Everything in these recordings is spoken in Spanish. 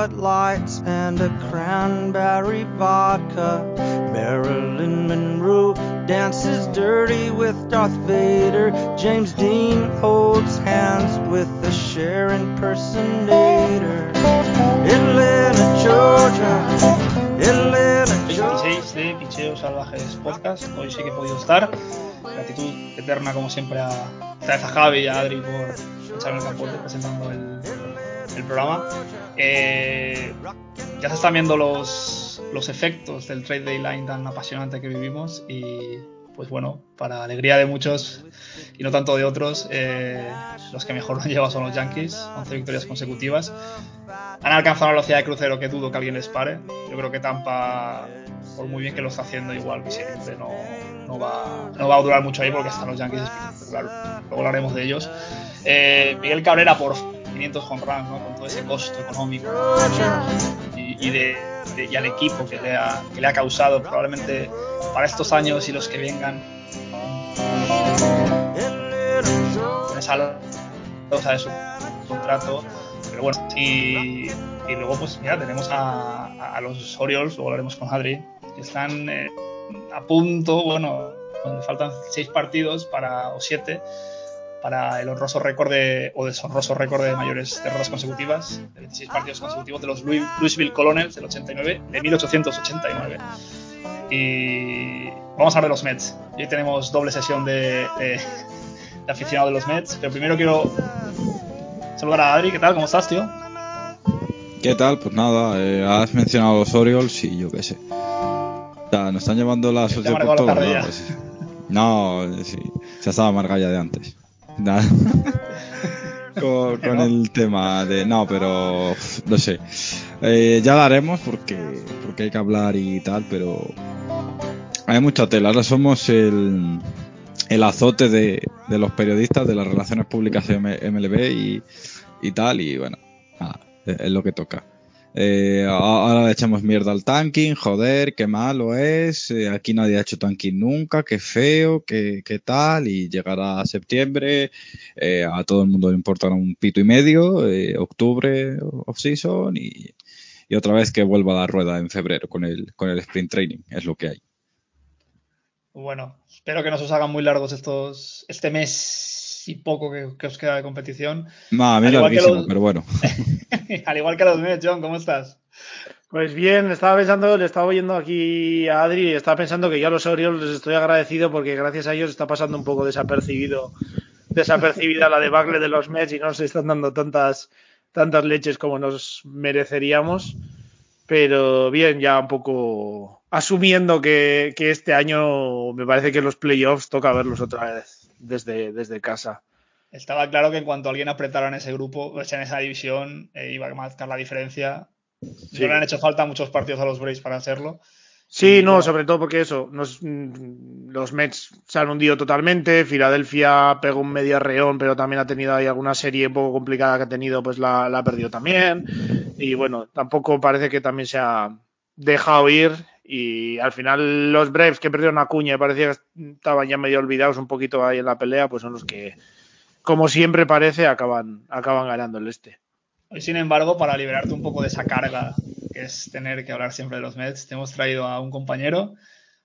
Madonna orders two Bud Lights and a cranberry vodka. Marilyn Monroe dances dirty with Darth Vader. James Dean holds hands with the Cher impersonator. Atlanta, Georgia. Atlanta, 26 de Picheos Salvajes Podcast. Hoy sí que he podido estar. Gratitud eterna, como siempre, a, a Javi y a Adri por echarme el capote presentando el, el programa. Eh, ya se están viendo los, los efectos del trade deadline tan apasionante que vivimos y pues bueno, para alegría de muchos y no tanto de otros, eh, los que mejor lo han llevado son los Yankees, 11 victorias consecutivas. Han alcanzado una velocidad de crucero que dudo que alguien les pare. Yo creo que Tampa, por muy bien que lo está haciendo, igual que siempre, no, no, va, no va a durar mucho ahí porque están los Yankees, claro, luego hablaremos de ellos. Eh, Miguel Cabrera por 500 home runs, ¿no? con todo ese costo económico y, y de, de- y al equipo que le, ha, que le ha causado probablemente para estos años y los que vengan de su contrato pero bueno y, luego pues mira tenemos a- a los Orioles luego hablaremos con Adri que están eh, a punto bueno donde faltan seis partidos para o siete para el honroso récord de, o deshonroso récord de mayores derrotas consecutivas, de 26 partidos consecutivos de los Louis- Louisville Colonels del 89, de 1889. Y vamos a hablar de los Mets. Hoy tenemos doble sesión de, de, de aficionado de los Mets, pero primero quiero saludar a Adri. ¿Qué tal? ¿Cómo estás, tío? ¿Qué tal? Pues nada, eh, has mencionado los Orioles y yo qué sé. O sea, nos están llevando la Te suerte amargó por la todos tarde ya. lados. No, sí, se estaba amargada ya de antes. Nada. con, con No. el tema de... No, pero no sé. Eh, ya lo haremos porque, porque hay que hablar y tal, pero hay mucha tela. Ahora somos el, el azote de, de los periodistas, de las relaciones públicas M- MLB y, y tal, y bueno, nada, es es lo que toca. Eh, ahora le echamos mierda al tanking, joder, qué malo es, eh, aquí nadie ha hecho tanking nunca, qué feo, qué, qué tal, y llegará septiembre, eh, a todo el mundo le importará un pito y medio, octubre, off-season, y, y otra vez que vuelva a la rueda en febrero con el, con el sprint training, es lo que hay. Bueno, espero que no se os hagan muy largos estos este mes y poco que, que os queda de competición. No, a mí Al igual que larguísimo, los- pero bueno. Al igual que los Mets, John, ¿cómo estás? Pues bien, estaba pensando, le estaba oyendo aquí a Adri y estaba pensando que yo a los Orioles les estoy agradecido porque gracias a ellos está pasando un poco desapercibido, desapercibida la debacle de los Mets y no nos están dando tantas, tantas leches como nos mereceríamos. Pero bien, ya un poco asumiendo que, que este año me parece que los playoffs toca verlos otra vez desde, desde casa. Estaba claro que en cuanto alguien apretara en ese grupo, sea, en esa división, eh, iba a marcar la diferencia. Sí. No le han hecho falta muchos partidos a los Braves para hacerlo. Sí, no, sobre todo porque eso, nos- los Mets se han hundido totalmente, Filadelfia pegó un medio arreón, pero también ha tenido ahí alguna serie un poco complicada que ha tenido, pues la, la ha perdido también. Y bueno, tampoco parece que también se ha dejado ir. Y al final los Braves que perdieron a Cuña y parecía que estaban ya medio olvidados un poquito ahí en la pelea, pues son los que, como siempre parece, acaban, acaban ganando el este. Hoy, sin embargo, para liberarte un poco de esa carga que es tener que hablar siempre de los Mets, te hemos traído a un compañero,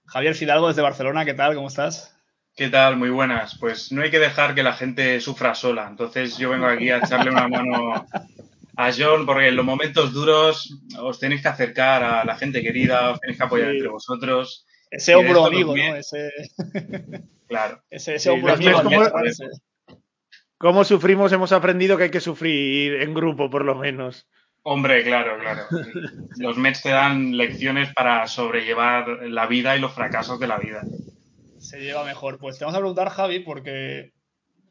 Javier Fidalgo desde Barcelona. ¿Qué tal? ¿Cómo estás? ¿Qué tal? Muy buenas. Pues no hay que dejar que la gente sufra sola. Entonces yo vengo aquí a echarle una mano a John porque en los momentos duros os tenéis que acercar a la gente querida, os tenéis que apoyar Sí. entre vosotros. Ese hombro amigo, ¿no? Ese, Claro. ese, ese Sí, hombro los amigo. Como sufrimos, hemos aprendido que hay que sufrir en grupo, por lo menos. Hombre, claro, claro. Los Mets te dan lecciones para sobrellevar la vida y los fracasos de la vida. se lleva mejor. Pues te vamos a preguntar, Javi, porque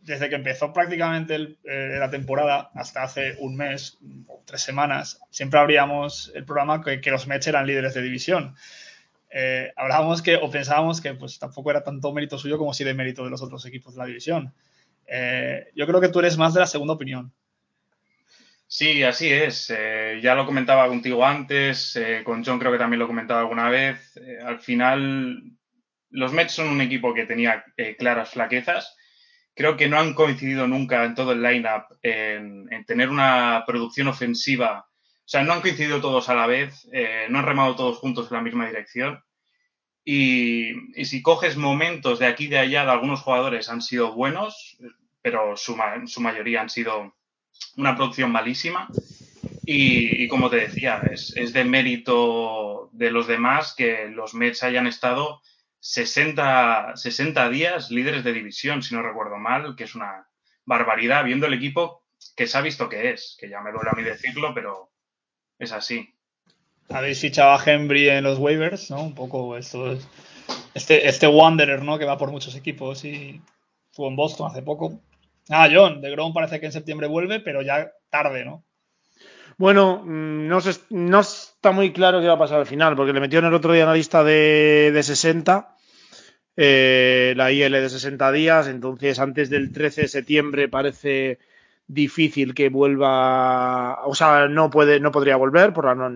desde que empezó prácticamente eh, la temporada hasta hace un mes o tres semanas, siempre abríamos el programa que, los Mets eran líderes de división. Eh, hablábamos que, o pensábamos que pues tampoco era tanto mérito suyo como sí de mérito de los otros equipos de la división. Eh, yo creo que tú eres más de la segunda opinión. Sí, así es. Ya lo comentaba contigo antes, con John creo que también lo comentaba alguna vez. Al final, los Mets son un equipo que tenía claras flaquezas creo que no han coincidido nunca en todo el lineup en, en tener una producción ofensiva. O sea, no han coincidido todos a la vez, eh, no han remado todos juntos en la misma dirección. Y, y, si coges momentos de aquí y de allá de algunos jugadores han sido buenos, pero su, su mayoría han sido una producción malísima. Y, y como te decía, es, es, de mérito de los demás que los Mets hayan estado 60, 60 días líderes de división, si no recuerdo mal, que es una barbaridad, viendo el equipo que se ha visto que es, que ya me duele a mí decirlo, pero es así. Habéis fichado a Henry en los waivers, ¿no? Un poco esto este, este Wanderer, ¿no? Que va por muchos equipos y estuvo en Boston hace poco. Ah, John, de Grom parece que en septiembre vuelve, pero ya tarde, ¿no? Bueno, no, se, no, está muy claro qué va a pasar al final, porque le metieron el otro día en la lista de, de 60, eh, la IL de 60 días, entonces antes del 13 de septiembre parece difícil que vuelva, o sea, no puede, no podría volver por la,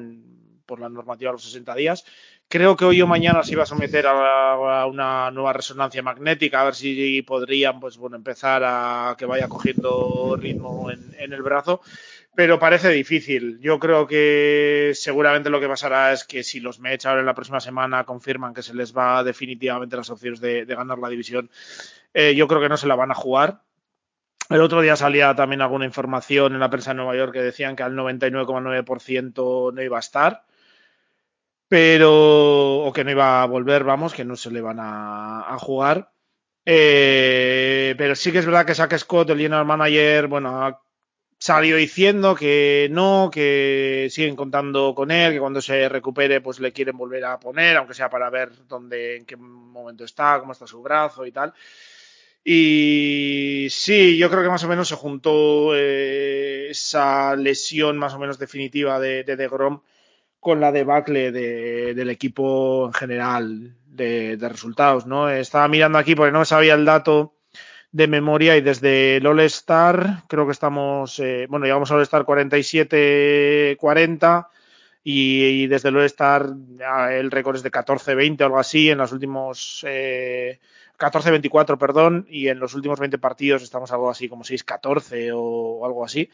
por la normativa de los 60 días. Creo que hoy o mañana se iba a someter a, una nueva resonancia magnética, a ver si podrían, pues bueno, empezar a que vaya cogiendo ritmo en, en el brazo pero parece difícil. Yo creo que seguramente lo que pasará es que si los Mets ahora en la próxima semana confirman que se les va definitivamente las opciones de, ganar la división, eh, yo creo que no se la van a jugar. El otro día salía también alguna información en la prensa de Nueva York que decían que al 99,9% no iba a estar, pero o que no iba a volver, vamos, que no se le van a, a jugar. Eh, pero sí que es verdad que Zach Scott, el general manager, bueno, ha salió diciendo que no, que siguen contando con él, que cuando se recupere pues le quieren volver a poner, aunque sea para ver dónde, en qué momento está, cómo está su brazo y tal. Y sí, yo creo que más o menos se juntó eh, esa lesión más o menos definitiva de, de, Grom con la debacle de, del equipo en general de, de resultados, ¿no? Estaba mirando aquí porque no sabía el dato de memoria y desde el All Star creo que estamos, eh, bueno, llegamos al All Star 47-40 y, y, desde el All Star el récord es de 14-20 o algo así en los últimos eh, 14-24, perdón, y en los últimos 20 partidos estamos algo así como 6-14 o algo así.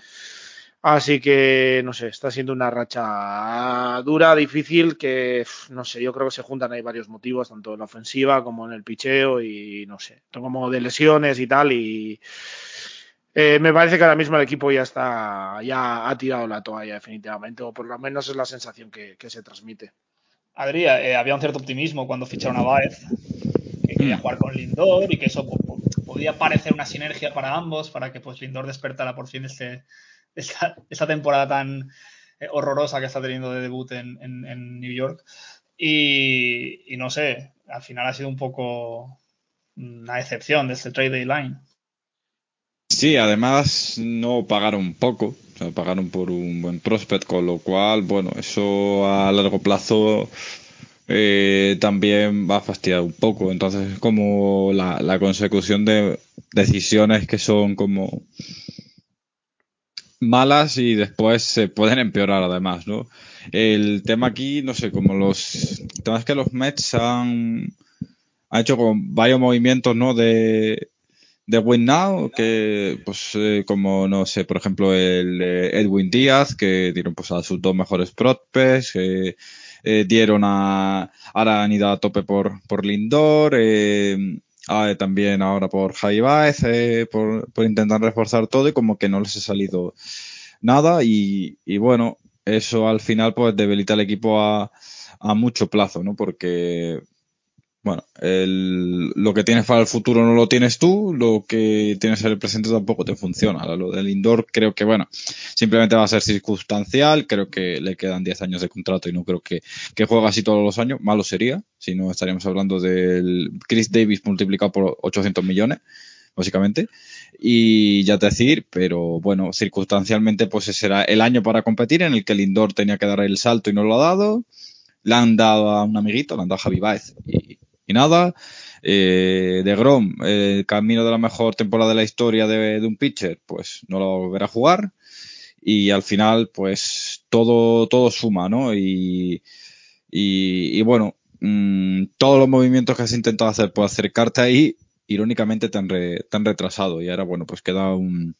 Así que, no sé, está siendo una racha dura, difícil, que, no sé, yo creo que se juntan ahí varios motivos, tanto en la ofensiva como en el picheo y, no sé, como de lesiones y tal, y eh, me parece que ahora mismo el equipo ya está, ya ha tirado la toalla definitivamente, o por lo menos es la sensación que, que se transmite. Adri, eh, había un cierto optimismo cuando ficharon a Baez, que quería jugar con Lindor y que eso podía parecer una sinergia para ambos, para que pues Lindor despertara por fin este esta, temporada tan eh, horrorosa que está teniendo de debut en, en, New York. Y, no sé, al final ha sido un poco una excepción de este trade deadline. Sí, además no pagaron poco, o sea, pagaron por un buen prospect, con lo cual, bueno, eso a largo plazo eh, también va a fastidiar un poco. Entonces, como la, la consecución de decisiones que son como malas y después se pueden empeorar además, ¿no? El tema aquí, no sé, como los... El tema es que los Mets han, han hecho con varios movimientos, ¿no? De, de Win Now, que pues eh, como, no sé, por ejemplo, el eh, Edwin Díaz, que dieron pues a sus dos mejores prospects, que eh, dieron a... Ahora a tope por, por Lindor, Ah, también ahora por Javi Baez, eh, por, por, intentar reforzar todo y como que no les ha salido nada y, y bueno, eso al final pues debilita el equipo a, a mucho plazo, ¿no? Porque, bueno, el, lo que tienes para el futuro no lo tienes tú, lo que tienes en el presente tampoco te funciona. Lo del indoor creo que, bueno, simplemente va a ser circunstancial, creo que le quedan 10 años de contrato y no creo que, que juegue así todos los años, malo sería, si no estaríamos hablando del Chris Davis multiplicado por 800 millones, básicamente. Y ya te decir, pero bueno, circunstancialmente pues ese era el año para competir en el que el indoor tenía que dar el salto y no lo ha dado. Le han dado a un amiguito, le han dado a Javi Baez y, y nada. Eh, de Grom, el camino de la mejor temporada de la historia de, de un pitcher, pues no lo volverá a jugar. Y al final, pues todo, todo suma, ¿no? Y, y, bueno, mmm, todos los movimientos que has intentado hacer por acercarte ahí, irónicamente tan, tan retrasado. Y ahora, bueno, pues queda un.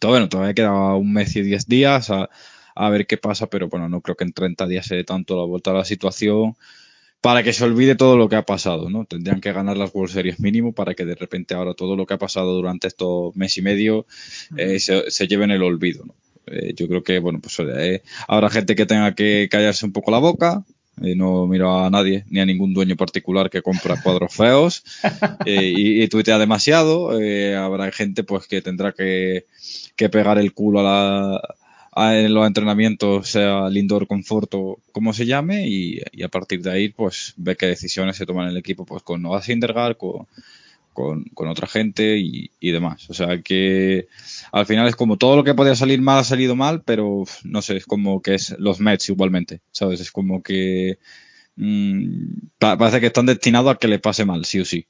Todavía, todavía queda un mes y diez días a, a, ver qué pasa, pero bueno, no creo que en 30 días se dé tanto la vuelta a la situación para que se olvide todo lo que ha pasado, ¿no? Tendrían que ganar las World Series mínimo para que de repente ahora todo lo que ha pasado durante estos mes y medio eh, se, se, lleve en el olvido, ¿no? Eh, yo creo que, bueno, pues eh, habrá gente que tenga que callarse un poco la boca, eh, no miro a nadie, ni a ningún dueño particular que compra cuadros feos eh, y, y, tuitea demasiado. Eh, habrá gente pues que tendrá que, que pegar el culo a la, en los entrenamientos, sea el indoor confort o como se llame, y, y, a partir de ahí pues ve qué decisiones se toman en el equipo pues con Noah Syndergaard, con, con, con, otra gente y, y, demás. O sea que al final es como todo lo que podía salir mal ha salido mal, pero no sé, es como que es los Mets igualmente, ¿sabes? Es como que mmm, parece que están destinados a que le pase mal, sí o sí.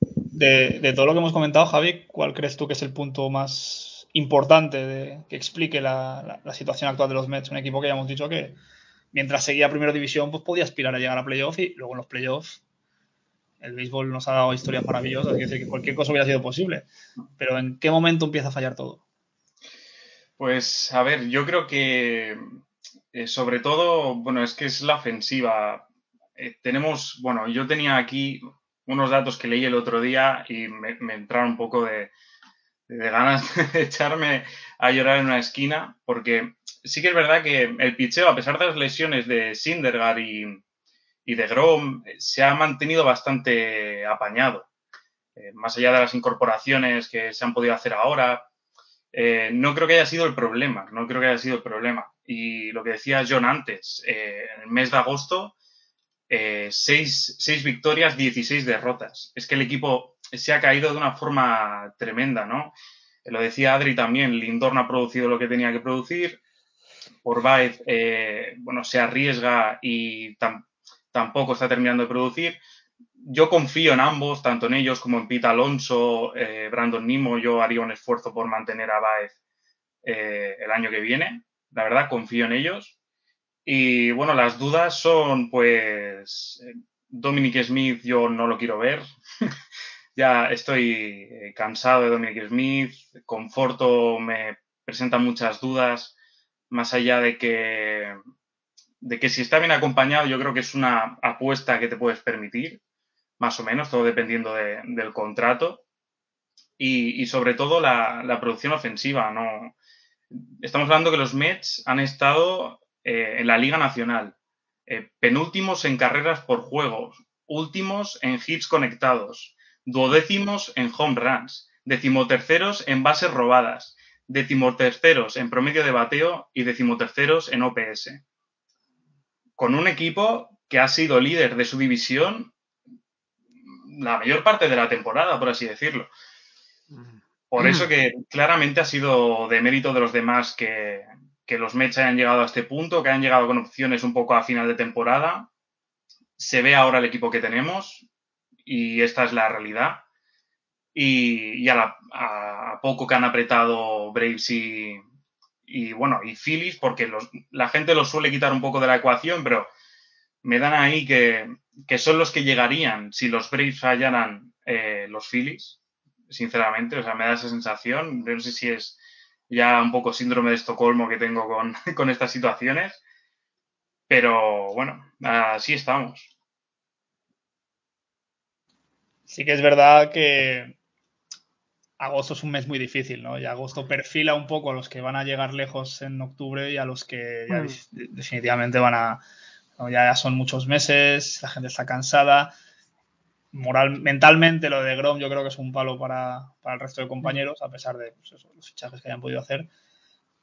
De, de, todo lo que hemos comentado, Javi, ¿cuál crees tú que es el punto más importante de, que explique la, situación actual de los Mets? Un equipo que ya hemos dicho que mientras seguía primera división, pues podía aspirar a llegar a playoff y luego en los playoffs el béisbol nos ha dado historias maravillosas, es decir, que cualquier cosa hubiera sido posible. Pero ¿en qué momento empieza a fallar todo? Pues, a ver, yo creo que eh, sobre todo, bueno, es que es la ofensiva. Eh, tenemos, bueno, yo tenía aquí unos datos que leí el otro día y me, me entraron un poco de, de, ganas de echarme a llorar en una esquina, porque sí que es verdad que el picheo, a pesar de las lesiones de Sindergaard y, y de Grom se ha mantenido bastante apañado. Eh, más allá de las incorporaciones que se han podido hacer ahora, eh, no creo que haya sido el problema, no creo que haya sido el problema. Y lo que decía John antes, eh, en el mes de agosto, eh, seis, seis, victorias, 16 derrotas. Es que el equipo se ha caído de una forma tremenda, ¿no? Lo decía Adri también, Lindor no ha producido lo que tenía que producir, Orbaez, bueno, se arriesga y tampoco está terminando de producir. Yo confío en ambos, tanto en ellos como en Pete Alonso, eh, Brandon Nimo. Yo haría un esfuerzo por mantener a Baez eh, el año que viene. La verdad, confío en ellos. Y bueno, las dudas son, pues, Dominic Smith, yo no lo quiero ver. ya estoy eh, cansado de Dominic Smith. Conforto me presenta muchas dudas, más allá de que de que si está bien acompañado, yo creo que es una apuesta que te puedes permitir, más o menos, todo dependiendo de, del contrato. Y, sobre todo la, la, producción ofensiva. ¿no? Estamos hablando que los Mets han estado eh, en la Liga Nacional, eh, penúltimos en carreras por juegos, últimos en hits conectados, duodécimos en home runs, decimoterceros en bases robadas, decimoterceros en promedio de bateo y decimoterceros en OPS con un equipo que ha sido líder de su división la mayor parte de la temporada, por así decirlo. Por eso que claramente ha sido de mérito de los demás que, que los Mets hayan llegado a este punto, que hayan llegado con opciones un poco a final de temporada. Se ve ahora el equipo que tenemos y esta es la realidad. Y, y a, la, a, poco que han apretado Braves y, y bueno, y Phillies, porque los, la gente los suele quitar un poco de la ecuación, pero me dan ahí que, que son los que llegarían si los Braves fallaran eh, los Phillies, sinceramente, o sea, me da esa sensación, no sé si es ya un poco síndrome de Estocolmo que tengo con, con estas situaciones, pero bueno, así estamos. Sí que es verdad que agosto es un mes muy difícil, ¿no? Y agosto perfila un poco a los que van a llegar lejos en octubre y a los que ya mm. definitivamente van a. ¿no? Ya son muchos meses, la gente está cansada. Moral, mentalmente lo de Grom yo creo que es un palo para, para el resto de compañeros, a pesar de pues eso, los fichajes que hayan podido hacer.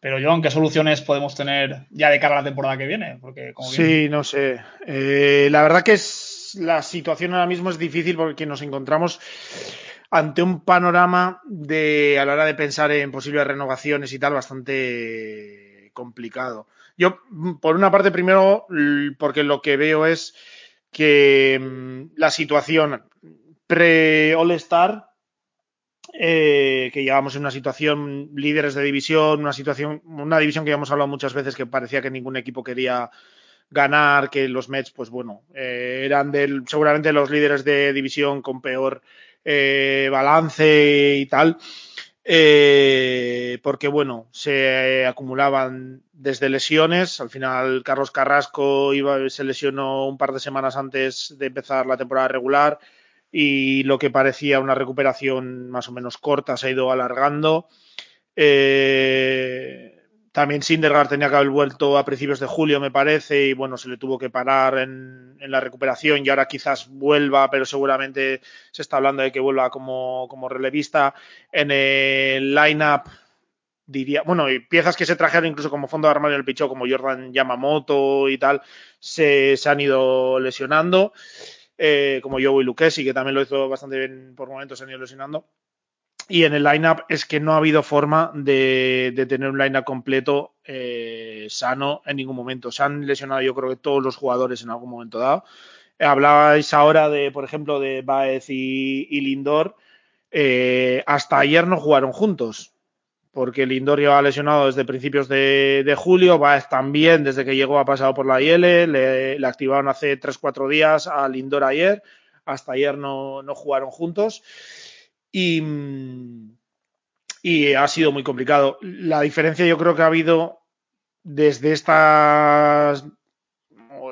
Pero John, ¿qué soluciones podemos tener ya de cara a la temporada que viene? Porque como sí, no sé. Eh, la verdad que es, la situación ahora mismo es difícil porque nos encontramos ante un panorama de, a la hora de pensar en posibles renovaciones y tal, bastante complicado. Yo, por una parte, primero, porque lo que veo es que mm, la situación pre-All-Star, eh, que llevamos en una situación líderes de división, una situación, una división que ya hemos hablado muchas veces que parecía que ningún equipo quería ganar, que los Mets, pues bueno, eh, eran del, seguramente los líderes de división con peor eh, balance y tal. Eh, porque bueno, se acumulaban desde lesiones. Al final, Carlos Carrasco iba, se lesionó un par de semanas antes de empezar la temporada regular y lo que parecía una recuperación más o menos corta se ha ido alargando. Eh, también Sindergaard tenía que haber vuelto a principios de julio, me parece, y bueno, se le tuvo que parar en, la recuperación y ahora quizás vuelva, pero seguramente se está hablando de que vuelva como, relevista. En el line-up, diría, bueno, y piezas que se trajeron incluso como fondo de armario del pichó, como Jordan Yamamoto y tal, se, se han ido lesionando. Eh, como Joey Lucchesi, que también lo hizo bastante bien por momentos, se han ido lesionando. Y en el lineup es que no ha habido forma de, tener un lineup completo eh, sano en ningún momento. Se han lesionado, yo creo que todos los jugadores en algún momento dado. Hablabais ahora de, por ejemplo, de Baez y, Lindor. Eh, hasta ayer no jugaron juntos, porque Lindor lleva lesionado desde principios de, de, julio. Baez también, desde que llegó, ha pasado por la IL. Le, le activaron hace 3-4 días a Lindor ayer. Hasta ayer no, no jugaron juntos y, y ha sido muy complicado. La diferencia yo creo que ha habido desde estas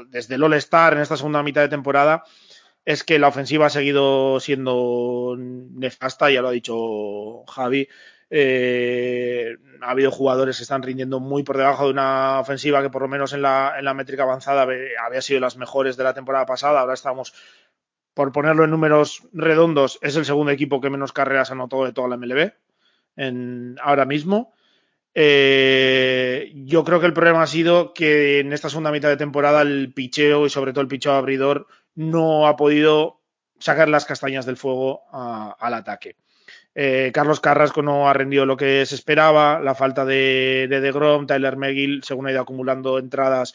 desde el All-Star en esta segunda mitad de temporada es que la ofensiva ha seguido siendo nefasta, ya lo ha dicho Javi. Eh, ha habido jugadores que están rindiendo muy por debajo de una ofensiva que por lo menos en la, en la métrica avanzada había sido las mejores de la temporada pasada. Ahora estamos por ponerlo en números redondos, es el segundo equipo que menos carreras anotó de toda la MLB en, ahora mismo. Eh, yo creo que el problema ha sido que en esta segunda mitad de temporada el picheo y sobre todo el picheo abridor no ha podido sacar las castañas del fuego al ataque. Eh, Carlos Carrasco no ha rendido lo que se esperaba, la falta de, de, de Grom, Tyler McGill, según ha ido acumulando entradas,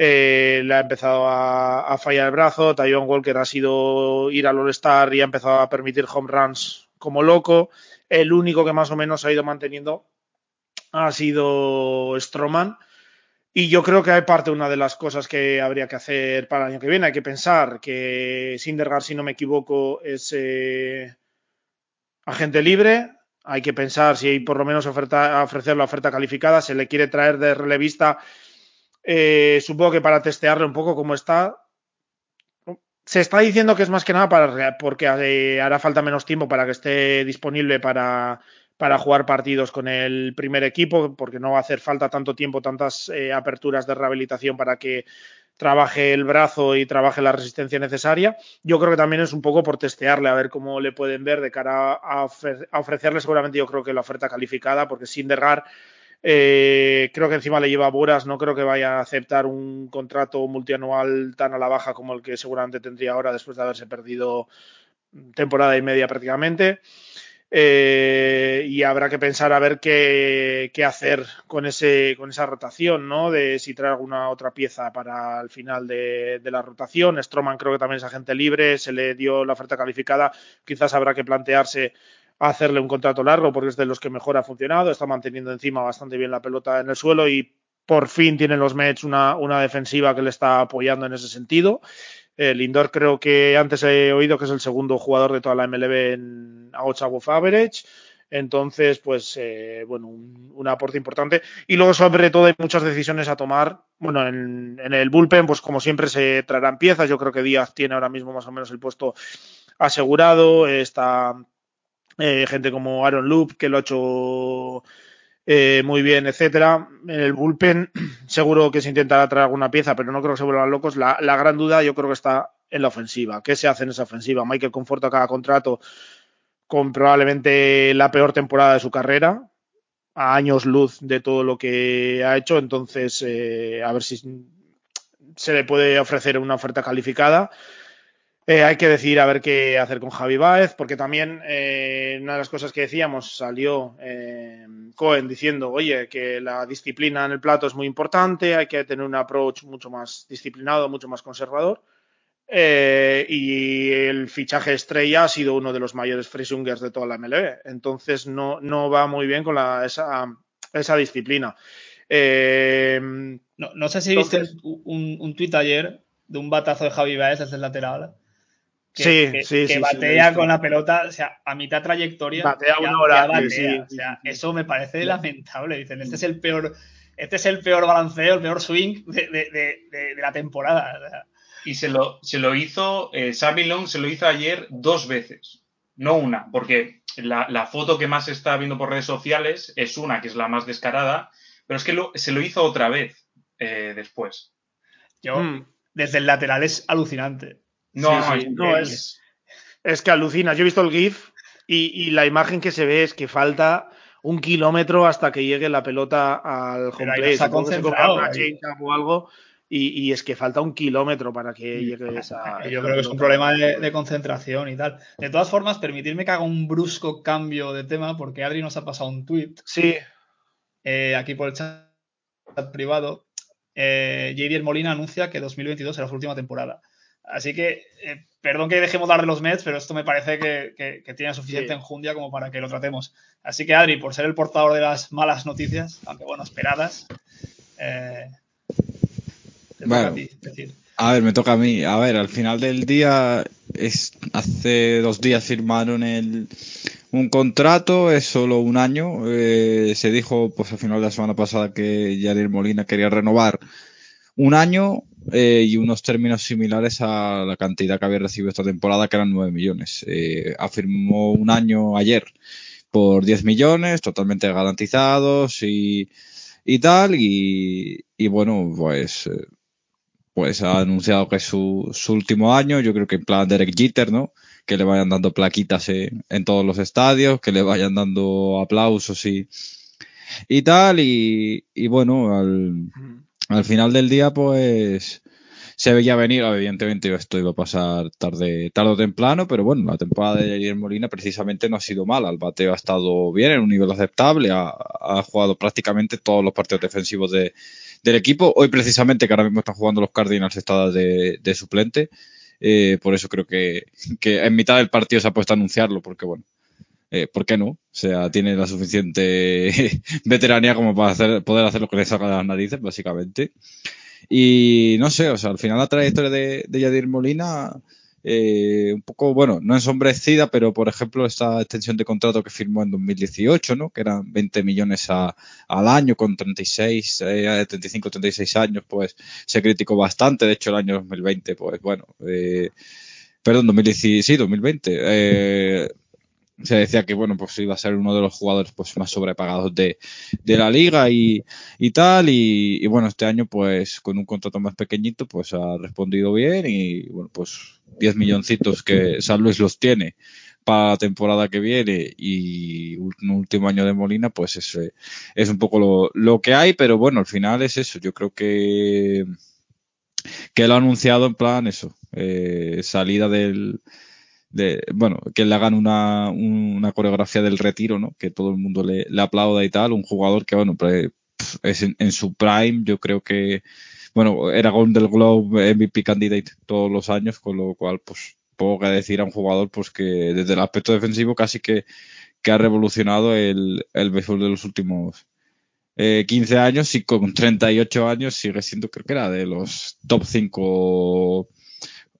eh, le ha empezado a, fallar el brazo. Tyon Walker ha sido ir al All-Star y ha empezado a permitir home runs como loco. El único que más o menos ha ido manteniendo ha sido Stroman. Y yo creo que hay parte, una de las cosas que habría que hacer para el año que viene. Hay que pensar que Sindergaard, si no me equivoco, es eh, agente libre. Hay que pensar si hay por lo menos oferta, ofrecer la oferta calificada. Se le quiere traer de relevista eh, supongo que para testearle un poco cómo está. Se está diciendo que es más que nada para, porque eh, hará falta menos tiempo para que esté disponible para, para jugar partidos con el primer equipo, porque no va a hacer falta tanto tiempo, tantas eh, aperturas de rehabilitación para que trabaje el brazo y trabaje la resistencia necesaria. Yo creo que también es un poco por testearle, a ver cómo le pueden ver de cara a, ofre a ofrecerle seguramente yo creo que la oferta calificada, porque sin derrar eh, creo que encima le lleva Buras, no creo que vaya a aceptar un contrato multianual tan a la baja como el que seguramente tendría ahora después de haberse perdido temporada y media prácticamente. Eh, y habrá que pensar a ver qué, qué, hacer con, ese, con esa rotación, ¿no? De si trae alguna otra pieza para el final de, de la rotación. Stroman creo que también es agente libre, se le dio la oferta calificada. Quizás habrá que plantearse a hacerle un contrato largo porque es de los que mejor ha funcionado, está manteniendo encima bastante bien la pelota en el suelo y por fin tienen los Mets una, una defensiva que le está apoyando en ese sentido. Eh, Lindor creo que antes he oído que es el segundo jugador de toda la MLB en above average. Entonces, pues, eh, bueno, un, un, aporte importante. Y luego, sobre todo, hay muchas decisiones a tomar. Bueno, en, en, el bullpen, pues como siempre, se traerán piezas. Yo creo que Díaz tiene ahora mismo más o menos el puesto asegurado. Está eh, gente como Aaron Loop, que lo ha hecho eh, muy bien, etcétera. En el bullpen seguro que se intentará traer alguna pieza, pero no creo que se vuelvan locos. La, la, gran duda yo creo que está en la ofensiva. ¿Qué se hace en esa ofensiva? Michael conforta cada contrato con probablemente la peor temporada de su carrera, a años luz de todo lo que ha hecho, entonces eh, a ver si se le puede ofrecer una oferta calificada. Eh, hay que decidir a ver qué hacer con Javi Báez, porque también eh, una de las cosas que decíamos salió eh, Cohen diciendo, oye, que la disciplina en el plato es muy importante, hay que tener un approach mucho más disciplinado, mucho más conservador. Eh, y el fichaje estrella ha sido uno de los mayores freesungers de toda la MLB. Entonces no, no va muy bien con la, esa, esa disciplina. No, no, sé si entonces, viste un, un tuit ayer de un batazo de Javi Baez desde el lateral que, Sí, que- sí, sí, batea con la pelota, o sea, a mitad trayectoria. Batea ya- una hora, ya batea, sí, sí, o sea, sí, sí. eso me parece lamentable. Dicen, este es el peor, este es el peor balanceo, el peor swing de, de- de- de- de la temporada. o sea, Y se lo, se lo hizo, eh, Sammy Long se lo hizo ayer dos veces, no una, porque la, la foto que más se está viendo por redes sociales es una, que es la más descarada, pero es que lo- se lo hizo otra vez eh, después. yo, Mm. desde el lateral es alucinante. No, Sí, no, sí, es no, es- Es que alucina. Yo he visto el GIF y, y la imagen que se ve es que falta un kilómetro hasta que llegue la pelota al Pero home ahí plate. no se una o algo. Y, y es que falta un kilómetro para que llegue esa. Yo esa creo que es un problema de, de concentración y tal. De todas formas, permitirme que haga un brusco cambio de tema, porque Adri nos ha pasado un tweet Sí, eh, aquí por el chat privado. Eh, JDR Molina anuncia que 2022 será su última temporada. Así que, eh, perdón que dejemos de hablar de los Mets, pero esto me parece que, que- que tiene suficiente Sí. enjundia como para que lo tratemos. Así que, Adri, por ser el portador de las malas noticias, aunque bueno, esperadas, eh, te toca Bueno. a ti decir. A ver, me toca a mí. A ver, al final del día, es, hace dos días firmaron el, un contrato, es solo un año. eh, se dijo, pues al final de la semana pasada que Javier Molina quería renovar un año eh, y unos términos similares a la cantidad que había recibido esta temporada, que eran 9 millones. Eh, afirmó un año ayer por 10 millones, totalmente garantizados y, y tal. Y, y bueno, pues... pues ha anunciado que es su, su último año. Yo creo que en plan Derek Jeter, ¿no? Que le vayan dando plaquitas en, en todos los estadios, que le vayan dando aplausos y, y tal. Y, y bueno, al, al final del día, pues se veía venir. Evidentemente, esto iba a pasar tarde, tarde o temprano, pero bueno, la temporada de Javier Molina precisamente no ha sido mala. El bateo ha estado bien, en un nivel aceptable. Ha, jugado prácticamente todos los partidos defensivos de, del equipo. Hoy precisamente, que ahora mismo están jugando los Cardinals, está de, suplente. Eh, por eso creo que en mitad del partido se ha puesto a anunciarlo, porque bueno, eh, ¿por qué no? O sea, tiene la suficiente veteranía como para hacer, poder hacer lo que le salga de las narices, básicamente. Y no sé, o sea, al final la trayectoria de, de Yadir Molina, eh, un poco, bueno, no ensombrecida, pero por ejemplo, esta extensión de contrato que firmó en 2018, ¿no? Que eran 20 millones a, al año con 36, eh, 35, 36 años, pues se criticó bastante. De hecho, el año 2020, pues bueno, eh, perdón, 2010, sí, 2020, eh, se decía que bueno pues iba a ser uno de los jugadores pues más sobrepagados de, de la liga y, y tal y, y, bueno este año pues con un contrato más pequeñito pues ha respondido bien y bueno pues 10 milloncitos que San Luis los tiene para la temporada que viene y un último año de Molina pues es, es un poco lo, lo que hay pero bueno al final es eso. Yo creo que que lo ha anunciado en plan eso eh, salida del de, bueno, que le hagan una, una coreografía del retiro, ¿no? Que todo el mundo le, le aplauda y tal. Un jugador que, bueno, pues, es en, en, su prime, yo creo que, bueno, era Golden Globe MVP candidate todos los años, con lo cual, pues, puedo que decir a un jugador, pues, que desde el aspecto defensivo casi que, que ha revolucionado el, el béisbol de los últimos eh, 15 años y con 38 años sigue siendo, creo que era de los top 5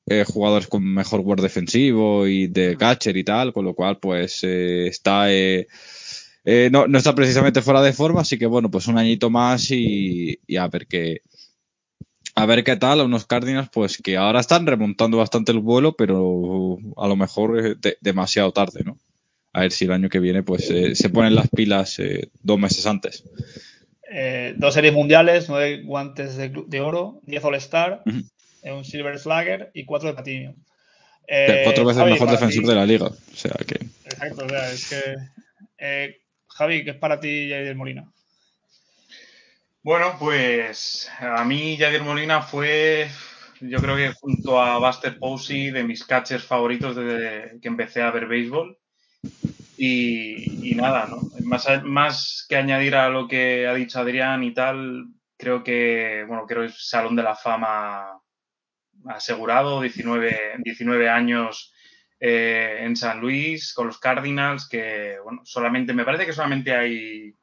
eh, jugadores con mejor guard defensivo y de catcher y tal, con lo cual pues eh, está eh, no, no, está precisamente fuera de forma, así que bueno, pues un añito más y, y, a ver qué a ver qué tal a unos Cardinals pues que ahora están remontando bastante el vuelo, pero a lo mejor de, demasiado tarde, ¿no? A ver si el año que viene pues eh, se ponen las pilas eh, dos meses antes. Eh, dos series mundiales, nueve guantes de, de oro, diez All-Star. Uh -huh un Silver Slugger y cuatro de platino. Eh, cuatro veces Javi, mejor defensor ti... de la liga. O sea que. Exacto, o sea, es que. Eh, Javi, ¿qué es para ti Javier Molina? Bueno, pues a mí Javier Molina fue, yo creo que junto a Buster Posey, de mis catchers favoritos desde que empecé a ver béisbol. Y, y nada, ¿no? Más, más que añadir a lo que ha dicho Adrián y tal, creo que, bueno, creo que es Salón de la Fama asegurado, 19, 19 años eh, en San Luis con los Cardinals, que bueno, solamente, me parece que solamente hay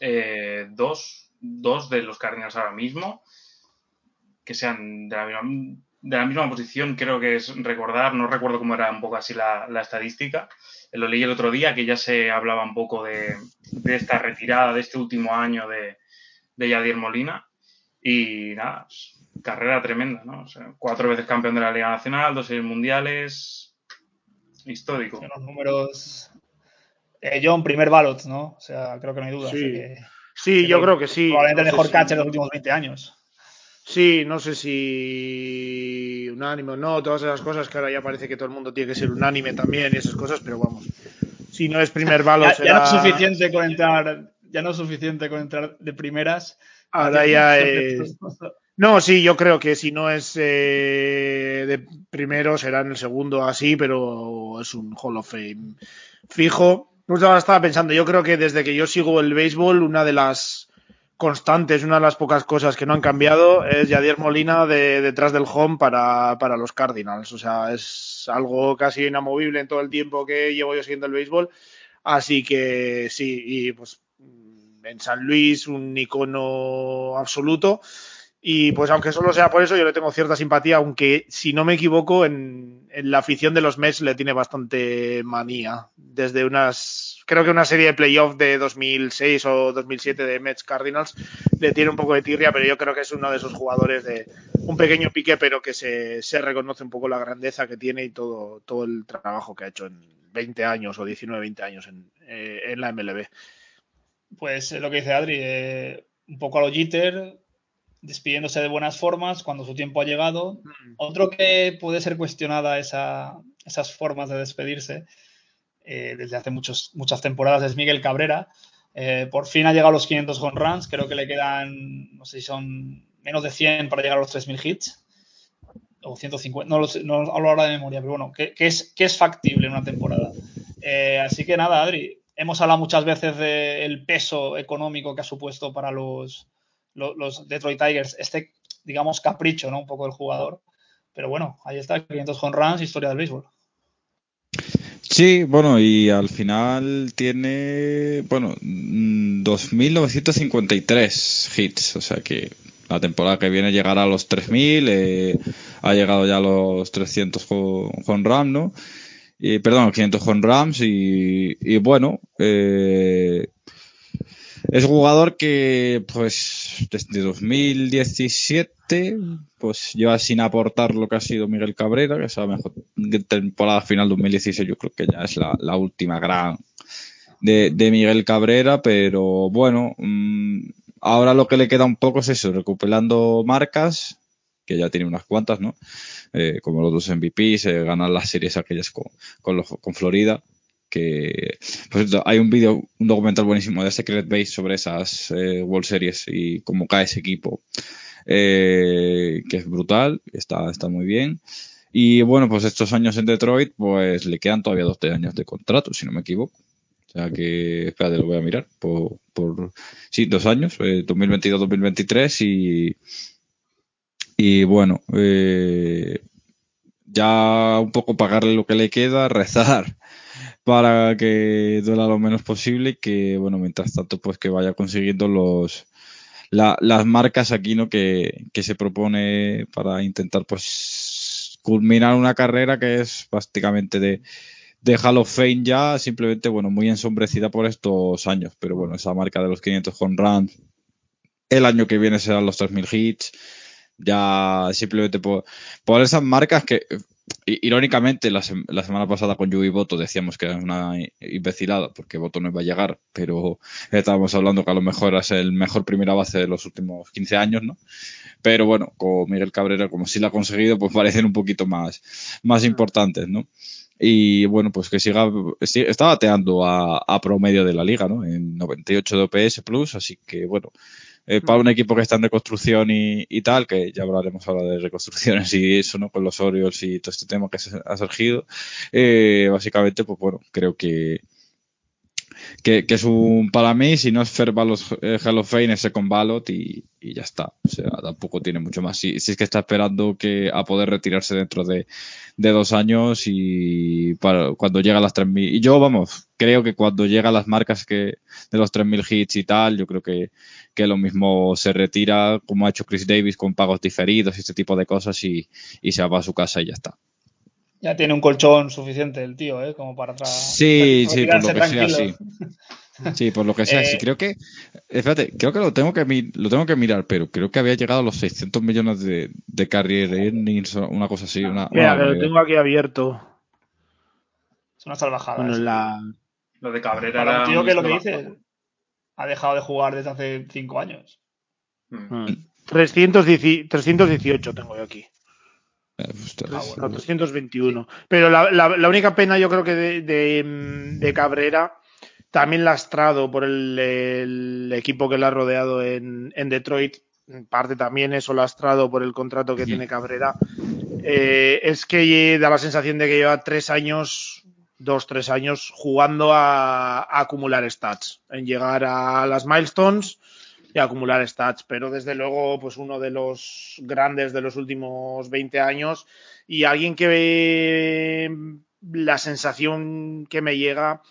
eh, dos, dos de los Cardinals ahora mismo que sean de la misma, de la misma posición, creo que es recordar, no recuerdo cómo era un poco así la, la estadística, lo leí el otro día, que ya se hablaba un poco de, de esta retirada de este último año de, de Yadier Molina. Y nada, carrera tremenda, ¿no? O sea, cuatro veces campeón de la Liga Nacional, dos series mundiales, histórico. Son los números. Eh, John, primer ballot, ¿no? O sea, creo que no hay duda. Sí, que, sí que yo creo que sí. Probablemente el No mejor si- catcher de los últimos 20 años. Sí, no sé si unánime o no, todas esas cosas que ahora ya parece que todo el mundo tiene que ser unánime también y esas cosas, pero vamos. Si no es primer balo, Ya, no es suficiente con entrar. Ya no es suficiente con entrar de primeras. Ahora ya es... No, sí, yo creo que si no es eh, de primero será en el segundo así, pero es un Hall of Fame fijo. Pues ahora estaba pensando, yo creo que desde que yo sigo el béisbol, una de las constantes, una de las pocas cosas que no han cambiado es Yadier Molina de, detrás del home para, para los Cardinals. O sea, es algo casi inamovible en todo el tiempo que llevo yo siguiendo el béisbol. Así que sí, y pues en San Luis un icono absoluto. Y pues aunque solo sea por eso, yo le tengo cierta simpatía, aunque si no me equivoco, en, la afición de los Mets le tiene bastante manía. Desde unas, creo que una serie de playoff de 2006 o 2007 de Mets Cardinals le tiene un poco de tirria, pero yo creo que es uno de esos jugadores de un pequeño pique, pero que se, se reconoce un poco la grandeza que tiene y todo, todo el trabajo que ha hecho en 20 años o 19, 20 años en, eh, en la MLB. Pues eh, lo que dice Adri, eh, un poco a lo Jeter, despidiéndose de buenas formas cuando su tiempo ha llegado. Otro que puede ser cuestionada esa, esas formas de despedirse eh, desde hace muchos, muchas temporadas es Miguel Cabrera. Eh, por fin ha llegado a los 500 home runs, creo que le quedan, no sé si son menos de 100 para llegar a los 3.000 hits. O 150, no lo sé, no hablo ahora de memoria, pero bueno, que, que es, que es factible en una temporada. Eh, así que nada, Adri, hemos hablado muchas veces del peso económico que ha supuesto para los, los, Detroit Tigers este, digamos, capricho, ¿no? Un poco del jugador. Pero bueno, ahí está, 500 home runs, historia del béisbol. Sí, bueno, y al final tiene, bueno, 2.953 hits, o sea que la temporada que viene llegará a los 3.000, eh, ha llegado ya a los 300 home runs, ¿no? Y, perdón, 500 home runs y, y bueno, eh, es jugador que, pues, desde 2017, pues lleva sin aportar lo que ha sido Miguel Cabrera, que es la mejor temporada final 2016, yo creo que ya es la, última gran de, Miguel Cabrera, pero bueno, mmm, ahora lo que le queda un poco es eso, recuperando marcas, que ya tiene unas cuantas, ¿no? Eh, como los dos MVPs, eh, ganar las series aquellas con, los, con Florida que hay un vídeo, un documental buenísimo de Secret Base sobre esas eh, World Series y cómo cae ese equipo, eh, que es brutal, está, está muy bien. Y bueno, pues estos años en Detroit, pues le quedan todavía dos años de contrato, si no me equivoco. O sea que, espérate, lo voy a mirar. Por, por sí, dos años, eh, 2022-2023 y, y bueno, eh, ya un poco pagarle lo que le queda, rezar para que duela lo menos posible y que, bueno, mientras tanto, pues que vaya consiguiendo los la, las marcas aquí, ¿no? Que, que, se propone para intentar, pues, culminar una carrera que es prácticamente de, de Hall of Fame ya, simplemente, bueno, muy ensombrecida por estos años, pero bueno, esa marca de los 500 home runs, el año que viene serán los 3000 hits, ya simplemente por, por esas marcas que irónicamente la, sem la, semana pasada con Yubi Boto decíamos que era una imbecilada porque Boto no iba a llegar pero estábamos hablando que a lo mejor es el mejor primera base de los últimos 15 años ¿no? pero bueno con Miguel Cabrera como sí la ha conseguido pues parecen un poquito más más importantes ¿no? y bueno pues que siga está bateando a, a promedio de la liga ¿no? en 98 de OPS plus así que bueno eh, para un equipo que está en reconstrucción y, y, tal, que ya hablaremos ahora de reconstrucciones y eso, ¿no? Con los Orioles y todo este tema que se ha surgido. Eh, básicamente, pues bueno, creo que, que, es un, para mí, si no es Fair Ballot, eh, Hall of Fame, es Second Ballot y, ya está. O sea, tampoco tiene mucho más. Si, es que está esperando que a poder retirarse dentro de, de dos años y para, cuando llega a las 3.000. Y yo, vamos, creo que cuando llega las marcas que de los 3.000 hits y tal, yo creo que, que lo mismo se retira, como ha hecho Chris Davis, con pagos diferidos y este tipo de cosas, y, y se va a su casa y ya está. Ya tiene un colchón suficiente el tío, ¿eh? Como para atrás. Sí, sí, por lo que sea, sí. Sí, por lo que sea, sí. Eh, Creo que, espérate, creo que lo tengo que, mi- lo tengo que mirar, pero creo que había llegado a los 600 millones de, de earnings, o una cosa así. Una, Mira, una que lo tengo aquí abierto. Es una salvajada. Bueno, la... Lo de Cabrera Para era un tío que lo que dice ha dejado de jugar desde hace cinco años. Mm. Mm. 310 318 tengo yo aquí. Eh, ostras. No, 321. Pero la, la- la única pena, yo creo que de, de, de Cabrera, también lastrado por el, el equipo que le ha rodeado en, en Detroit, en parte también eso lastrado por el contrato que tiene Cabrera, eh, es que da la sensación de que lleva tres años, dos, tres años, jugando a, a acumular stats, en llegar a las milestones y acumular stats, pero desde luego, pues uno de los grandes de los últimos 20 años y alguien que eh, la sensación que me llega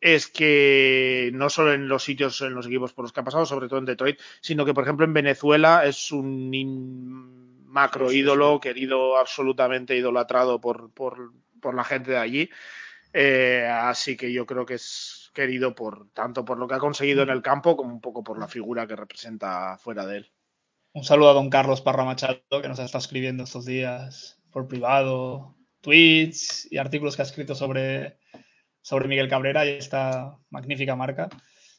es que no solo en los sitios, en los equipos por los que ha pasado, sobre todo en Detroit, sino que, por ejemplo, en Venezuela es un in- macro Sí, sí, ídolo, querido, absolutamente idolatrado por, por, por la gente de allí. Eh, así que yo creo que es querido por tanto por lo que ha conseguido en el campo como un poco por la figura que representa fuera de él. Un saludo a don Carlos Parra Machado, que nos está escribiendo estos días por privado, tweets y artículos que ha escrito sobre, sobre Miguel Cabrera y esta magnífica marca.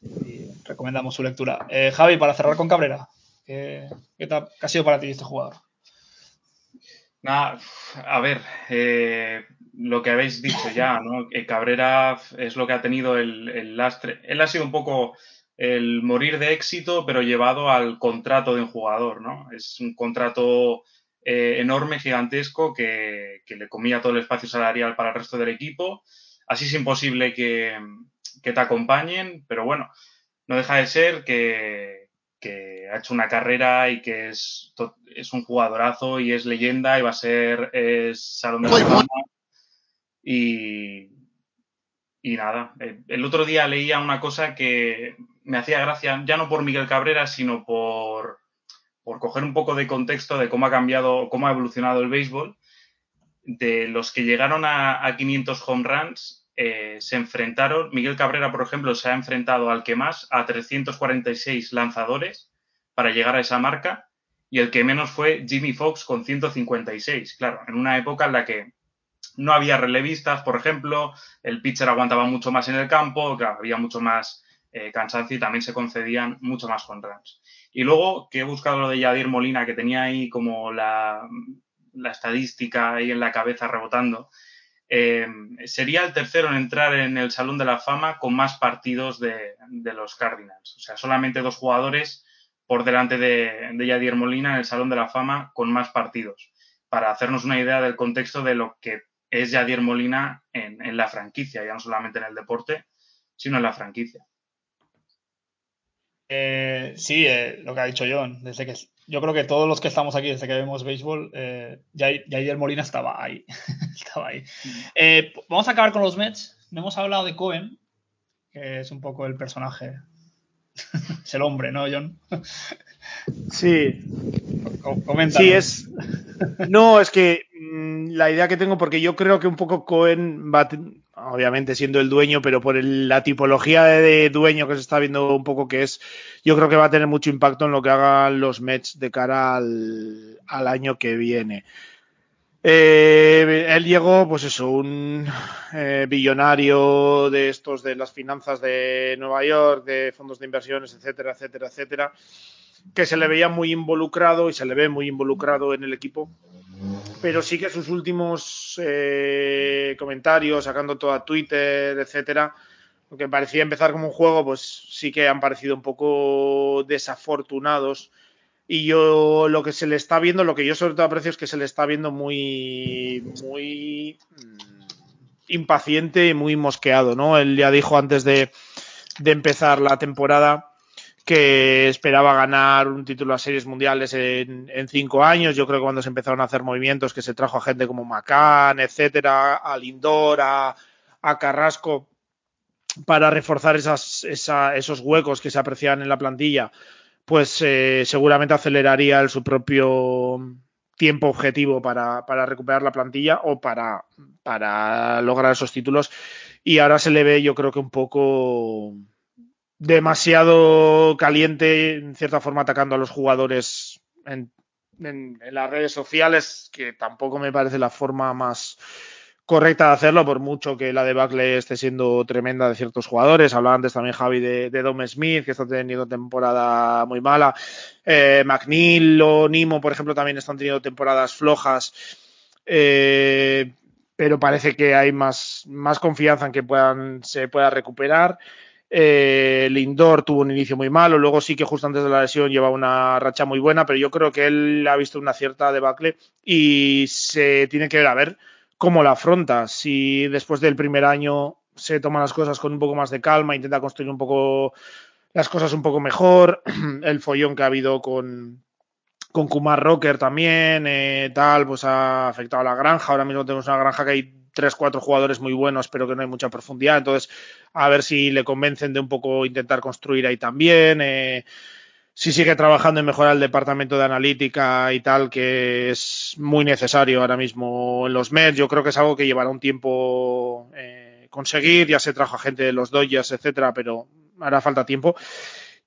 Y recomendamos su lectura. Eh, Javi, para cerrar con Cabrera, ¿qué, qué, ha sido para ti este jugador? Nada, a ver, eh, lo que habéis dicho ya, ¿no? Que Cabrera es lo que ha tenido el, el lastre. Él ha sido un poco el morir de éxito, pero llevado al contrato de un jugador, ¿no? Es un contrato eh, enorme, gigantesco, que, que le comía todo el espacio salarial para el resto del equipo. Así es imposible que, que te acompañen, pero bueno, no deja de ser que, que ha hecho una carrera y que es, es un jugadorazo y es leyenda y va a ser es Salón de la Fama. Y, y nada, eh, el otro día leía una cosa que me hacía gracia, ya no por Miguel Cabrera, sino por, por coger un poco de contexto de cómo ha cambiado, cómo ha evolucionado el béisbol. De los que llegaron a, a 500 home runs, eh, se enfrentaron, Miguel Cabrera, por ejemplo, se ha enfrentado al que más, a 346 lanzadores para llegar a esa marca, y el que menos fue Jimmy Fox con 156. Claro, en una época en la que no había relevistas, por ejemplo, el pitcher aguantaba mucho más en el campo, había mucho más eh, cansancio y también se concedían mucho más con runs. Y luego que he buscado lo de Yadier Molina, que tenía ahí como la, estadística ahí en la cabeza rebotando, eh, sería el tercero en entrar en el Salón de la Fama con más partidos de, de los Cardinals. O sea, solamente dos jugadores por delante de, de Yadier Molina en el Salón de la Fama con más partidos, para hacernos una idea del contexto de lo que es Yadier Molina en, en la franquicia, ya no solamente en el deporte, sino en la franquicia. Eh, sí, eh, lo que ha dicho John, desde que yo creo que todos los que estamos aquí desde que vemos béisbol, eh, Jair Molina estaba ahí. estaba ahí. Eh, vamos a acabar con los Mets. No hemos hablado de Cohen, que es un poco el personaje. es el hombre, ¿no, John? Sí, Co- Comenta. Sí, es. No, es que mm, la idea que tengo, porque yo creo que un poco Cohen va, obviamente siendo el dueño, pero por la tipología de, dueño que se está viendo un poco que es, yo creo que va a tener mucho impacto en lo que hagan los Mets de cara al, al año que viene. Eh, él llegó, pues eso, un eh, billonario de estos de las finanzas de Nueva York, de fondos de inversiones, etcétera, etcétera, etcétera que se le veía muy involucrado y se le ve muy involucrado en el equipo. Pero sí que sus últimos eh, comentarios, sacando todo a Twitter, etcétera, lo que parecía empezar como un juego, pues sí que han parecido un poco desafortunados. Y yo lo que se le está viendo, lo que yo sobre todo aprecio es que se le está viendo muy, muy mm, impaciente y muy mosqueado, ¿no? Él ya dijo antes de, de empezar la temporada que esperaba ganar un título a series mundiales en, en, cinco años. Yo creo que cuando se empezaron a hacer movimientos, que se trajo a gente como McCann, etcétera, a Lindor, a, a Carrasco, para reforzar esas, esa, esos huecos que se apreciaban en la plantilla, pues eh, seguramente aceleraría el, su propio tiempo objetivo para, para, recuperar la plantilla o para, para lograr esos títulos. Y ahora se le ve, yo creo que un poco demasiado caliente, en cierta forma atacando a los jugadores en, en, las redes sociales, que tampoco me parece la forma más correcta de hacerlo, por mucho que la debacle esté siendo tremenda de ciertos jugadores. Hablaba antes también Javi de, de Dom Smith, que está teniendo temporada muy mala. Eh, McNeil o Nimo, por ejemplo, también están teniendo temporadas flojas. Eh, pero parece que hay más, más confianza en que puedan, se pueda recuperar. Eh, Lindor tuvo un inicio muy malo, luego sí que justo antes de la lesión lleva una racha muy buena, pero yo creo que él ha visto una cierta debacle y se tiene que ver a ver cómo la afronta. Si después del primer año se toman las cosas con un poco más de calma, intenta construir un poco las cosas un poco mejor, el follón que ha habido con, con Kumar Rocker también, eh, tal, pues ha afectado a la granja. Ahora mismo tenemos una granja que hay tres, cuatro jugadores muy buenos, pero que no hay mucha profundidad. Entonces, a ver si le convencen de un poco intentar construir ahí también. Eh, si sigue trabajando en mejorar el departamento de analítica y tal, que es muy necesario ahora mismo en los Mets. Yo creo que es algo que llevará un tiempo eh, conseguir. Ya se trajo a gente de los Dodgers, etcétera, pero hará falta tiempo.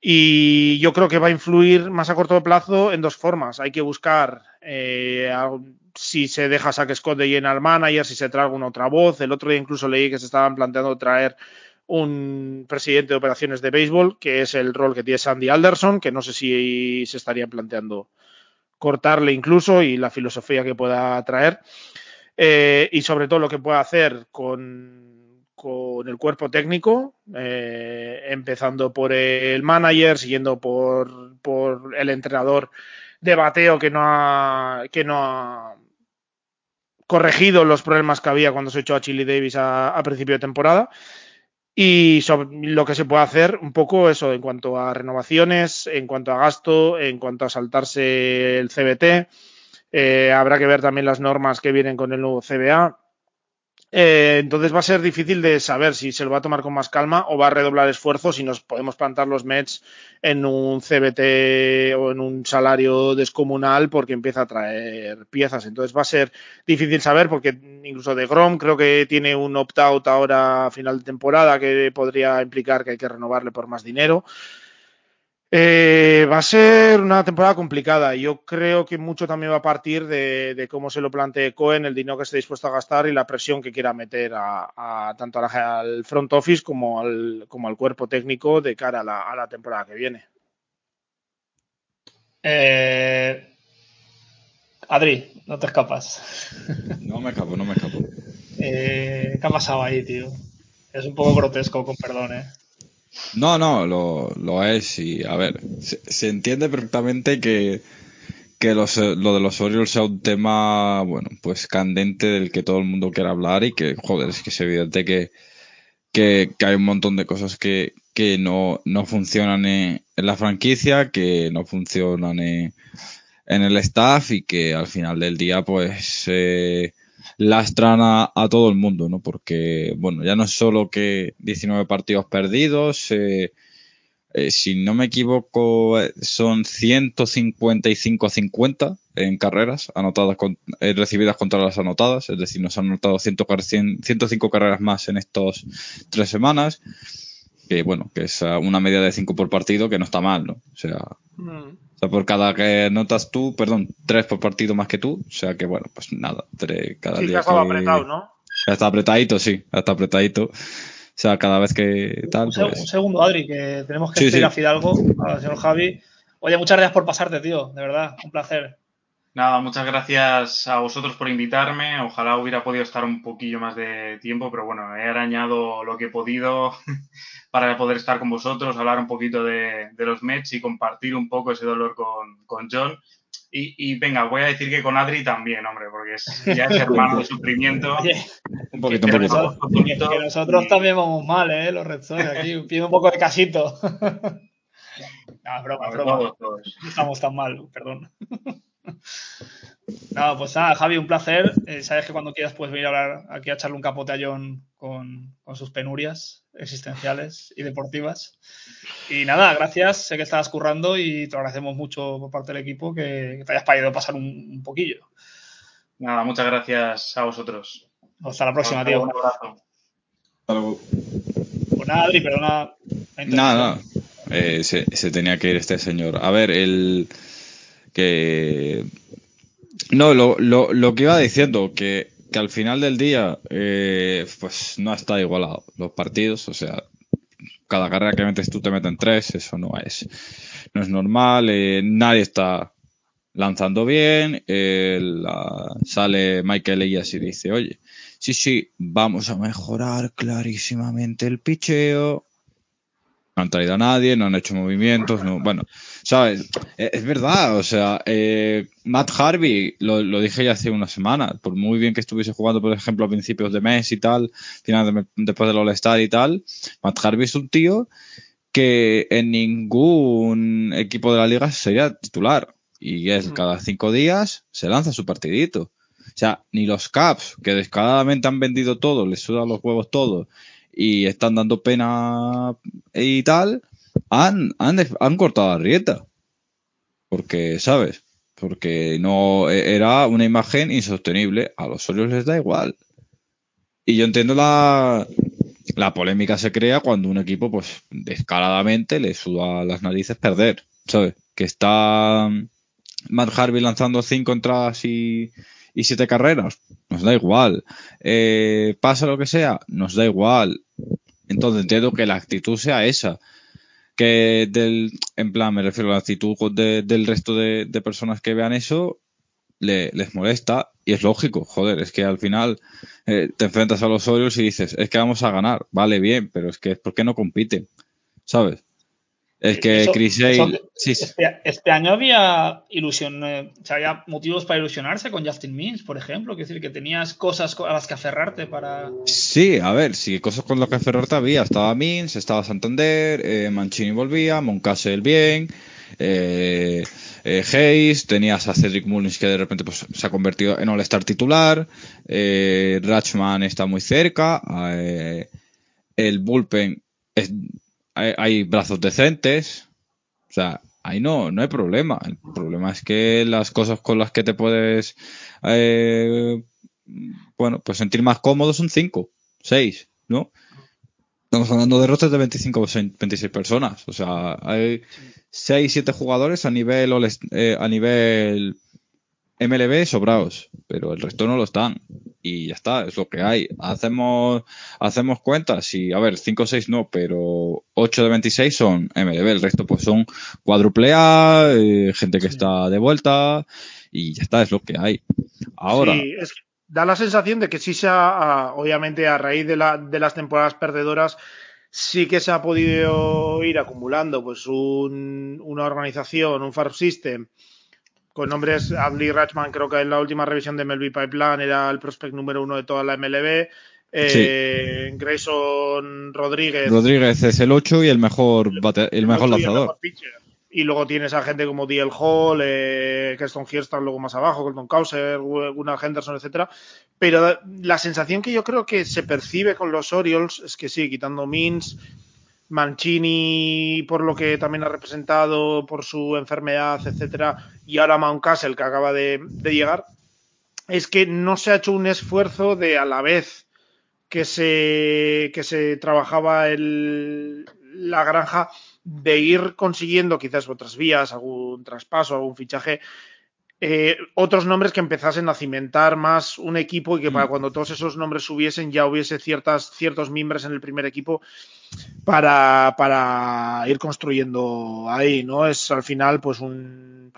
Y yo creo que va a influir más a corto plazo en dos formas. Hay que buscar eh, si se deja Sack Scott de general manager, si se trae alguna otra voz. El otro día incluso leí que se estaban planteando traer un presidente de operaciones de béisbol, que es el rol que tiene Sandy Alderson, que no sé si se estaría planteando cortarle incluso y la filosofía que pueda traer. Eh, y sobre todo lo que pueda hacer con, con el cuerpo técnico, eh, empezando por el manager, siguiendo por, por, el entrenador de bateo que no ha, que no ha corregido los problemas que había cuando se echó a Chili Davis a, a principio de temporada y sobre lo que se puede hacer un poco eso en cuanto a renovaciones, en cuanto a gasto, en cuanto a saltarse el CBT. Eh, habrá que ver también las normas que vienen con el nuevo CBA. Eh, entonces va a ser difícil de saber si se lo va a tomar con más calma o va a redoblar esfuerzos y nos podemos plantar los Mets en un CBT o en un salario descomunal porque empieza a traer piezas. Entonces va a ser difícil saber porque incluso de Grom creo que tiene un opt-out ahora a final de temporada que podría implicar que hay que renovarle por más dinero. Eh, va a ser una temporada complicada. Yo creo que mucho también va a partir de, de, cómo se lo plantee Cohen, el dinero que esté dispuesto a gastar y la presión que quiera meter a, a tanto al front office como al, como al, cuerpo técnico de cara a la, a la temporada que viene. Eh, Adri, no te escapas. No me escapo, no me escapo. Eh, ¿Qué ha pasado ahí, tío? Es un poco grotesco, con perdón, eh. No, no, lo, lo es y a ver, se, se entiende perfectamente que, que los, lo de los Orioles sea un tema, bueno, pues candente del que todo el mundo quiera hablar y que, joder, es que es evidente que, que, hay un montón de cosas que, que no, no funcionan en, en, la franquicia, que no funcionan en, en, el staff y que al final del día, pues, eh, lastran a, a, todo el mundo, ¿no? Porque, bueno, ya no es solo que 19 partidos perdidos, eh, eh, si no me equivoco, son 155-50 en carreras anotadas con, eh, recibidas contra las anotadas, es decir, nos han anotado 100, 105 carreras más en estos tres semanas, que bueno, que es una media de 5 por partido, que no está mal, ¿no? O sea, mm. O sea por cada que anotas tú, perdón, 3 por partido más que tú, o sea que bueno, pues nada, tres, cada sí, día. Que... apretado, ¿no? Está apretadito, sí, está apretadito. O sea, cada vez que tal. Un, pues... un segundo, Adri, que tenemos que sí, decir sí. a Fidalgo, al señor Javi. Oye, muchas gracias por pasarte, tío. De verdad, un placer. Nada, muchas gracias a vosotros por invitarme. Ojalá hubiera podido estar un poquillo más de tiempo, pero bueno, he arañado lo que he podido para poder estar con vosotros, hablar un poquito de, de los Mets y compartir un poco ese dolor con, con John. Y, y, venga, voy a decir que con Adri también, hombre, porque es, ya es hermano de sufrimiento. Un poquito, un poquito. Nosotros, que, que nosotros y... también vamos mal, ¿eh? Los Red Sox aquí, pide un poco de casito. no, broma, broma. Todos, todos. No estamos tan mal, perdón. No, pues nada, Javi, un placer. Eh, sabes que cuando quieras puedes venir a hablar aquí a echarle un capote a John con, con sus penurias existenciales y deportivas. Y nada, gracias. Sé que estabas currando y te agradecemos mucho por parte del equipo que, te hayas podido pasar un, poquillo. Nada, muchas gracias a vosotros. Hasta la próxima, tío. Un abrazo. Hasta luego. Pues nada, Adri, perdona. Nada, no. Eh, se, se, tenía que ir este señor. A ver, el que no, lo, lo, lo que iba diciendo, que, que al final del día, eh, pues no está igualado los partidos, o sea, cada carrera que metes tú te meten tres, eso no es, no es normal, eh, nadie está lanzando bien, sale Michael Elías y dice, oye, sí, sí, vamos a mejorar clarísimamente el picheo, no han traído a nadie, no han hecho movimientos, no, bueno, sabes, e, es, verdad, o sea, eh, Matt Harvey, lo, dije ya hace una semana, por muy bien que estuviese jugando, por ejemplo, a principios de mes y tal, final después del All-Star y tal, Matt Harvey es un tío que en ningún equipo de la liga sería titular. Y es cada cinco días se lanza su partidito. O sea, ni los Caps, que descaradamente han vendido todo, les sudan los huevos todo, y están dando pena y tal, han, han, han cortado la rieta. Porque, ¿sabes? Porque no e, era una imagen insostenible. A los Orioles les da igual. Y yo entiendo la, la polémica se crea cuando un equipo, pues, descaradamente le suda las narices perder. ¿Sabes? Que está Matt Harvey lanzando cinco entradas y, y siete carreras. Nos da igual. Eh, pasa lo que sea, nos da igual. Entonces entiendo que la actitud sea esa. Que del, en plan, me refiero a la actitud del resto de, personas que vean eso, les molesta y es lógico, joder, es que al final eh, te enfrentas a los Orioles y dices, es que vamos a ganar, vale, bien, pero es que es porque no compiten, ¿sabes? Es que Chris este, este, año había ilusión, eh, había motivos para ilusionarse con Justin Means, por ejemplo. Es decir, que tenías cosas a las que aferrarte para. Sí, a ver, sí, cosas con las que aferrarte había. Estaba Means, estaba Santander, eh, Mancini volvía, Moncastle bien, eh, eh, Hayes, tenías a Cedric Mullins que de repente pues, se ha convertido en All-Star titular, eh, Ratchman está muy cerca, el bullpen es hay, brazos decentes. O sea, ahí no, no hay problema. El problema es que las cosas con las que te puedes, eh, bueno, pues sentir más cómodo son 5, 6, ¿no? Estamos hablando de rosters de 25 o 26 personas. O sea, hay 6, 7 jugadores a nivel, eh, a nivel MLB sobrados, pero el resto no lo están. Y ya está, es lo que hay. Hacemos, hacemos cuentas y, a ver, 5 o 6 no, pero 8 de 26 son MLB, el resto pues son cuádruple A, eh, gente que está de vuelta y ya está, es lo que hay. Ahora. Sí, es que da la sensación de que sí se ha, obviamente a raíz de, la, de las temporadas perdedoras, sí que se ha podido ir acumulando pues un, una organización, un farm system con nombres, Adley Ratchman creo que en la última revisión de MLB Pipeline era el prospect número uno de toda la MLB. Eh, Grayson Rodríguez. Rodríguez es el 8 y el mejor, el mejor lanzador. Y, luego tienes a gente como D.L. Hall, eh, Keston Hierstan luego más abajo, Colton Causer, Gunnar Henderson, etcétera. Pero la sensación que yo creo que se percibe con los Orioles es que sí, quitando Means, Mancini por lo que también ha representado por su enfermedad, etcétera, y ahora Mountcastle que acaba de, llegar, es que no se ha hecho un esfuerzo de a la vez que se, que se trabajaba el, la granja de ir consiguiendo quizás otras vías, algún traspaso, algún fichaje, eh, otros nombres que empezasen a cimentar más un equipo y que para mm. cuando todos esos nombres subiesen ya hubiese ciertas, ciertos miembros en el primer equipo para, para ir construyendo ahí, ¿no? Es al final, pues, un,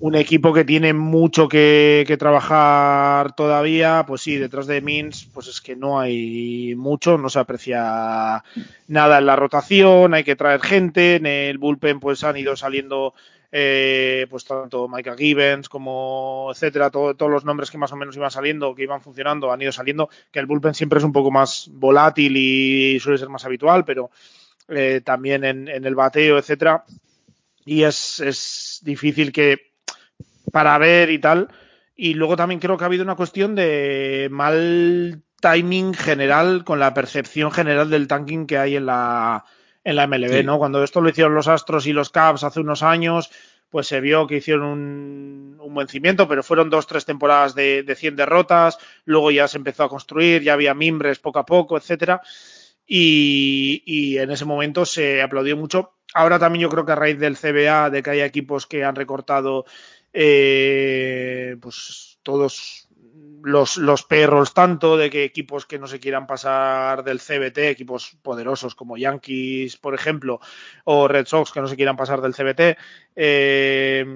un equipo que tiene mucho que, que, trabajar todavía. Pues sí, detrás de Mins, pues es que no hay mucho, no se aprecia nada en la rotación, hay que traer gente. En el bullpen, pues han ido saliendo eh, pues tanto Micah Gibbons como etcétera, todos los nombres que más o menos iban saliendo, que iban funcionando, han ido saliendo, que el bullpen siempre es un poco más volátil y suele ser más habitual, pero eh, también en, el bateo, etcétera, y es, es difícil que para ver y tal. Y luego también creo que ha habido una cuestión de mal timing general con la percepción general del tanking que hay en la en la MLB, Sí. ¿no? Cuando esto lo hicieron los Astros y los Cubs hace unos años, pues se vio que hicieron un, un buen cimiento, pero fueron dos, tres temporadas de, de 100 derrotas, luego ya se empezó a construir, ya había mimbres poco a poco, etcétera, y, y en ese momento se aplaudió mucho. Ahora también yo creo que a raíz del CBA, de que hay equipos que han recortado eh, pues todos los, los payrolls tanto, de que equipos que no se quieran pasar del CBT, equipos poderosos como Yankees, por ejemplo, o Red Sox que no se quieran pasar del CBT, eh,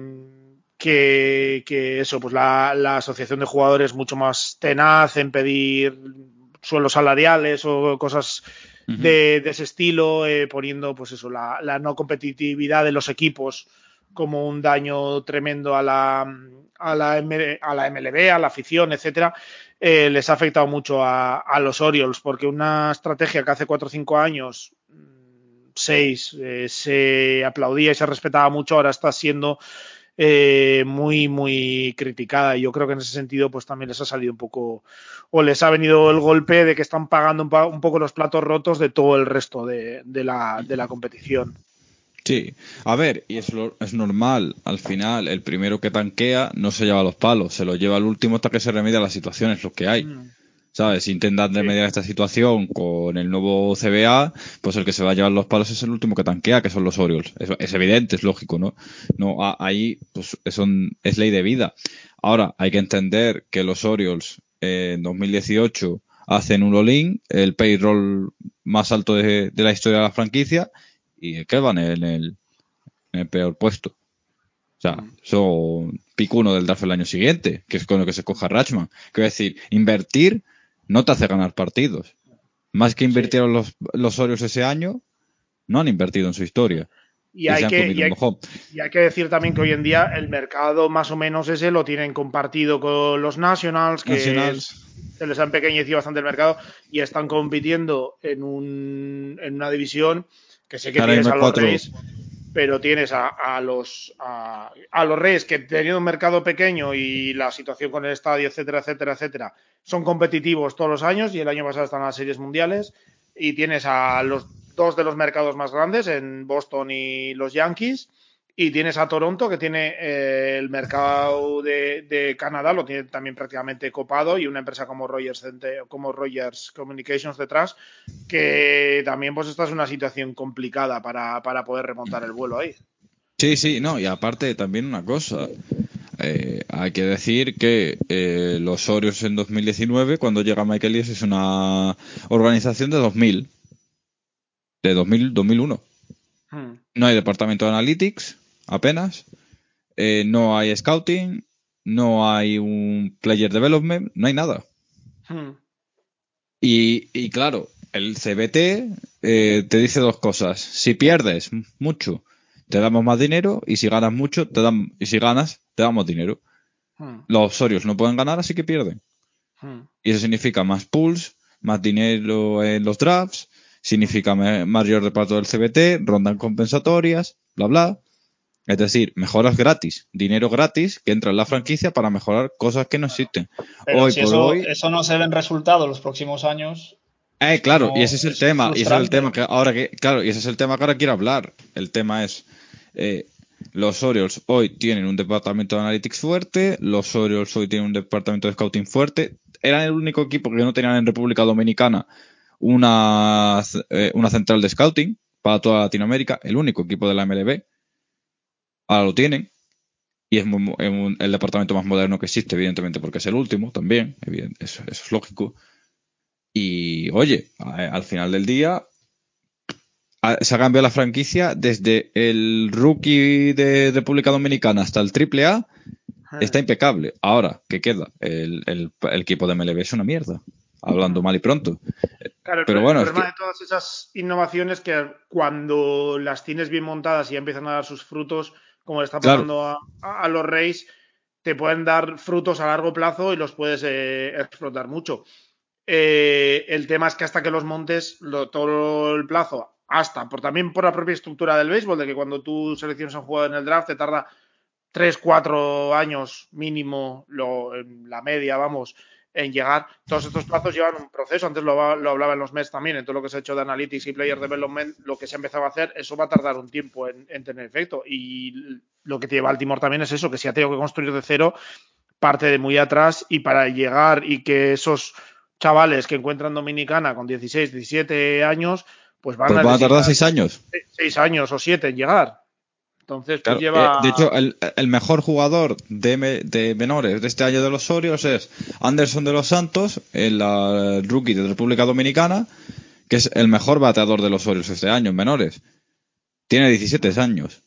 que, que, eso, pues la, la, asociación de jugadores mucho más tenaz en pedir suelos salariales o cosas de, ese estilo, eh, poniendo pues eso, la, la, no competitividad de los equipos como un daño tremendo a la, a la, a la MLB, a la afición, etcétera, eh, les ha afectado mucho a, a, los Orioles, porque una estrategia que hace 4 o 5 años, 6, eh, se aplaudía y se respetaba mucho, ahora está siendo eh, muy, muy criticada. Y yo creo que en ese sentido, pues también les ha salido un poco, o les ha venido el golpe de que están pagando un, un poco los platos rotos de todo el resto de, la, de la competición. Sí, a ver, y es, lo, es normal, al final el primero que tanquea no se lleva los palos, se lo lleva el último hasta que se remedia la situación, es lo que hay. Mm. ¿Sabes? Si intentan remediar esta situación con el nuevo CBA, pues el que se va a llevar los palos es el último que tanquea, que son los Orioles. Es, es evidente, es lógico, ¿no? No, ahí pues son, es ley de vida. Ahora, hay que entender que los Orioles eh, en 2018 hacen un all-in, el payroll más alto de, de la historia de la franquicia, y que van en el, en el peor puesto. O sea, son picuno del draft el año siguiente, que es con lo que se coja Ratchman. Quiero decir, invertir no te hace ganar partidos. Más que invirtieron los, los Orioles ese año, no han invertido en su historia. Y hay, que, y, hay, y hay, que, decir también que hoy en día el mercado más o menos ese lo tienen compartido con los Nationals, que Nationals. Es, se les han pequeñecido bastante el mercado y están compitiendo en, un, en una división que sé que Ahora tienes a los cuatro. Reyes, pero tienes a, a los a, a, los Reyes que teniendo un mercado pequeño y la situación con el estadio, etcétera, etcétera, etcétera, son competitivos todos los años y el año pasado están en las series mundiales y tienes a los dos de los mercados más grandes en Boston y los Yankees y tienes a Toronto que tiene eh, el mercado de, de, Canadá lo tiene también prácticamente copado y una empresa como Rogers como Rogers Communications detrás que también pues esta es una situación complicada para, para poder remontar el vuelo ahí. Sí, sí, no, y aparte también una cosa, eh, hay que decir que eh, los Orioles en 2019, cuando llega Michael Elias, es una organización de 2000, de 2000, 2001. Hmm. No hay departamento de analytics, apenas, eh, no hay scouting, no hay un player development, no hay nada. Hmm. Y, y, claro, el CBT eh, te dice dos cosas. Si pierdes mucho, te damos más dinero y si ganas mucho, te dan, y si ganas, te damos dinero. Hmm. Los Orioles no pueden ganar, así que pierden. Hmm. Y eso significa más pools, más dinero en los drafts, significa mayor reparto del CBT, rondas compensatorias, bla, bla. Es decir, mejoras gratis, dinero gratis que entra en la franquicia para mejorar cosas que no existen. Pero hoy si por eso, hoy. eso no se ven resultados los próximos años. Eh, claro, y ese es el es tema, y ese es el tema que ahora que, claro, y ese es el tema que ahora quiero hablar. El tema es, eh, los Orioles hoy tienen un departamento de analytics fuerte, los Orioles hoy tienen un departamento de scouting fuerte. Eran el único equipo que no tenían en República Dominicana una, eh, una central de scouting para toda Latinoamérica, el único equipo de la MLB. Ahora lo tienen. Y es muy- es un- el departamento más moderno que existe, evidentemente, porque es el último también. Eso, eso es lógico. Y oye, a- al final del día a- se ha cambiado la franquicia desde el rookie de República Dominicana hasta el triple A. Está impecable. Ahora, ¿qué queda? El, el- el equipo de MLB es una mierda. Hablando mal y pronto. Claro, Pero bueno, el es problema que- de todas esas innovaciones que cuando las tienes bien montadas y ya empiezan a dar sus frutos, como le está pasando a los Reyes, te pueden dar frutos a largo plazo y los puedes eh, explotar mucho. Eh, el tema es que hasta que los montes, lo- todo el plazo, hasta, por, también por la propia estructura del béisbol, de que cuando tú seleccionas a un jugador en el draft te tarda 3, 4 años mínimo, lo, en la media, vamos, en llegar. Todos estos plazos llevan un proceso. Antes lo, lo hablaba en los meses también, en todo lo que se ha hecho de Analytics y Player Development, lo que se ha empezado a hacer, eso va a tardar un tiempo en, en tener efecto. Y lo que tiene Baltimore también es eso, que si ha tenido que construir de cero, parte de muy atrás y para llegar y que esos chavales que encuentran Dominicana con 16, 17 años, pues van, Pues a, van a tardar necesitar seis años. seis años o siete en llegar. Entonces, Claro, lleva. eh, de hecho, el, el mejor jugador de, me- de menores de este año de los Orioles es Anderson de los Santos, el ah, rookie de República Dominicana, que es el mejor bateador de los Orioles este año en menores. Tiene 17 años.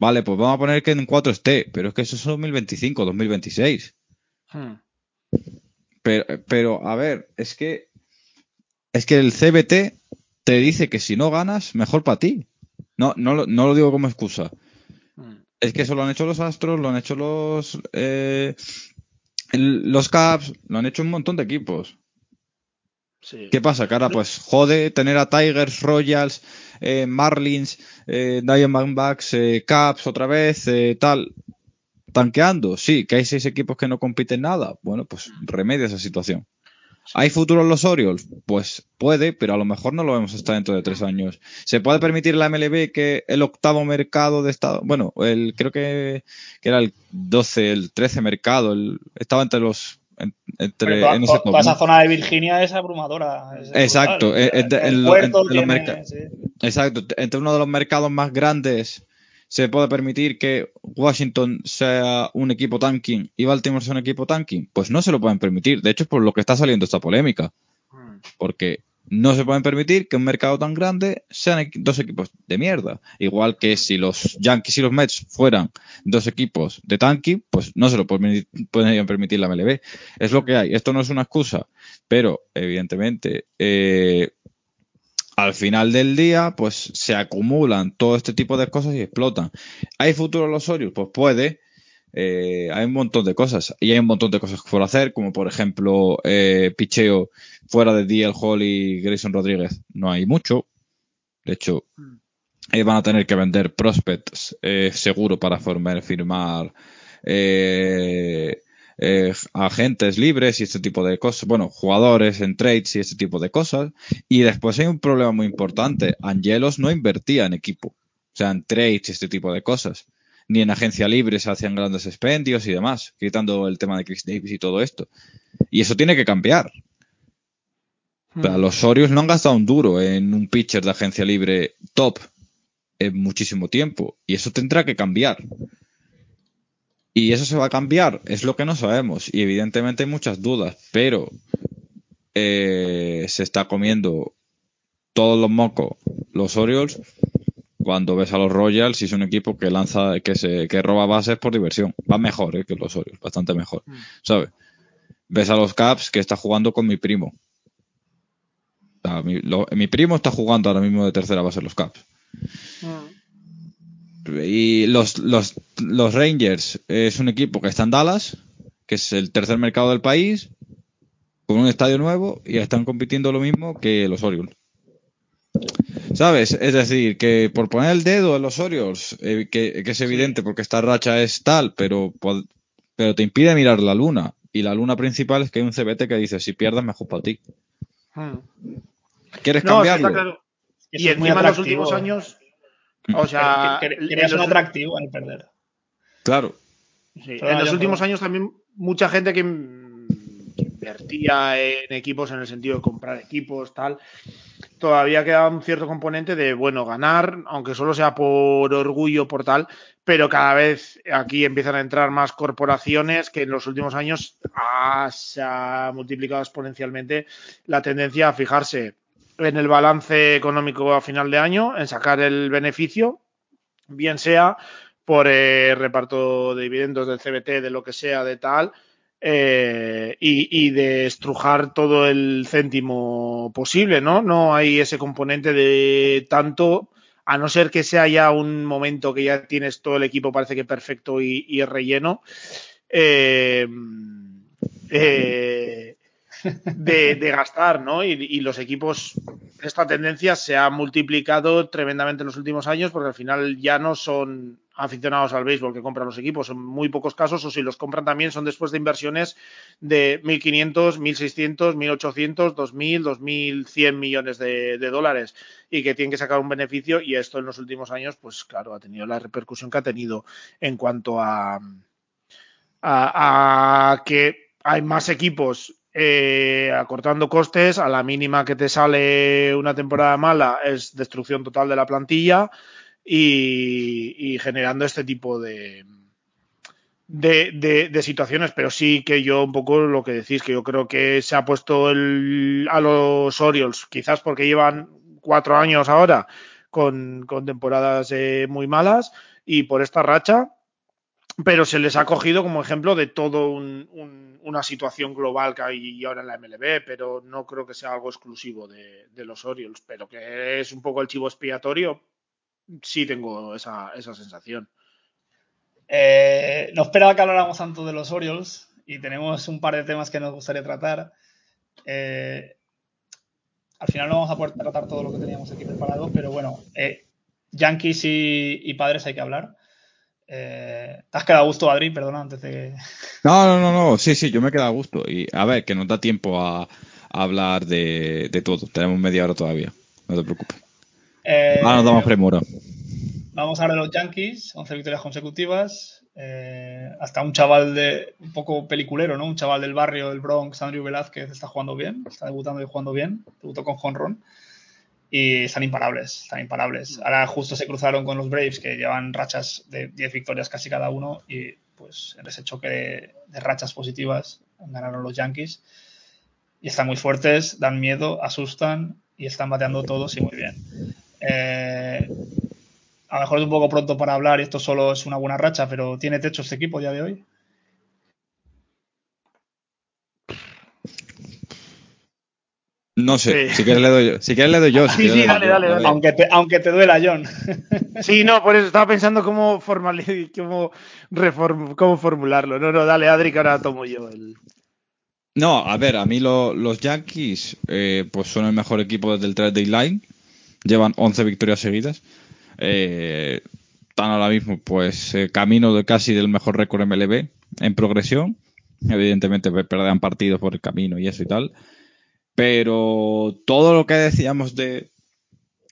Vale, pues vamos a poner que en 4 esté, pero es que eso es 2025, 2026. Hmm. Pero, pero, a ver, es que es que el CBT te dice que si no ganas, mejor para ti. No, no, no lo digo como excusa. Es que eso lo han hecho los Astros, lo han hecho los eh, los Caps, lo han hecho un montón de equipos. Sí. ¿Qué pasa? Ahora pues jode tener a Tigers, Royals, eh, Marlins, eh, Diamondbacks, eh, Caps otra vez, eh, tal. Tanqueando, sí, que hay seis equipos que no compiten nada. Bueno, pues remedia esa situación. ¿Hay futuro en los Orioles? Pues puede, pero a lo mejor no lo vemos hasta dentro de tres años. ¿Se puede permitir la MLB que el octavo mercado de estado, bueno, el, creo que, que era el 12, el 13 mercado, el- estaba entre los, en- entre, toda, en za zona de Virginia es abrumadora. es Exacto, brutal. eh, de- El en en- tiene- sí. Exacto, entre uno de los mercados más grandes se puede permitir que Washington sea un equipo tanking y Baltimore sea un equipo tanking. Pues no se lo pueden permitir. De hecho, es por lo que está saliendo esta polémica. Hmm. Porque no se pueden permitir que un mercado tan grande sean dos equipos de mierda. Igual que si los Yankees y los Mets fueran dos equipos de tanking, pues no se lo pueden pueden permitir la MLB. Es lo que hay. Esto no es una excusa. Pero, evidentemente, eh, al final del día, pues se acumulan todo este tipo de cosas y explotan. ¿Hay futuro en los Orioles? Pues puede. Eh, hay un montón de cosas. Y hay un montón de cosas por hacer, como por ejemplo, eh, picheo fuera de DL Hall y Grayson Rodríguez. No hay mucho. De hecho, eh, van a tener que vender prospects eh, seguro para formar, firmar eh, eh, agentes libres y este tipo de cosas. Bueno, jugadores en trades y este tipo de cosas. Y después hay un problema muy importante. Angelos no invertía en equipo. O sea, en trades y este tipo de cosas. Ni en agencia libre se hacían grandes expendios y demás, quitando el tema de Chris Davis y todo esto. Y eso tiene que cambiar. O sea, los Orioles no han gastado un duro en un pitcher de agencia libre top en muchísimo tiempo. Y eso tendrá que cambiar. Y eso se va a cambiar, es lo que no sabemos. Y evidentemente hay muchas dudas, pero eh, se está comiendo todos los mocos los Orioles cuando ves a los Royals y es un equipo que lanza, que se, que roba bases por diversión. Va mejor eh, que los Orioles, bastante mejor. ¿Sabes? Ves a los Caps que está jugando con mi primo. O sea, mi, lo- mi primo está jugando ahora mismo de tercera base los Caps. Hmm. Y los, los, los Rangers es un equipo que está en Dallas, que es el tercer mercado del país, con un estadio nuevo y están compitiendo lo mismo que los Orioles. ¿Sabes? Es decir, que por poner el dedo en los Orioles, eh, que, que es evidente porque esta racha es tal, pero, pero te impide mirar la luna. Y la luna principal es que hay un CBT que dice, si pierdes, mejor para ti. Hmm. ¿Quieres No, cambiarlo? está claro. Y es muy encima en los últimos años, o sea, Que- que- en Querías un los- atractivo al perder. Claro. Sí, en los últimos creo- años también mucha gente que, mm, que invertía en equipos en el sentido de comprar equipos, tal, todavía queda un cierto componente de, bueno, ganar, aunque solo sea por orgullo, por tal, pero cada vez aquí empiezan a entrar más corporaciones que en los últimos años ah, se ha multiplicado exponencialmente la tendencia a fijarse en el balance económico a final de año, en sacar el beneficio, bien sea por eh, reparto de dividendos del CBT, de lo que sea, de tal, eh, y, y de estrujar todo el céntimo posible, ¿no? No hay ese componente de tanto, a no ser que sea ya un momento que ya tienes todo el equipo, parece que perfecto y, relleno. Eh, eh, de, gastar, ¿no? Y, los equipos, esta tendencia se ha multiplicado tremendamente en los últimos años porque al final ya no son aficionados al béisbol que compran los equipos, en muy pocos casos, o si los compran también son después de inversiones de 1.500, 1.600, 1.800, 2.000, 2.100 millones de, dólares y que tienen que sacar un beneficio y esto en los últimos años, pues claro, ha tenido la repercusión que ha tenido en cuanto a, a que hay más equipos eh, acortando costes, a la mínima que te sale una temporada mala es destrucción total de la plantilla y, generando este tipo de, de, situaciones, pero sí que yo un poco lo que decís, que yo creo que se ha puesto a los Orioles, quizás porque llevan cuatro años ahora con, con temporadas eh, muy malas y por esta racha, pero se les ha cogido como ejemplo de todo un, un, una situación global que hay ahora en la MLB, pero no creo que sea algo exclusivo de, los Orioles, pero que es un poco el chivo expiatorio, sí tengo esa, esa sensación. Eh, no esperaba que habláramos tanto de los Orioles y tenemos un par de temas que nos gustaría tratar. Eh, al final no vamos a poder tratar todo lo que teníamos aquí preparado, pero bueno, eh, Yankees y Padres hay que hablar. Eh, ¿Te has quedado a gusto, Adri? Perdona, antes de. No, no, no, no, sí, sí, yo me he quedado a gusto. Y a ver, que nos da tiempo a, a hablar de, de, todo. Tenemos media hora todavía, no te preocupes. Eh, Ahora nos damos premura. Vamos a hablar de los Yankees, 11 victorias consecutivas. Eh, hasta un chaval de un poco peliculero, ¿no? Un chaval del barrio del Bronx, Andrew Velázquez, está jugando bien, está debutando y jugando bien. Debutó con Honron y están imparables, están imparables. Ahora justo se cruzaron con los Braves que llevan rachas de 10 victorias casi cada uno y pues en ese choque de, de, rachas positivas ganaron los Yankees y están muy fuertes, dan miedo, asustan y están bateando todos y muy bien. Eh, a lo mejor es un poco pronto para hablar y esto solo es una buena racha, pero ¿tiene techo este equipo ya de hoy? No sé, sí. si quieres le doy yo. Si quieres le doy yo. Si sí, sí, dale, dale, dale, Aunque te, aunque te duela, John. Sí, no, por eso estaba pensando cómo, formal, cómo, reform, cómo formularlo. No, no, dale, Adri, que ahora tomo yo el... No, a ver, a mí lo, los Yankees eh, pues son el mejor equipo desde el trade deadline. Llevan 11 victorias seguidas. Eh, están ahora mismo pues eh, camino de casi del mejor récord MLB en progresión. Evidentemente perderán partidos por el camino y eso y tal. Pero todo lo que decíamos de,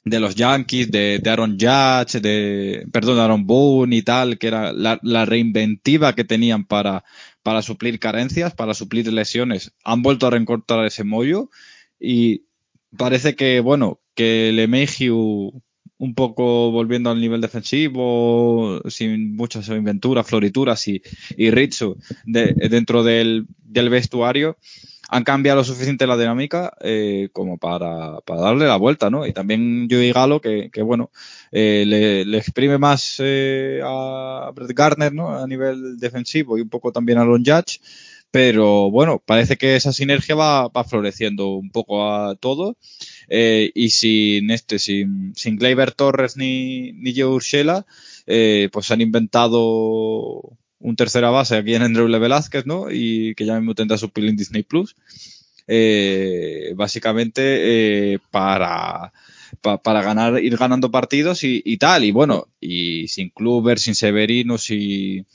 de los Yankees, de, Aaron Judge, de, perdón, Aaron Boone y tal, que era la, reinventiva que tenían para, para suplir carencias, para suplir lesiones, han vuelto a reencortar ese mollo. Y parece que, bueno, que LeMahieu un poco volviendo al nivel defensivo, sin muchas aventuras, florituras y, y de, dentro del, del vestuario, han cambiado lo suficiente la dinámica eh, como para, para, darle la vuelta, ¿no? Y también Joey Galo, que, que bueno, eh, le, le, exprime más eh, a Brett Gardner, ¿no? A nivel defensivo y un poco también a Lon Judge. Pero bueno, parece que esa sinergia va, va floreciendo un poco a todo. Eh, y sin este, sin, sin Gleyber Torres ni, ni Joe Urshela, eh, pues han inventado un tercera base aquí en Andrew Velázquez, ¿no? Y que ya mismo tendrá su pil en Disney Plus. Eh, básicamente eh, para, pa, para ganar, ir ganando partidos y, tal. Y bueno, y sin Kluber, sin Severino, sin,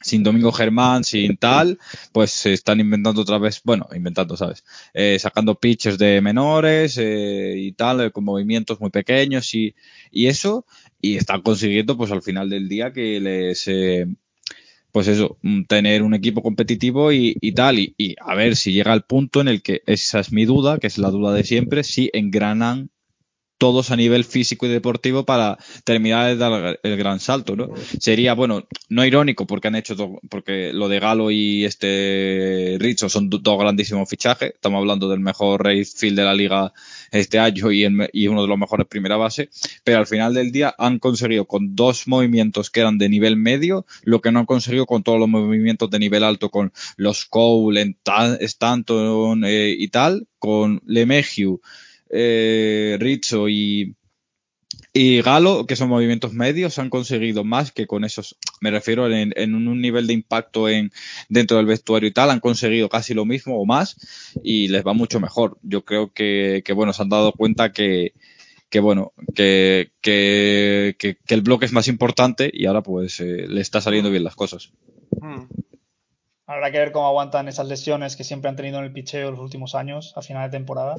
sin Domingo Germán, sin tal, pues se están inventando otra vez, bueno, inventando, ¿sabes? Eh, sacando pitches de menores y tal, con movimientos muy pequeños y, y eso, y están consiguiendo, pues al final del día que les, pues eso, tener un equipo competitivo y, y tal, y, y, a ver si llega al punto en el que esa es mi duda, que es la duda de siempre, si engranan todos a nivel físico y deportivo para terminar de dar el gran salto, ¿no? Sería, bueno, no irónico porque han hecho, todo, porque lo de Galo y este Richo son dos grandísimos fichajes, estamos hablando del mejor race field de la liga este año y, en, y uno de los mejores primera base, pero al final del día han conseguido con dos movimientos que eran de nivel medio, lo que no han conseguido con todos los movimientos de nivel alto, con los Cole, Stanton eh, y tal, con LeMahieu, eh, Rizzo y, y Galo, que son movimientos medios, han conseguido más que con esos, me refiero en, en, un nivel de impacto en dentro del vestuario y tal, han conseguido casi lo mismo o más y les va mucho mejor. Yo creo que, que bueno, se han dado cuenta que, que bueno, que, que, que, que el bloque es más importante y ahora pues eh, le está saliendo bien las cosas. Hmm. Habrá que ver cómo aguantan esas lesiones que siempre han tenido en el picheo los últimos años a final de temporada.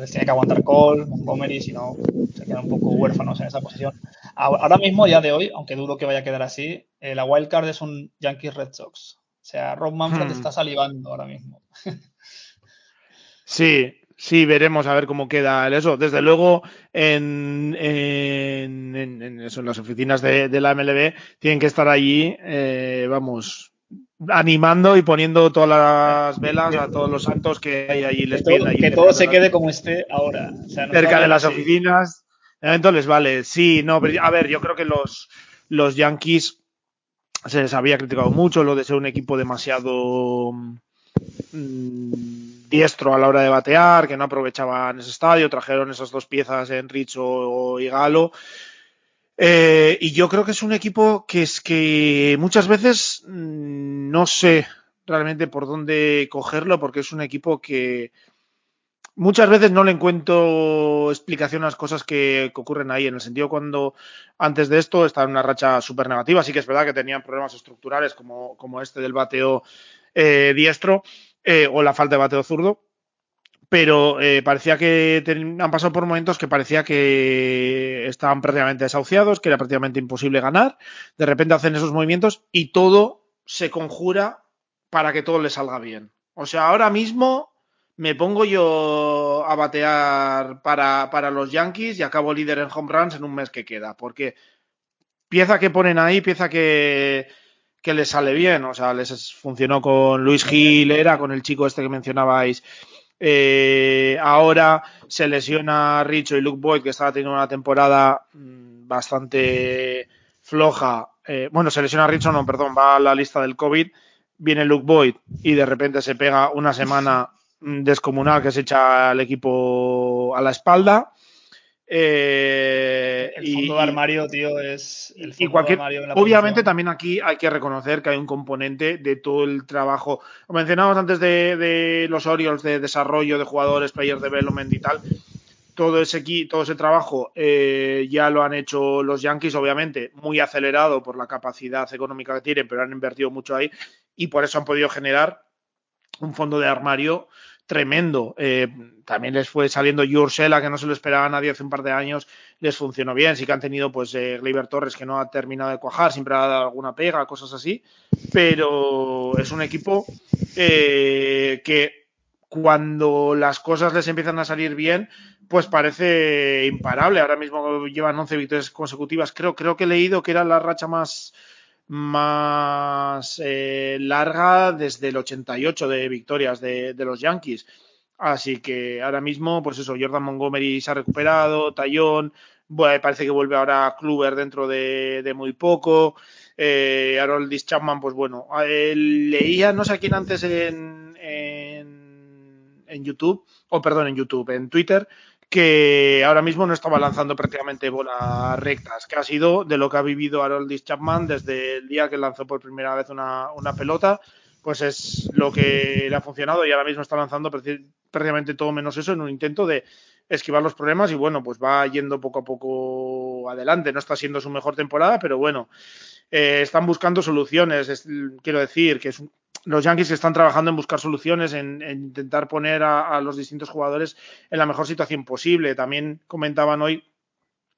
Les tiene que aguantar Cole, Montgomery, si no se quedan un poco huérfanos en esa posición. Ahora mismo, ya de hoy, aunque dudo que vaya a quedar así, eh, la wildcard es un Yankees Red Sox. O sea, Rob Manfred hmm. está salivando ahora mismo. sí, sí, veremos a ver cómo queda eso. Desde luego, en, en, en, eso, en las oficinas de, de, la MLB tienen que estar allí, eh, vamos, animando y poniendo todas las velas a todos los santos que hay allí. Les que todo, que todo se quede como esté ahora. O sea, no cerca de las así. oficinas. Les vale. Sí, no, pero a ver, yo creo que los, los Yankees se les había criticado mucho lo de ser un equipo demasiado mmm, diestro a la hora de batear, que no aprovechaban ese estadio, trajeron esas dos piezas en Richo y Galo. Eh, y yo creo que es un equipo que es que muchas veces mmm, no sé realmente por dónde cogerlo, porque es un equipo que muchas veces no le encuentro explicación a las cosas que, que, ocurren ahí, en el sentido cuando antes de esto estaba en una racha súper negativa, sí que es verdad que tenían problemas estructurales como, como este del bateo eh, diestro eh, o la falta de bateo zurdo, pero eh, parecía que han pasado por momentos que parecía que estaban prácticamente desahuciados, que era prácticamente imposible ganar. De repente hacen esos movimientos y todo se conjura para que todo les salga bien. O sea, ahora mismo me pongo yo a batear para, para los Yankees y acabo líder en home runs en un mes que queda, porque pieza que ponen ahí, pieza que, que les sale bien. O sea, les funcionó con Luis Gil, era con el chico este que mencionabais eh, ahora se lesiona Richo y Luke Boyd, que estaba teniendo una temporada mm, bastante floja. Eh, bueno, se lesiona Richo, no, perdón, va a la lista del COVID. Viene Luke Boyd y de repente se pega una semana mm, descomunal que se echa al equipo a la espalda. Eh, el fondo y, de armario, tío, es. El y cualquier, obviamente, también aquí hay que reconocer que hay un componente de todo el trabajo. Lo mencionábamos antes de, de los Orioles de desarrollo de jugadores, player development y tal. Todo ese, todo ese trabajo eh, ya lo han hecho los Yankees, obviamente, muy acelerado por la capacidad económica que tienen, pero han invertido mucho ahí y por eso han podido generar un fondo de armario tremendo. Eh, también les fue saliendo Ursela, que no se lo esperaba a nadie hace un par de años, les funcionó bien. Sí que han tenido, pues, eh, Gleyber Torres, que no ha terminado de cuajar, siempre ha dado alguna pega, cosas así. Pero es un equipo eh, que cuando las cosas les empiezan a salir bien, pues parece imparable. Ahora mismo llevan 11 victorias consecutivas. Creo, creo que he leído que era la racha más más eh, larga desde el 88 de victorias de, de, los Yankees. Así que ahora mismo, pues eso, Jordan Montgomery se ha recuperado, Tallón, bueno, parece que vuelve ahora Kluber dentro de, de muy poco. Eh, Chapman, pues bueno, eh, leía, no sé a quién antes en, en, en YouTube, o perdón, en YouTube, en Twitter, que ahora mismo no estaba lanzando prácticamente bolas rectas, que ha sido de lo que ha vivido Harold Chapman desde el día que lanzó por primera vez una, una, pelota, pues es lo que le ha funcionado y ahora mismo está lanzando prácticamente todo menos eso en un intento de esquivar los problemas y bueno, pues va yendo poco a poco adelante, no está siendo su mejor temporada, pero bueno, eh, están buscando soluciones, es, quiero decir que es un, los Yankees están trabajando en buscar soluciones, en, en intentar poner a, los distintos jugadores en la mejor situación posible. También comentaban hoy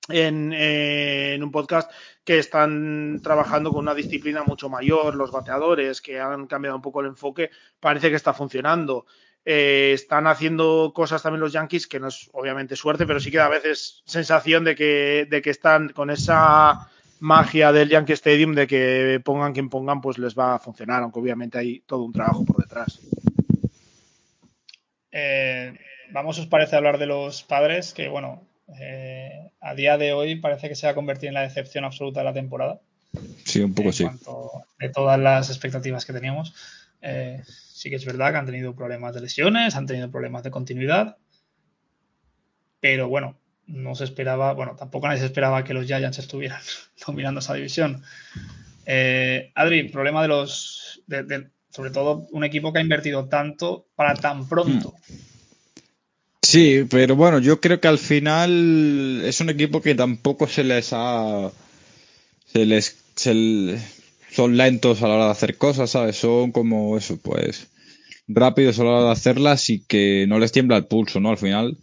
en, eh, en, un podcast que están trabajando con una disciplina mucho mayor, los bateadores, que han cambiado un poco el enfoque, parece que está funcionando. Eh, están haciendo cosas también los Yankees, que no es obviamente suerte, pero sí que a veces sensación de que están con esa magia del Yankee Stadium de que pongan quien pongan, pues les va a funcionar, aunque obviamente hay todo un trabajo por detrás. Eh, vamos, os parece hablar de los padres, que bueno, eh, a día de hoy parece que se va a convertir en la decepción absoluta de la temporada. Sí, un poco sí. De todas las expectativas que teníamos. Eh, sí que es verdad que han tenido problemas de lesiones, han tenido problemas de continuidad. Pero bueno, no se esperaba, bueno, tampoco nadie se esperaba que los Giants estuvieran dominando esa división. Eh, Adri, problema de los, sobre todo un equipo que ha invertido tanto para tan pronto. Hmm. Sí, pero bueno, yo creo que al final es un equipo que tampoco se les ha, se les, son lentos a la hora de hacer cosas, ¿sabes? Son como eso, pues rápidos a la hora de hacerlas y que no les tiembla el pulso, ¿no? Al final.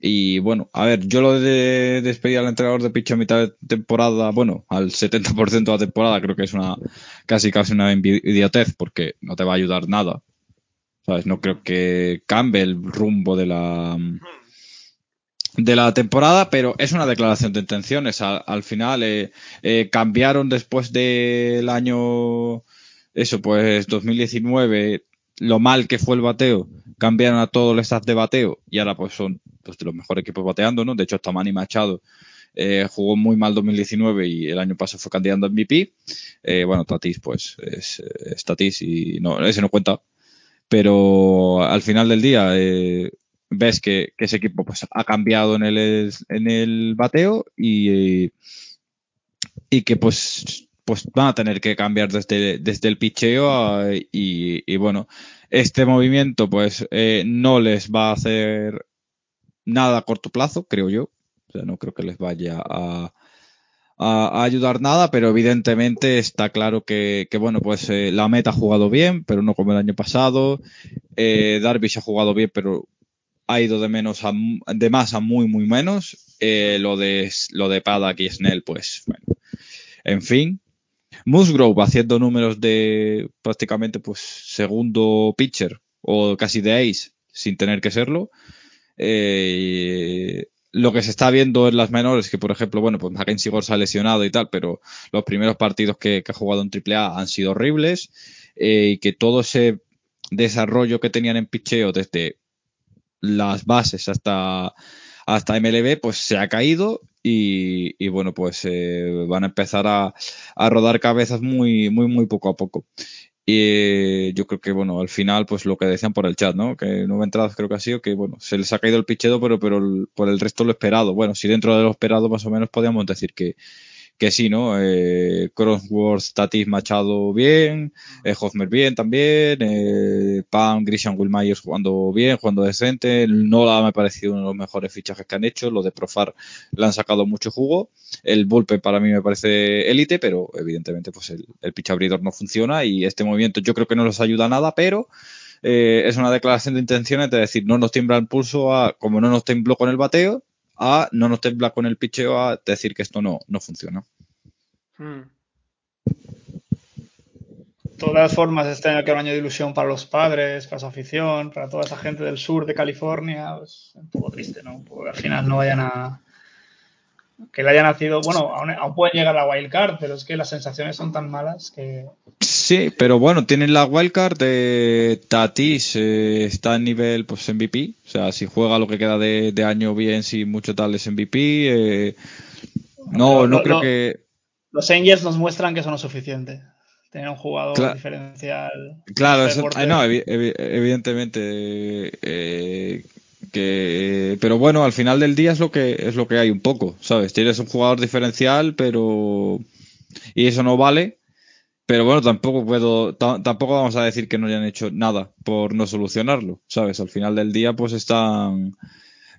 Y bueno, a ver, yo lo de despedir al entrenador de pitch a mitad de temporada, bueno, al 70% de la temporada, creo que es una casi casi una idiotez porque no te va a ayudar nada. ¿Sabes? No creo que cambie el rumbo de la de la temporada, pero es una declaración de intenciones. Al, final eh, eh, cambiaron después del año, eso pues 2019, lo mal que fue el bateo, cambiaron a todo el staff de bateo y ahora pues son pues, de los mejores equipos bateando, ¿no? De hecho hasta Manny Machado eh, jugó muy mal 2019 y el año pasado fue candidato a MVP. bueno, Tatis pues es, es, Tatis y no, ese no cuenta. Pero al final del día ves que, ese equipo pues, ha cambiado en el, en el bateo y, y que pues, pues van a tener que cambiar desde, desde el picheo y, bueno, este movimiento pues eh, no les va a hacer nada a corto plazo, creo yo. O sea, no creo que les vaya a, a, ayudar nada, pero evidentemente está claro que, que bueno, pues eh, la meta ha jugado bien, pero no como el año pasado. Eh, Darvish ha jugado bien, pero ha ido de menos a, de más a muy, muy menos. Eh, lo de, lo de Padak y Snell, pues, bueno. En fin. Musgrove haciendo números de prácticamente, pues, segundo pitcher o casi de ace sin tener que serlo. Eh, lo que se está viendo en las menores, que por ejemplo, bueno, pues Mackenzie Gore se ha lesionado y tal, pero los primeros partidos que, ha jugado en AAA han sido horribles eh, y que todo ese desarrollo que tenían en picheo desde las bases hasta, hasta MLB, pues se ha caído y, bueno, pues eh, van a empezar a, a, rodar cabezas muy, muy, muy poco a poco. Y eh, yo creo que, bueno, al final, pues lo que decían por el chat, ¿no? Que nueve entradas creo que ha sido que, bueno, se les ha caído el pichedo, pero, pero por el resto lo esperado. Bueno, si dentro de lo esperado más o menos podríamos decir que, que sí, ¿no? Eh, Crossworth, Tatis, Machado bien, eh, Hosmer bien también, eh, Pam, Grisham, Wilmyers jugando bien, jugando decente, Nola me ha parecido uno de los mejores fichajes que han hecho, lo de Profar le han sacado mucho jugo, el Bullpen para mí me parece élite, pero evidentemente pues el, el pitch abridor no funciona y este movimiento yo creo que no les ayuda nada, pero eh, es una declaración de intenciones de decir no nos tiembla el pulso a, como no nos tembló con el bateo, a no nos tembla con el picheo a decir que esto no, no funciona. Hmm. Todas formas, este año que un año de ilusión para los padres, para su afición, para toda esa gente del sur de California. Pues, un poco triste, ¿no? al final no vayan a. Que le haya nacido. Bueno, aún, pueden llegar a la wildcard, pero es que las sensaciones son tan malas que. Sí, pero bueno, tienen la wildcard de Tatis, eh, está en nivel pues MVP, o sea, si juega lo que queda de, año bien, si mucho tal es MVP. Eh, no, no, creo que. Los Angels nos muestran que eso no es suficiente. Tener un jugador diferencial. Claro, eso, no, evidentemente. Eh, que pero bueno al final del día es lo que es lo que hay un poco sabes tienes un jugador diferencial pero y eso no vale pero bueno, tampoco puedo, tampoco vamos a decir que no hayan hecho nada por no solucionarlo, ¿sabes? Al final del día, pues están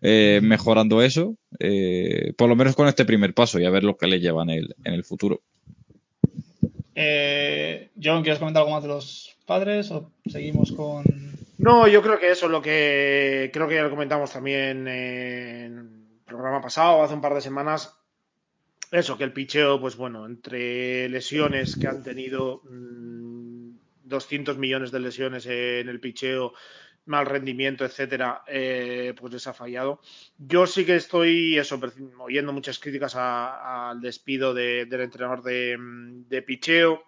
eh, mejorando eso, eh, por lo menos con este primer paso y a ver lo que le llevan el, en el futuro. Eh, John, ¿quieres comentar algo más de los padres o seguimos con...? No, yo creo que eso es lo que creo que ya lo comentamos también en el programa pasado, hace un par de semanas eso, que el picheo, pues bueno, entre lesiones que han tenido 200 mm, millones de lesiones en el picheo, mal rendimiento, etcétera, eh, pues les ha fallado. Yo sí que estoy eso, oyendo muchas críticas al despido del entrenador de, de picheo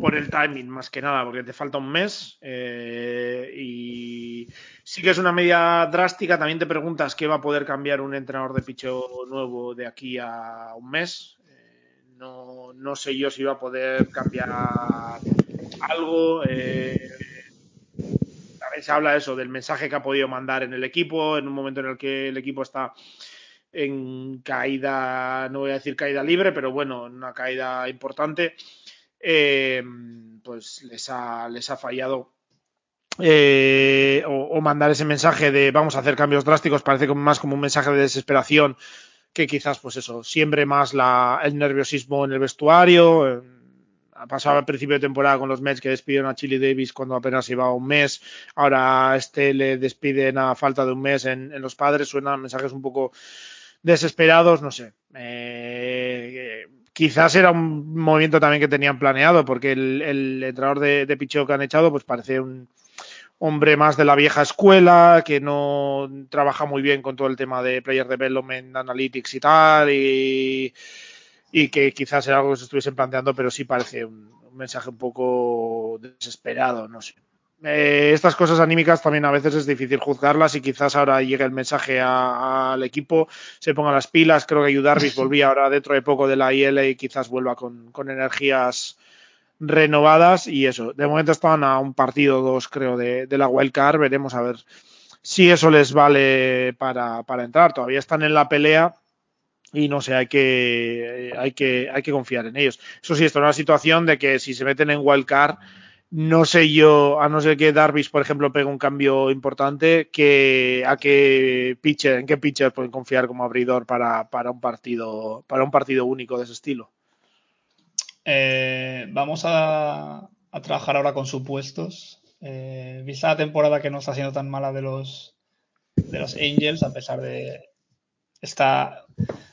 por, el timing, más que nada, porque te falta un mes eh, y sí que es una medida drástica. También te preguntas qué va a poder cambiar un entrenador de picheo nuevo de aquí a un mes. Eh, no, no, sé yo si va a poder cambiar algo. Eh, se habla de eso, del mensaje que ha podido mandar en el equipo, en un momento en el que el equipo está en caída, no voy a decir caída libre, pero bueno, en una caída importante, eh, pues les ha, les ha fallado. Eh, o, mandar ese mensaje de vamos a hacer cambios drásticos parece más como un mensaje de desesperación que quizás pues eso siembre más el nerviosismo en el vestuario. Ha pasado al principio de temporada con los Mets que despidieron a Chili Davis cuando apenas iba un mes. Ahora este le despiden a falta de un mes en, en los padres. Suenan mensajes un poco desesperados no sé. Eh, quizás era un movimiento también que tenían planeado, porque el, el entrenador de, de picheo que han echado, pues parece un hombre más de la vieja escuela, que no trabaja muy bien con todo el tema de player development, analytics y tal, y, que quizás era algo que se estuviesen planteando, pero sí parece un mensaje un poco desesperado, no sé. Eh, estas cosas anímicas también a veces es difícil juzgarlas y quizás ahora llegue el mensaje al equipo, se ponga las pilas. Creo que Darvis volvía ahora dentro de poco de la IL y quizás vuelva con, con, energías renovadas y eso. De momento estaban a un partido dos, creo, de, de la wildcard. Veremos a ver si eso les vale para, para entrar. Todavía están en la pelea y no sé, hay que, hay que, hay que confiar en ellos. Eso sí, esto es una situación de que si se meten en wildcard no sé yo, a no ser que Darvis, por ejemplo, pegue un cambio importante, que a qué pitcher, en qué pitcher pueden confiar como abridor para, para un partido, para un partido único de ese estilo. Eh, vamos a, a, trabajar ahora con supuestos. Eh, vista la temporada que no está siendo tan mala de los de los Angels, a pesar de está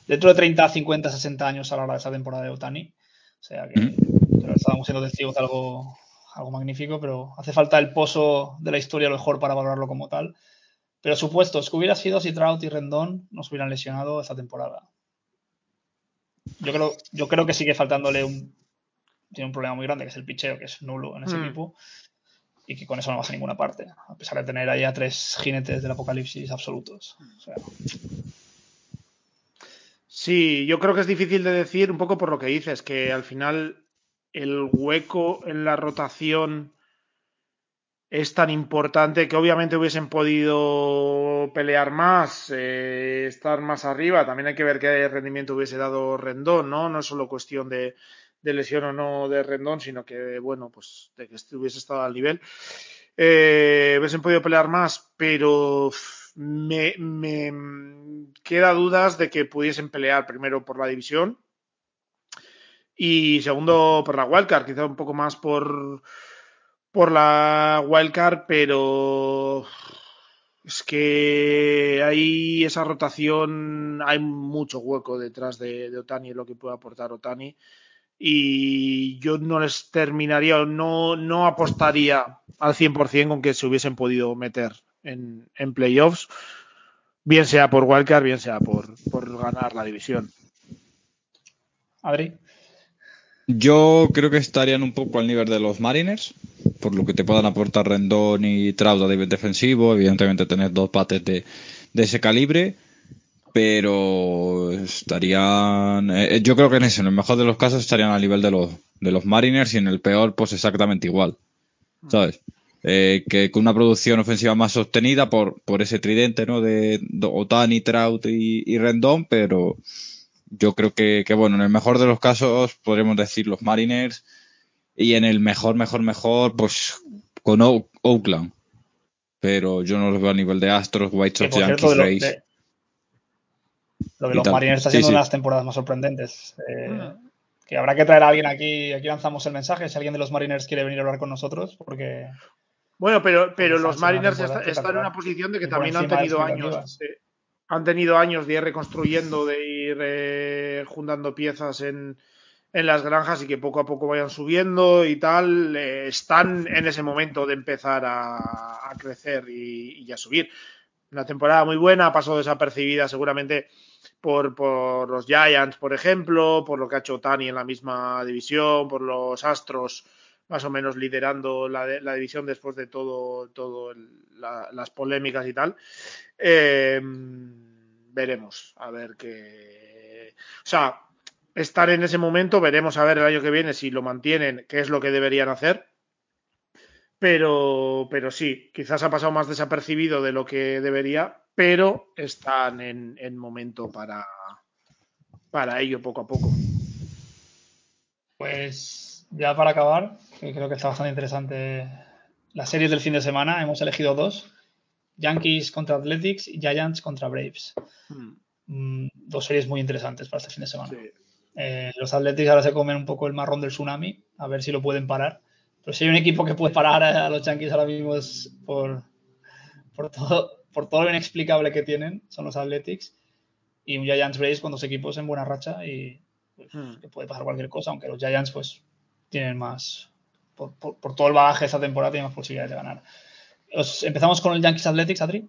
dentro de 30, 50, 60 años a la hora de esa temporada de Otani. O sea que, que estábamos siendo testigos de algo algo magnífico, pero hace falta el pozo de la historia a lo mejor para valorarlo como tal. Pero supuestos, que hubiera sido si Trout y Rendón nos hubieran lesionado esta temporada. Yo creo, yo creo que sigue faltándole un. Tiene un problema muy grande, que es el picheo, que es nulo en ese mm. equipo. Y que con eso no vas a ninguna parte. A pesar de tener ahí a tres jinetes del apocalipsis absolutos. O sea. Sí, yo creo que es difícil de decir un poco por lo que dices, que al final el hueco en la rotación es tan importante que obviamente hubiesen podido pelear más, eh, estar más arriba. También hay que ver qué rendimiento hubiese dado Rendón, ¿no? No es solo cuestión de, lesión o no de Rendón, sino que, bueno, pues de que hubiese estado al nivel. Eh, hubiesen podido pelear más, pero me queda dudas de que pudiesen pelear primero por la división y segundo por la wildcard, quizá un poco más por, por la wildcard, pero es que hay esa rotación, hay mucho hueco detrás de, de Otani, lo que puede aportar Otani. Y yo no les terminaría, no, no apostaría al 100% con que se hubiesen podido meter en, en playoffs, bien sea por wildcard, bien sea por, por ganar la división. Adri. Yo creo que estarían un poco al nivel de los Mariners, por lo que te puedan aportar Rendón y Trout a nivel defensivo, evidentemente tener dos pates de, de ese calibre, pero estarían, eh, yo creo que en ese, en el mejor de los casos estarían al nivel de los, de los Mariners y en el peor pues exactamente igual, ¿sabes? Eh, que con una producción ofensiva más sostenida por, por ese tridente, ¿no? De, de Otani, Trout y, y Rendón, pero yo creo que, que, bueno, en el mejor de los casos podremos decir los Mariners y en el mejor, mejor, mejor, pues con o Oakland. Pero yo no los veo a nivel de Astros, White Sox, Yankees, cierto, Rays. De, lo de los tal. Mariners está siendo sí, sí. una de las temporadas más sorprendentes. Eh, mm. Que habrá que traer a alguien aquí. Aquí lanzamos el mensaje. Si alguien de los Mariners quiere venir a hablar con nosotros, porque. Bueno, pero, pero los Mariners están está en una posición de que también han tenido años. Han tenido años de ir reconstruyendo, de ir eh, juntando piezas en, en, las granjas y que poco a poco vayan subiendo y tal, eh, están en ese momento de empezar a, a crecer y, y, a subir. Una temporada muy buena, pasó desapercibida seguramente por, por, los Giants, por ejemplo, por lo que ha hecho Tani en la misma división, por los Astros más o menos liderando la, la división después de todo, todo el, la, las polémicas y tal. Eh, veremos a ver qué. O sea, estar en ese momento, veremos a ver el año que viene si lo mantienen, qué es lo que deberían hacer. pero, pero sí, quizás ha pasado más desapercibido de lo que debería, pero están en, en momento para, para ello poco a poco. Pues ya para acabar, que creo que está bastante interesante las series del fin de semana, hemos elegido dos. Yankees contra Athletics y Giants contra Braves. Hmm. dos series muy interesantes para este fin de semana. Eh, los Athletics ahora se comen un poco el marrón del tsunami, a ver si lo pueden parar. Pero si hay un equipo que puede parar a los Yankees ahora mismo es por, por, todo, por todo lo inexplicable que tienen, son los Athletics. Y un Giants Braves con dos equipos en buena racha y pues, hmm. que puede pasar cualquier cosa, aunque los Giants pues tienen más, por, por, todo el bagaje de esta temporada, tienen más posibilidades de ganar. empezamos con el Yankees Athletics, Adri.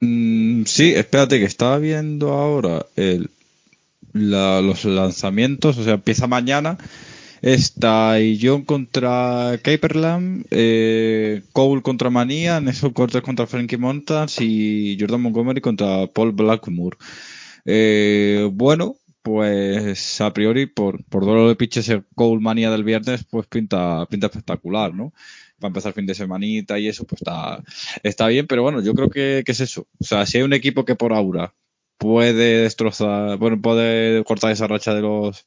Mm, sí, espérate, que estaba viendo ahora el, los lanzamientos, o sea, empieza mañana. Está John contra Caperland, eh, Cole contra Manía, Nelson Cortés contra Frankie Montans y Jordan Montgomery contra Paul Blackmore. Eh, bueno, pues a priori por, por duelo de pitches el Cole Manía del viernes, pues pinta, pinta espectacular, ¿no? Para empezar fin de semanita y eso, pues está, está bien, pero bueno, yo creo que, que es eso. O sea, si hay un equipo que por aura puede destrozar, bueno, puede cortar esa racha de los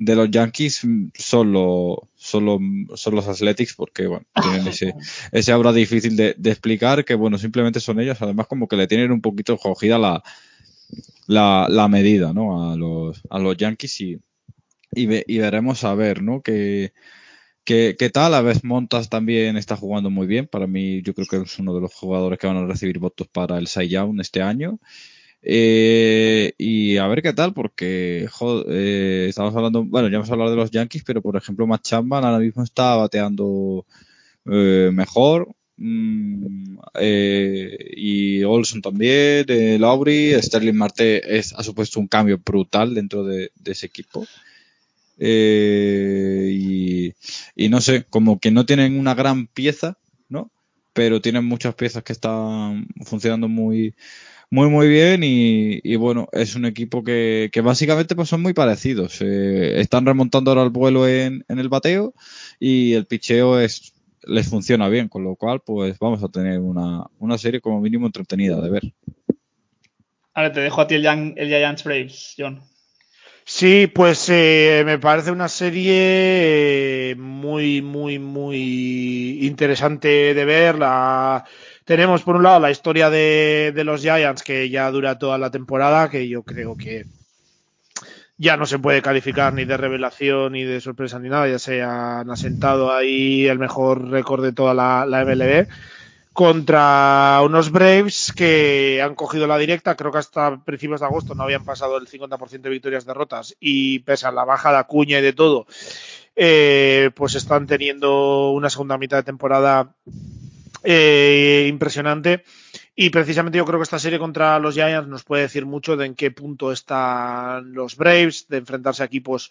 de los Yankees son, son, los Athletics porque bueno, tienen ese, ese aura difícil de, explicar que bueno, simplemente son ellos, además como que le tienen un poquito cogida la, la, medida, ¿no? A los, a los Yankees y, y, veremos a ver, ¿no? Que, ¿Qué, tal? A veces Montas también está jugando muy bien. Para mí, yo creo que es uno de los jugadores que van a recibir votos para el Young este año. Eh, y a ver qué tal, porque eh, estamos hablando, bueno, ya hemos hablado de los Yankees, pero por ejemplo, Matt ahora mismo está bateando eh, mejor. Mm, y Olson también, Lowry, Sterling Marte es, ha supuesto un cambio brutal dentro de, ese equipo. Y, y, no sé, como que no tienen una gran pieza, ¿no? Pero tienen muchas piezas que están funcionando muy, muy muy bien y, bueno, es un equipo que, básicamente pues son muy parecidos. Eh, están remontando ahora el vuelo en, el bateo y el picheo es les funciona bien, con lo cual pues vamos a tener una, serie como mínimo entretenida de ver. Ahora te dejo a ti el, el Giants Braves, John. Sí, pues eh, me parece una serie muy, muy, muy interesante de ver. La, tenemos por un lado la historia de, los Giants que ya dura toda la temporada, que yo creo que ya no se puede calificar ni de revelación ni de sorpresa ni nada, ya se han asentado ahí el mejor récord de toda la, MLB contra unos Braves que han cogido la directa, creo que hasta principios de agosto no habían pasado el 50% de victorias derrotas y pese a la baja de Acuña y de todo, eh, pues están teniendo una segunda mitad de temporada eh, impresionante. Y precisamente yo creo que esta serie contra los Giants nos puede decir mucho de en qué punto están los Braves, de enfrentarse a equipos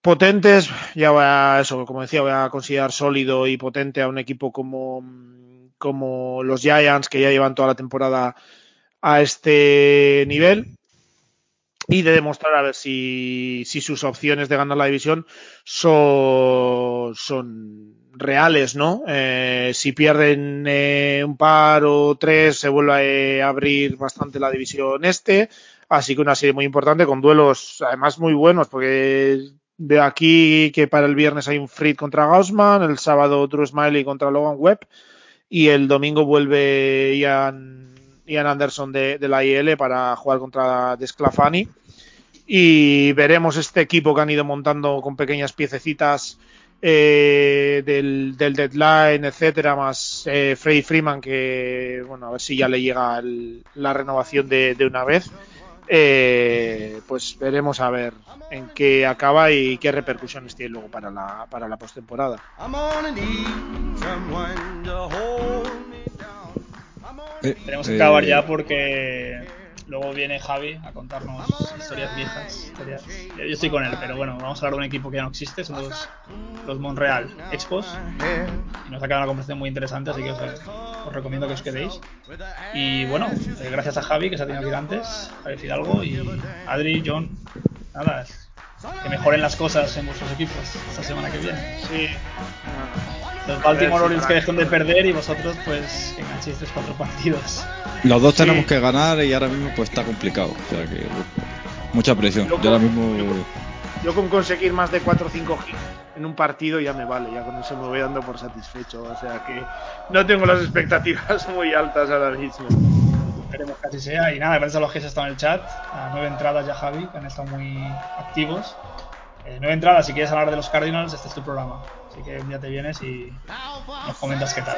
potentes. Ya voy a, eso, como decía, voy a considerar sólido y potente a un equipo como, los Giants, que ya llevan toda la temporada a este nivel. Y de demostrar a ver si, sus opciones de ganar la división son reales, ¿no? Eh, si pierden eh, un par o tres, se vuelve a abrir bastante la división este. Así que una serie muy importante con duelos además muy buenos, porque de aquí que para el viernes hay un Fried contra Gaussman, el sábado Drew Smiley contra Logan Webb y el domingo vuelve Ian, Anderson de, la IL para jugar contra Desclafani. Y veremos este equipo que han ido montando con pequeñas piececitas eh, del, deadline, etcétera, más eh, Freddy Freeman, que bueno, a ver si ya le llega la renovación de, una vez. Eh, pues veremos a ver en qué acaba y qué repercusiones tiene luego para la, para la postemporada. Tenemos que acabar ya porque Luego viene Javi a contarnos historias viejas. Yo estoy con él, pero bueno, vamos a hablar de un equipo que ya no existe, son los, los Montreal Expos. Y nos ha quedado una conversación muy interesante, así que os, recomiendo que os quedéis. Y bueno, eh, gracias a Javi, que se ha tenido que ir antes, a decir algo. Y Adri, John, nada, que mejoren las cosas en vuestros equipos esta semana que viene. Sí. Los Baltimore Orioles que dejen de perder y vosotros pues que enganchéis 3-4 partidos. Los dos Sí. tenemos que ganar y ahora mismo pues está complicado. O sea que mucha presión. Yo Yo ahora con- mismo Yo con conseguir más de 4 o 5 hits en un partido ya me vale, ya con eso me voy dando por satisfecho. O sea que no tengo las expectativas muy altas ahora mismo. Esperemos que así sea. Y nada, gracias a los que se están en el chat. A nueve entradas ya, Javi, que han estado muy activos. Eh, nueve entradas, si quieres hablar de los Cardinals, este es tu programa. Así que un día te vienes y nos comentas qué tal.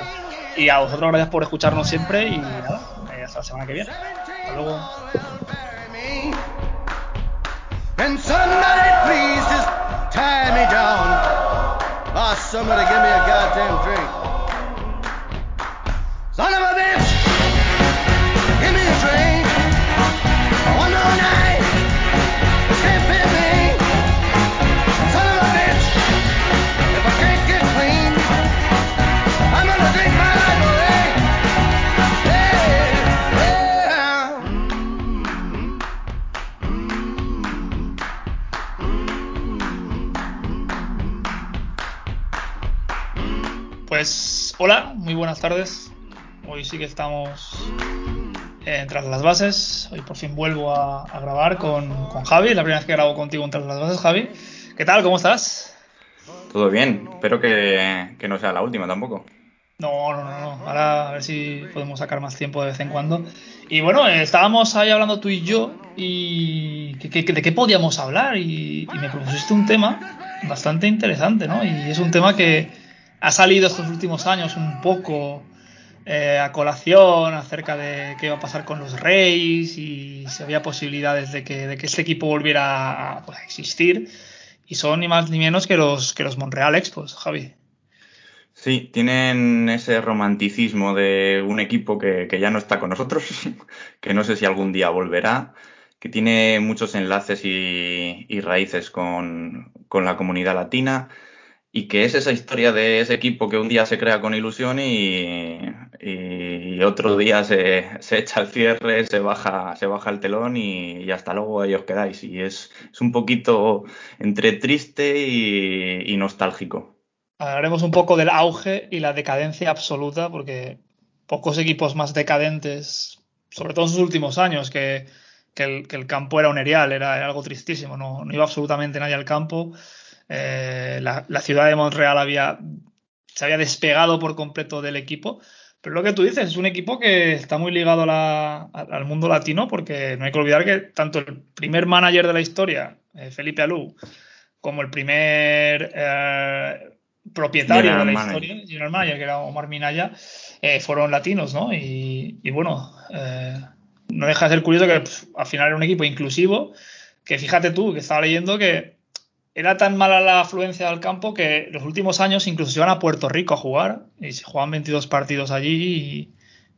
Y a vosotros, gracias por escucharnos siempre y nada, eh, hasta la semana que viene. Hasta luego. Pues hola, muy buenas tardes. Hoy sí que estamos eh, tras las bases. Hoy por fin vuelvo a, a grabar con, con Javi. La primera vez que grabo contigo en tras las bases, Javi. ¿Qué tal? ¿Cómo estás? Todo bien, espero que, que no sea la última tampoco. No, no, no, no. Ahora a ver si podemos sacar más tiempo de vez en cuando. Y bueno, eh, estábamos ahí hablando tú y yo y que- que- de qué podíamos hablar y, y me propusiste un tema bastante interesante, ¿no? Y es un tema que ha salido estos últimos años un poco eh, a colación acerca de qué iba a pasar con los Reyes y si había posibilidades de que, este equipo volviera a, existir. Y son ni más ni menos que los, que los Montreal Expos, Javi. Sí, tienen ese romanticismo de un equipo que, ya no está con nosotros, que no sé si algún día volverá, que tiene muchos enlaces y, raíces con la comunidad latina y que es esa historia de ese equipo que un día se crea con ilusión y, y otro día se, se echa el cierre, se baja, se baja el telón y, y hasta luego ahí os quedáis. Y es, es un poquito entre triste y, nostálgico. Hablaremos un poco del auge y la decadencia absoluta, porque pocos equipos más decadentes, sobre todo en sus últimos años, que, que el, campo era un erial, era, era algo tristísimo, no, no, iba absolutamente nadie al campo. Eh, la, la, ciudad de Montreal había, se había despegado por completo del equipo. Pero lo que tú dices, es un equipo que está muy ligado a la, al mundo latino, porque no hay que olvidar que tanto el primer manager de la historia, eh, Felipe Alou, como el primer eh, propietario General de la manager. historia, General Manager, que era Omar Minaya, eh, fueron latinos, ¿no? Y, y bueno, no deja de ser curioso que al final era un equipo inclusivo, que fíjate tú, que estaba leyendo que era tan mala la afluencia al campo que los últimos años incluso se iban a Puerto Rico a jugar y se jugaban 22 partidos allí y,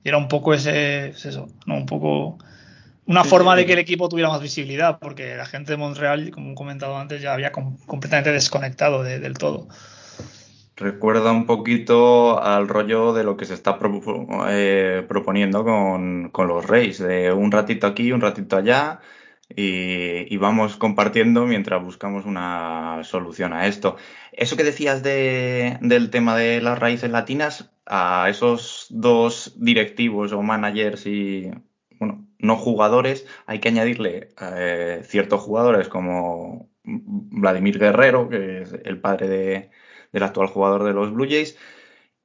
era un poco ese, es eso, ¿no? Un poco una sí, forma sí. de que el equipo tuviera más visibilidad, porque la gente de Montreal, como he comentado antes, ya había com completamente desconectado de, del todo. Recuerda un poquito al rollo de lo que se está pro eh, proponiendo con, con, los Reyes, de un ratito aquí, un ratito allá, y, vamos compartiendo mientras buscamos una solución a esto. Eso que decías de, del tema de las raíces latinas, a esos dos directivos o managers y, bueno, no jugadores, hay que añadirle eh, ciertos jugadores como Vladimir Guerrero, que es el padre de, del actual jugador de los Blue Jays.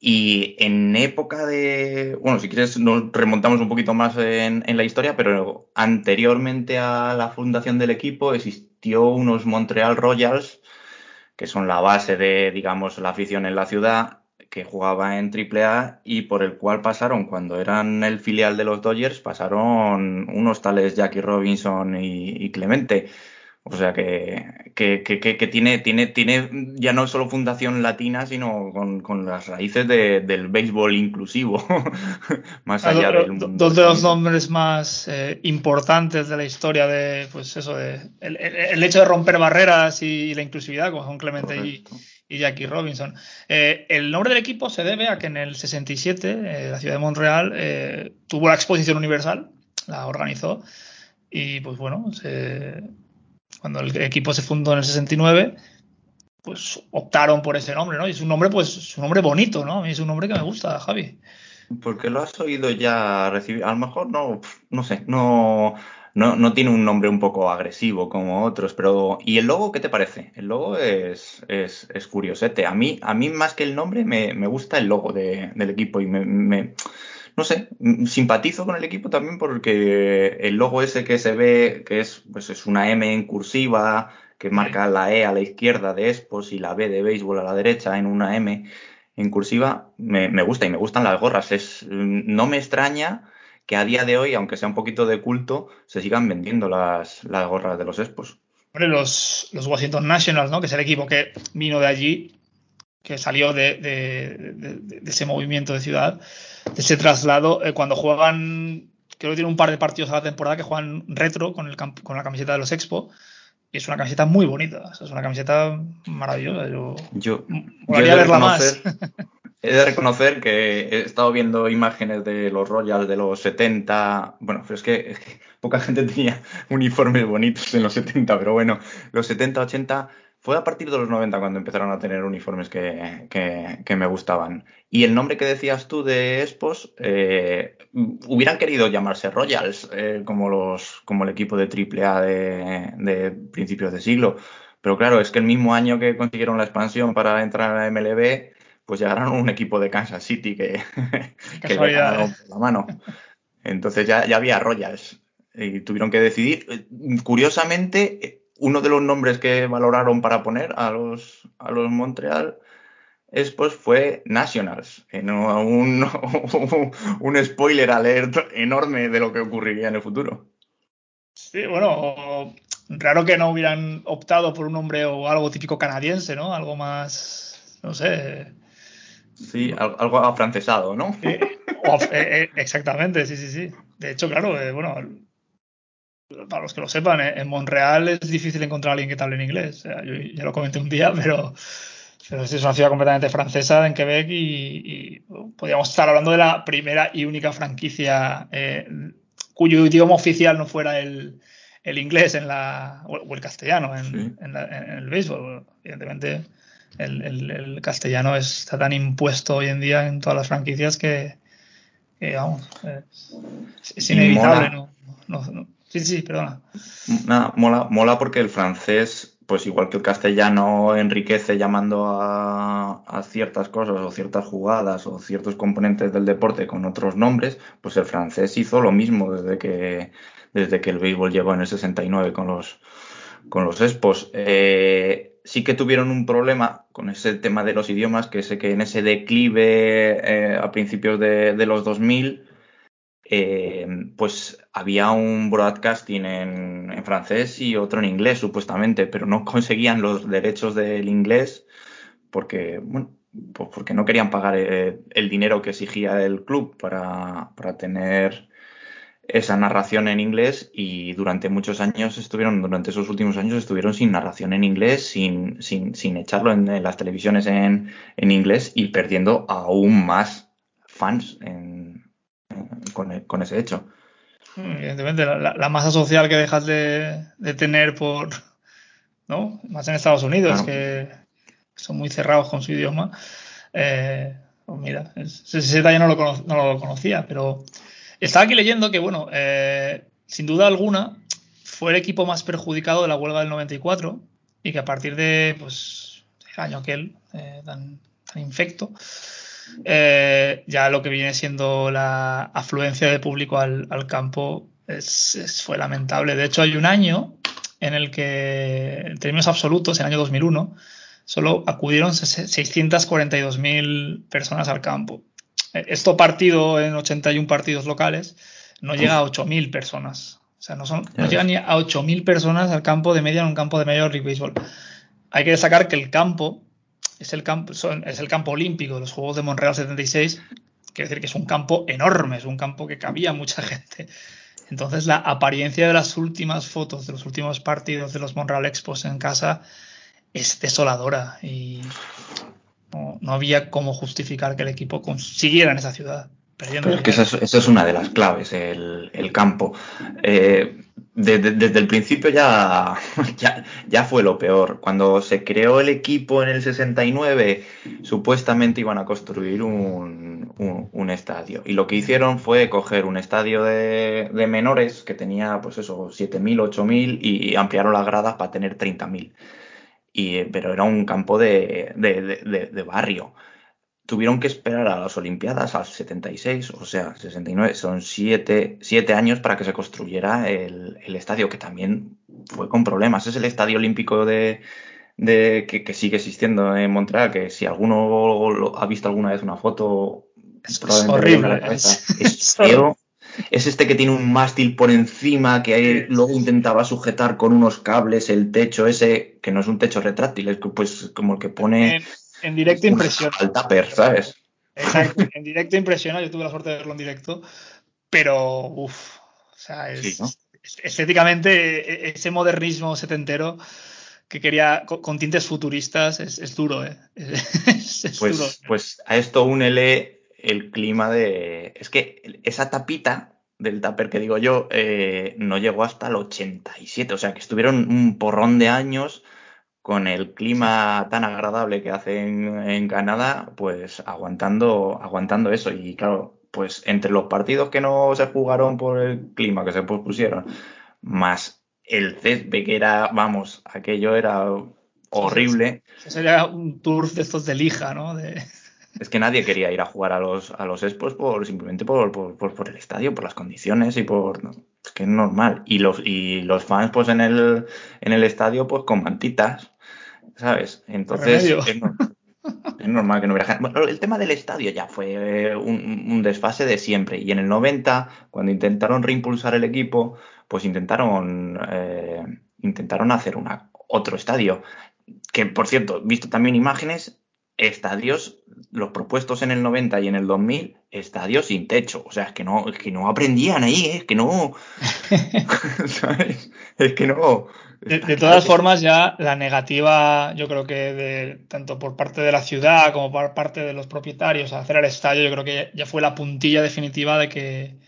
Y en época de. Bueno, si quieres, nos remontamos un poquito más en, en, la historia, pero anteriormente a la fundación del equipo existió unos Montreal Royals, que son la base de, digamos, la afición en la ciudad, que jugaba en AAA y por el cual pasaron, cuando eran el filial de los Dodgers, pasaron unos tales Jackie Robinson y, y Clemente. O sea que, que, que, que, tiene, tiene, tiene ya no solo fundación latina, sino con, con las raíces de, del béisbol inclusivo, más allá del mundo. Dos de los nombres más eh, importantes de la historia de, pues eso, de el, el, hecho de romper barreras y, la inclusividad, como son Clemente y, y, Jackie Robinson. Eh, el nombre del equipo se debe a que en el 67 eh, la ciudad de Montreal eh, tuvo la exposición universal, la organizó, y pues bueno, se, cuando el equipo se fundó en el 69, pues optaron por ese nombre, ¿no? Y es un nombre, pues, es un nombre bonito, ¿no? A mí es un nombre que me gusta, Javi. Porque lo has oído ya recibir. A lo mejor no, no sé, no, no, no tiene un nombre un poco agresivo como otros, pero. ¿Y el logo qué te parece? El logo es, es, es curiosete. A mí, a mí más que el nombre me, me gusta el logo de- del equipo y me, me- no sé, simpatizo con el equipo también porque el logo ese que se ve, que es, pues es una M en cursiva, que marca la E a la izquierda de Expos y la B de béisbol a la derecha en una M en cursiva, me, me gusta y me gustan las gorras. Es, mm, no me extraña que a día de hoy, aunque sea un poquito de culto, se sigan vendiendo las, las gorras de los Expos. Hombre, los, los Washington Nationals, ¿no? Que es el equipo que vino de allí, que salió de, de- de- de ese movimiento de ciudad, ese traslado, eh, cuando juegan, creo que tiene un par de partidos a la temporada que juegan retro con, el con la camiseta de los Expo, y es una camiseta muy bonita, o sea, es una camiseta maravillosa. Yo, Yo, m- yo he molaría de verla más. he de reconocer que he estado viendo imágenes de los Royals de los 70. Bueno, pero es que, es que poca gente tenía uniformes bonitos en los 70, pero bueno, los 70, 80 fue a partir de los 90 cuando empezaron a tener uniformes que, que- que me gustaban. Y el nombre que decías tú de Expos, eh, hubieran querido llamarse Royals, eh, como, los, como el equipo de AAA de, de principios de siglo. Pero claro, es que el mismo año que consiguieron la expansión para entrar a la MLB, pues llegaron un equipo de Kansas City que, que le ganaron por la mano. Entonces ya, ya había Royals y tuvieron que decidir. Eh, Curiosamente, uno de los nombres que valoraron para poner a los, a los Montreal Expos fue Nationals. No, un, un spoiler alert enorme de lo que ocurriría en el futuro. Sí, bueno, raro que no hubieran optado por un nombre o algo típico canadiense, ¿no? Algo más, no sé, Sí, al- algo afrancesado, ¿no? Eh, eh, eh, exactamente, sí, sí, sí. De hecho, claro, eh, bueno, para los que lo sepan, eh, en Montreal es difícil encontrar a alguien que te hable en inglés. O sea, yo ya lo comenté un día, pero, pero es una ciudad completamente francesa en Quebec y, y podríamos estar hablando de la primera y única franquicia eh, cuyo idioma oficial no fuera el, el inglés en la, o, el castellano en, Sí. en la- en el béisbol. Evidentemente, el, el- el castellano está tan impuesto hoy en día en todas las franquicias que, que, vamos, es, es Y inevitable. No, no- no- Sí, sí, perdona. Nada, mola, mola porque el francés, pues igual que el castellano enriquece llamando a, ciertas cosas o ciertas jugadas o ciertos componentes del deporte con otros nombres, pues el francés hizo lo mismo desde que, desde que el béisbol llegó en el 69 con los, con los Expos. Eh, sí que tuvieron un problema con ese tema de los idiomas, que sé que en ese declive eh, a principios de, de los 2000, eh, pues había un broadcasting en, francés y otro en inglés, supuestamente, pero no conseguían los derechos del inglés porque, bueno, pues porque no querían pagar eh, el dinero que exigía el club para, para tener esa narración en inglés y durante muchos años estuvieron, durante esos últimos años estuvieron sin narración en inglés, sin, sin, sin echarlo en, las televisiones en, en inglés y perdiendo aún más fans en- con, e- con ese hecho. Evidentemente, la, masa social que dejas de, de tener por, ¿no? Más en Estados Unidos, Claro. que son muy cerrados con su idioma. Eh, pues mira, es- ese ese detalle no lo, cono- no lo conocía, pero estaba aquí leyendo que, bueno, eh, sin duda alguna, fue el equipo más perjudicado de la huelga del 94 y que a partir de, pues, el año aquel eh, tan, tan infecto, eh, ya lo que viene siendo la afluencia de público al, al campo es- es- fue lamentable. De hecho, hay un año en el que, en términos absolutos, en el año 2001, solo acudieron ses- 642.000 personas al campo. Eh, Esto partido en 81 partidos locales no llega a 8.000 personas. O sea, no, son, no llegan ni a 8.000 personas al campo de media en un campo de Major League Baseball. Hay que destacar que el campo es el campo, son- es el campo olímpico de los Juegos de Montreal 76. Quiere decir que es un campo enorme, es un campo que cabía mucha gente. Entonces, la apariencia de las últimas fotos de los últimos partidos de los Montreal Expos en casa es desoladora y no, no había cómo justificar que el equipo consiguiera en esa ciudad. Pero es que esa es, esa es una de las claves, el, el campo. Eh, de- de- desde el principio ya, ya, ya fue lo peor. Cuando se creó el equipo en el 69, supuestamente iban a construir un, un- estadio. Y lo que hicieron fue coger un estadio de, de menores que tenía, pues eso, 7.000, 8.000 y ampliaron las gradas para tener 30.000. Y, pero era un campo de- de- de barrio. Tuvieron que esperar a las Olimpiadas, al 76, o sea, 69, son siete, siete años para que se construyera el, el estadio, que también fue con problemas. Es el estadio olímpico de, de que, que sigue existiendo en Montreal, que si alguno lo- ha visto alguna vez una foto, Es, horrible. Es, Es es horrible. feo. Es este que tiene un mástil por encima que luego intentaba sujetar con unos cables el techo ese, que no es un techo retráctil, es pues como el que pone En, directo impresiona. al tupper, ¿sabes? Exacto, en directo impresiona. Yo tuve la suerte de verlo en directo, pero uff, o sea, es, Sí, ¿no? es- estéticamente e- ese modernismo setentero que quería con, tintes futuristas es, es duro, ¿eh? Es, es duro. Pues, pues a esto únele el clima de... Es que esa tapita del tupper que digo yo eh, no llegó hasta el 87, o sea que estuvieron un porrón de años con el clima tan agradable que hace en, en Canadá, pues aguantando, aguantando eso. Y claro, pues entre los partidos que no se jugaron por el clima que se pospusieron, más el césped que era, vamos, aquello era horrible. Eso sería un tour de estos de lija, ¿no? De... Es que nadie quería ir a jugar a los, a los Expos por, simplemente por, por, por, por el estadio, por las condiciones y por... no, es que es normal. Y los, y los fans pues en el, en el estadio pues con mantitas, ¿sabes? Entonces es, normal, es normal que no hubiera gente. Bueno, el tema del estadio ya fue un, un desfase de siempre. Y en el 90, cuando intentaron reimpulsar el equipo, pues intentaron, eh, intentaron hacer una, otro estadio. Que, por cierto, visto también imágenes, estadios, los propuestos en el 90 y en el 2000, estadios sin techo. O sea, es que no, es que no aprendían ahí, ¿eh? es que no. ¿Sabes? Es que no. De, de todas formas, ya la negativa, yo creo que de, tanto por parte de la ciudad como por parte de los propietarios a hacer el estadio, yo creo que ya, fue la puntilla definitiva de que,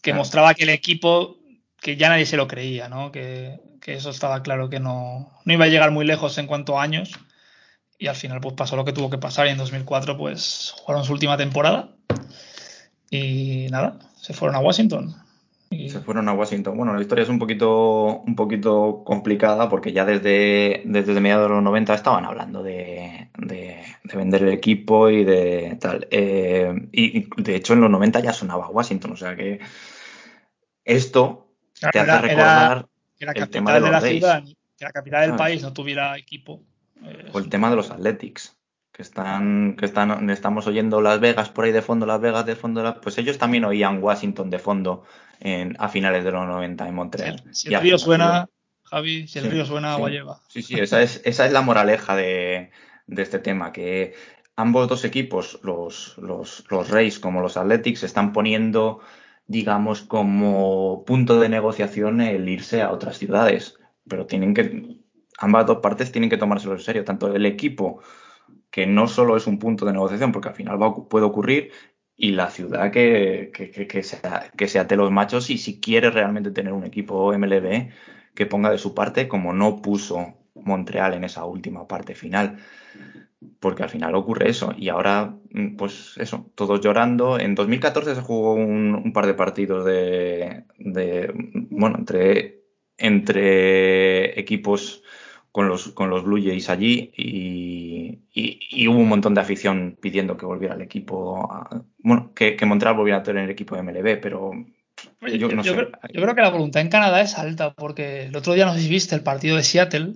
que Claro. mostraba que el equipo, que ya nadie se lo creía, ¿no? Que, que eso estaba claro que no, no iba a llegar muy lejos en cuanto a años. Y al final, pues pasó lo que tuvo que pasar y en 2004, pues jugaron su última temporada. Y nada, se fueron a Washington. Y Se fueron a Washington. Bueno, la historia es un poquito, un poquito complicada porque ya desde, desde mediados de los 90 estaban hablando de, de, de vender el equipo y de tal. Eh, y de hecho en los 90 ya sonaba Washington, o sea que esto te hace Era- recordar que la el capital tema de, la ciudad, que la capital del ¿Sabes? país no tuviera equipo. eh, o el tema de los Athletics. Que están, que están, estamos oyendo Las Vegas por ahí de fondo, Las Vegas de fondo, pues ellos también oían Washington de fondo en, a finales de los 90 en Si Montreal. el, si el río suena, Javi, si el Sí, río suena, sí. agua lleva. Sí, sí, esa es, esa es la moraleja de, de este tema, que ambos dos equipos, los, los, los Rays como los Athletics, están poniendo, digamos, como punto de negociación el irse a otras ciudades. Pero tienen que, ambas dos partes tienen que tomárselo en serio, tanto el equipo, que no solo es un punto de negociación, porque al final va, puede ocurrir, y la ciudad que, que, que, sea, que se ate los machos y si quiere realmente tener un equipo MLB que ponga de su parte como no puso Montreal en esa última parte final. Porque al final ocurre eso. Y ahora, mm, pues eso, todos llorando. En 2014 se jugó un, un par de partidos de, de, bueno, entre, entre equipos con los, con los Blue Jays allí y, y- y hubo un montón de afición pidiendo que volviera el equipo, a- bueno, que, que Montreal volviera a tener equipo de MLB, pero Oye, yo yo, no yo sé. creo, yo creo que la voluntad en Canadá es alta, porque el otro día no sé si viste el partido de Seattle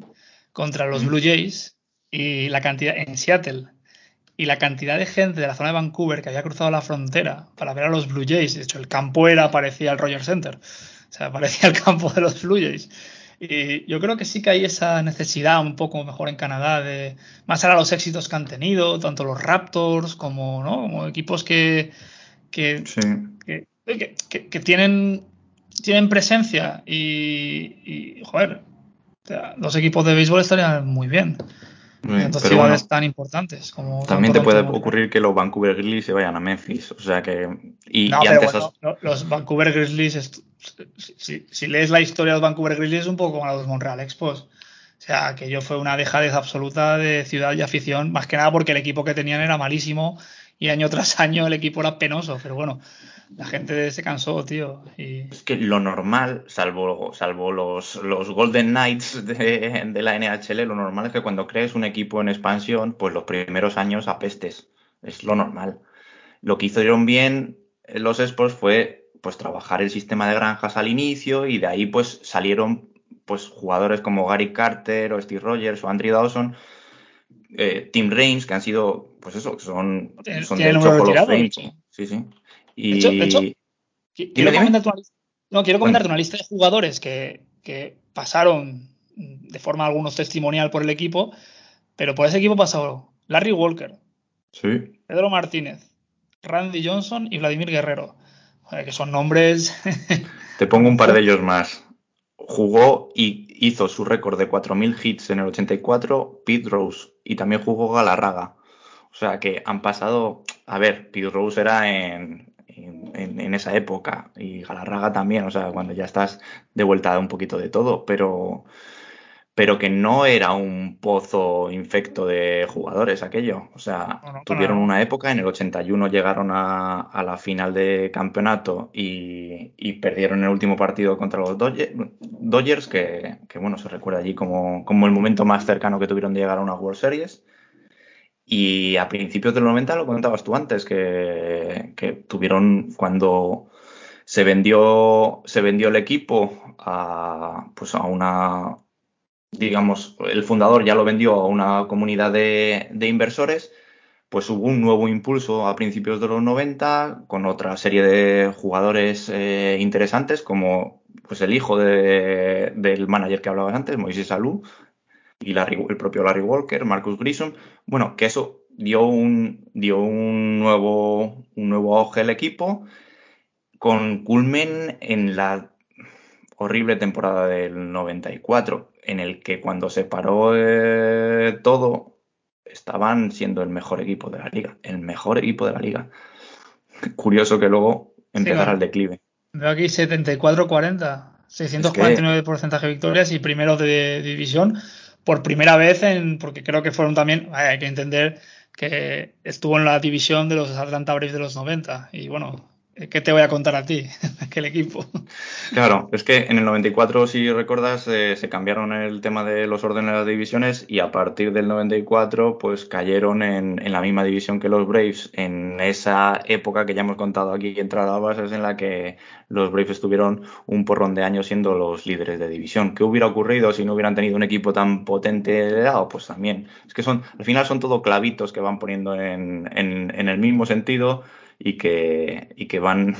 contra los Mm. Blue Jays y la cantidad en Seattle y la cantidad de gente de la zona de Vancouver que había cruzado la frontera para ver a los Blue Jays. De hecho, el campo era parecía el Rogers Center, o sea, parecía el campo de los Blue Jays. Y yo creo que sí que hay esa necesidad un poco mejor en Canadá de más allá de los éxitos que han tenido, tanto los Raptors como, ¿no? como equipos que, que Sí. que, que- que- tienen, tienen presencia y, y, joder, los equipos de béisbol estarían muy bien en dos Pero ciudades bueno, tan importantes como También te puede ocurrir que los Vancouver Grizzlies se vayan a Memphis. O sea que. Y, No, y antes bueno, has- no, los Vancouver Grizzlies si, si- si lees la historia de los Vancouver Grizzlies es un poco como la de los Montreal Expos. O sea, aquello fue una dejadez absoluta de ciudad y afición, más que nada porque el equipo que tenían era malísimo y año tras año el equipo era penoso, pero bueno, la gente se cansó, tío. Y Es que lo normal, salvo, salvo los, los Golden Knights de, de la NHL, lo normal es que cuando crees un equipo en expansión, pues los primeros años apestes. Es lo normal. Lo que hicieron bien los Sports fue pues trabajar el sistema de granjas al inicio y de ahí pues salieron pues jugadores como Gary Carter o Steve Rogers o Andrew Dawson, eh, Tim Raines, que han sido, pues eso, que son, son de hecho Hall of Fame. hecho. Sí, De hecho- de hecho, Qui- Quiero dime. comentarte una lista, no, quiero Bueno. comentarte una lista de jugadores que, que pasaron de forma algunos testimonial por el equipo, pero por ese equipo pasó Larry Walker, sí, Pedro Martínez, Randy Johnson y Vladimir Guerrero. Que son nombres. Te pongo un par de ellos más. Jugó y hizo su récord de 4.000 hits en el 84 Pete Rose y también jugó Galarraga. O sea que han pasado, a ver, Pete Rose era en, en, en- en esa época y Galarraga también, o sea, cuando ya estás de vuelta un poquito de todo, pero, pero que no era un pozo infecto de jugadores aquello. O sea, tuvieron una época, en el 81 llegaron a, a la final de campeonato y, y perdieron el último partido contra los Dodge- Dodgers, que, que, bueno, se recuerda allí como, como el momento más cercano que tuvieron de llegar a una World Series. Y a principios del 90 lo comentabas tú antes, que, tuvieron cuando se vendió, se vendió el equipo a, pues a una, digamos, el fundador ya lo vendió a una comunidad de, inversores, pues hubo un nuevo impulso a principios de los 90 con otra serie de jugadores eh, interesantes como pues el hijo de- del manager que hablabas antes, Moisés Salou, y Larry- el propio Larry Walker, Marcus Grissom, bueno, que eso dio un, dio un nuevo, un nuevo auge al equipo con culmen en la horrible temporada del 94, en el que cuando se paró eh, todo, estaban siendo el mejor equipo de la liga, el mejor equipo de la liga. Curioso que luego empezara claro. el declive. Veo aquí 74-40, 649 porcentaje de victorias y primeros de división por primera vez en, porque creo que fueron también, hay que entender que estuvo en la división de los Atlanta Braves de los 90 y bueno, ¿qué te voy a contar a ti? Aquel equipo. Claro, es que en el 94, si recuerdas, eh, se cambiaron el tema de los órdenes de las divisiones y a partir del 94, pues cayeron en, en la misma división que los Braves. En esa época que ya hemos contado aquí, entrada a bases, en la que los Braves estuvieron un porrón de años siendo los líderes de división. ¿Qué hubiera ocurrido si no hubieran tenido un equipo tan potente de lado? Pues también. Es que son, al final son todo clavitos que van poniendo en, en, en el mismo sentido y que, y que van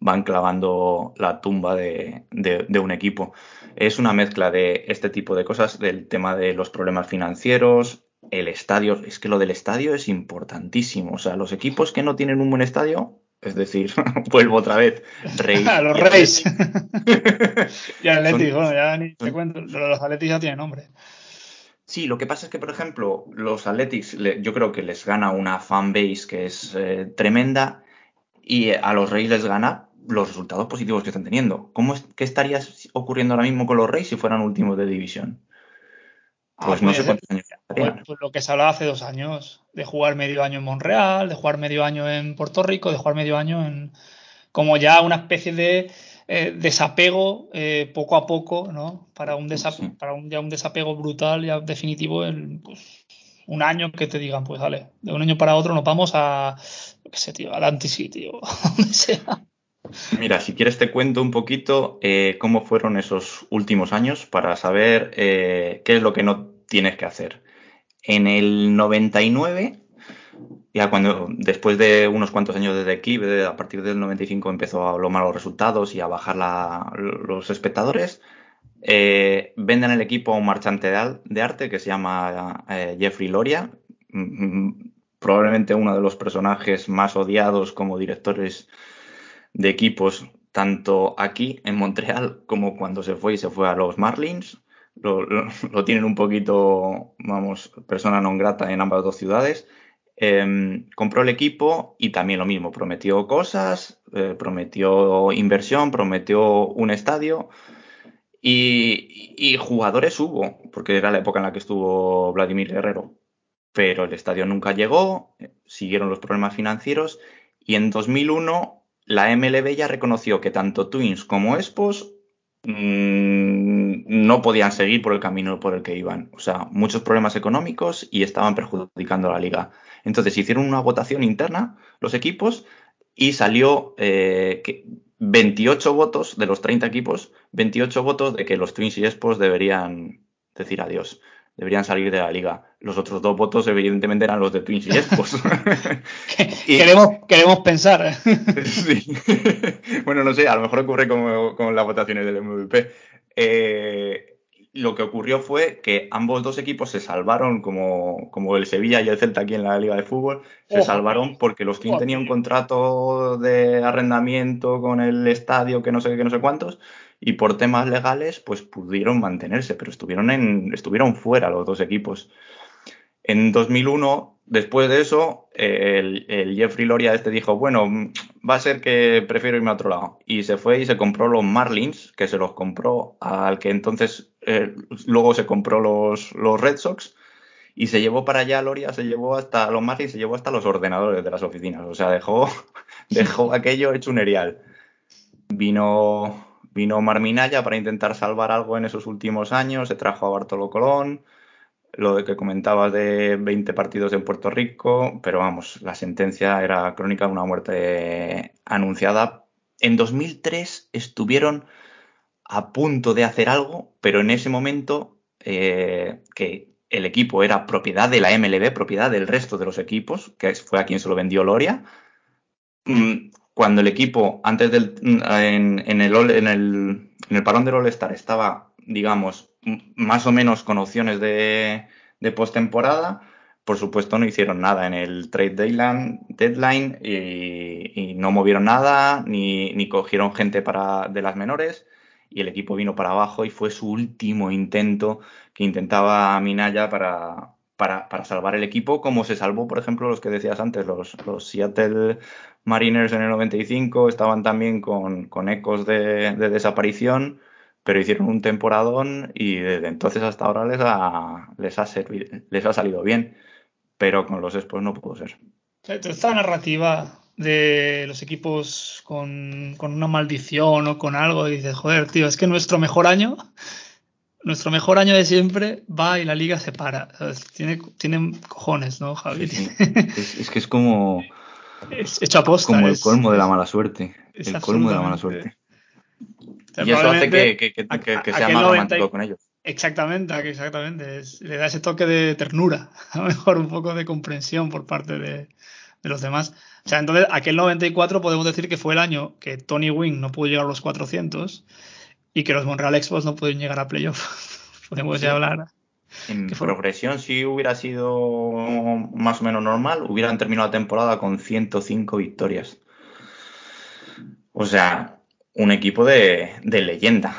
van clavando la tumba de, de, de, un equipo. Es una mezcla de este tipo de cosas, del tema de los problemas financieros, el estadio, es que lo del estadio es importantísimo. O sea, los equipos que no tienen un buen estadio, es decir, vuelvo otra vez, Reyes. A los Reyes. y Atletis, bueno, ya ni te cuento, los Atletis ya tienen nombre. Sí, lo que pasa es que, por ejemplo, los Athletics, yo creo que les gana una fanbase que es eh, tremenda y a los Reyes les gana los resultados positivos que están teniendo. ¿Cómo es, ¿Qué estaría ocurriendo ahora mismo con los Reyes si fueran últimos de división? Pues, ah, no sé cuántos años. Pues, pues, lo que se hablaba hace dos años, de jugar medio año en Monreal, de jugar medio año en Puerto Rico, de jugar medio año en. como ya una especie de eh, desapego eh, poco a poco, ¿no? Para un, desa sí. para un, ya un desapego brutal, ya definitivo, en pues, un año que te digan, pues vale, de un año para otro nos vamos a. qué sé, tío, al antisitio, donde sea. Mira, si quieres te cuento un poquito eh, cómo fueron esos últimos años para saber qué es lo que no tienes que hacer. En el 99, ya cuando después de unos cuantos años de declive, a partir del 95 empezó a lomar los resultados y a bajar la, los espectadores, eh, venden el equipo a un marchante de, arte que se llama eh, Jeffrey Loria, probablemente uno de los personajes más odiados como directores de equipos tanto aquí en Montreal como cuando se fue y se fue a los Marlins. Lo, lo, lo tienen un poquito, vamos, persona non grata en ambas dos ciudades. Em, compró el equipo y también lo mismo, prometió cosas, eh, prometió inversión, prometió un estadio y, jugadores hubo, porque era la época en la que estuvo Vladimir Guerrero, pero el estadio nunca llegó, siguieron los problemas financieros y en 2001 la MLB ya reconoció que tanto Twins como Expos mm, no podían seguir por el camino por el que iban. O sea, muchos problemas económicos y estaban perjudicando a la liga. Entonces hicieron una votación interna los equipos y salió eh, que 28 votos de los 30 equipos, 28 votos de que los Twins y Expos deberían decir adiós deberían salir de la liga. Los otros dos votos, evidentemente, eran los de Twins y Expos. y... queremos, queremos pensar. sí. bueno, no sé, a lo mejor ocurre como con las votaciones del MVP. Eh, lo que ocurrió fue que ambos dos equipos se salvaron, como, como el Sevilla y el Celta aquí en la Liga de Fútbol, se oh, salvaron porque los Twins oh, tenían un contrato de arrendamiento con el estadio, que no sé qué, no sé cuántos, y por temas legales pues pudieron mantenerse, pero estuvieron, en, estuvieron fuera los dos equipos. En 2001, después de eso, el, el, Jeffrey Loria este dijo, bueno, va a ser que prefiero irme a otro lado. Y se fue y se compró los Marlins, que se los compró al que entonces eh, luego se compró los, los Red Sox. Y se llevó para allá, Loria se llevó hasta los Marlins, se llevó hasta los ordenadores de las oficinas. O sea, dejó, dejó aquello hecho un erial. Vino, Vino Marminaya para intentar salvar algo en esos últimos años, se trajo a Bartolo Colón, lo de que comentabas de 20 partidos en Puerto Rico, pero vamos, la sentencia era crónica de una muerte anunciada. En 2003 estuvieron a punto de hacer algo, pero en ese momento eh, que el equipo era propiedad de la MLB, propiedad del resto de los equipos, que fue a quien se lo vendió Loria, mm, cuando el equipo, antes del, en, en, el, en, el, en el parón del All-Star estaba, digamos, más o menos con opciones de, de postemporada, por supuesto no hicieron nada en el trade deadline, deadline y, y, no movieron nada, ni, ni cogieron gente para, de las menores y el equipo vino para abajo y fue su último intento que intentaba Minaya para, para, para, salvar el equipo, como se salvó, por ejemplo, los que decías antes, los, los Seattle Mariners en el 95 estaban también con, con ecos de, de, desaparición, pero hicieron un temporadón y desde entonces hasta ahora les ha, les ha, servido, les ha salido bien, pero con los Expos no pudo ser. Esta narrativa de los equipos con, con una maldición o con algo y dices, joder, tío, es que nuestro mejor año nuestro mejor año de siempre va y la liga se para. Tiene, tienen cojones, ¿no, Javi? Sí, sí. Es, es, que es como. Es hecho aposta. Como el es, colmo de la mala suerte. El colmo de la mala suerte. y eso hace que, que, que, que sea más 90... romántico con ellos. Exactamente, exactamente. Es, le da ese toque de ternura, a lo mejor un poco de comprensión por parte de, de, los demás. O sea, entonces, aquel 94 podemos decir que fue el año que Tony Wing no pudo llegar a los 400 y que los Montreal Expos no pueden llegar a playoff. Podemos sí. ya hablar. En progresión, si hubiera sido más o menos normal, hubieran terminado la temporada con 105 victorias. O sea, un equipo de, de leyenda.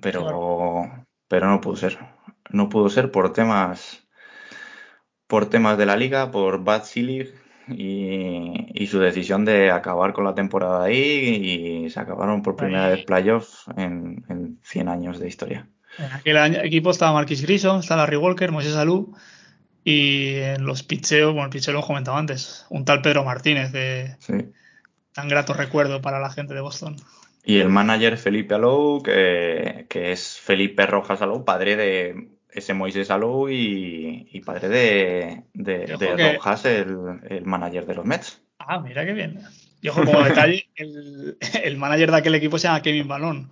Pero, claro. pero no pudo ser. No pudo ser por temas por temas de la liga, por Bad Silly, y, y, su decisión de acabar con la temporada ahí y se acabaron por primera vez playoffs en, en 100 años de historia. En aquel año, equipo estaba Marquis Grison, está Larry Walker, Moisés Alú y en los picheos, bueno, el picheo lo he comentado antes, un tal Pedro Martínez de sí. tan grato recuerdo para la gente de Boston. Y el manager Felipe Alou, que, que es Felipe Rojas Alou, padre de ese Moisés Alou y, y, padre de, de, de que... Rojas, el, el, manager de los Mets. Ah, mira qué bien. Y ojo, como detalle, el, el, manager de aquel equipo se llama Kevin Balón,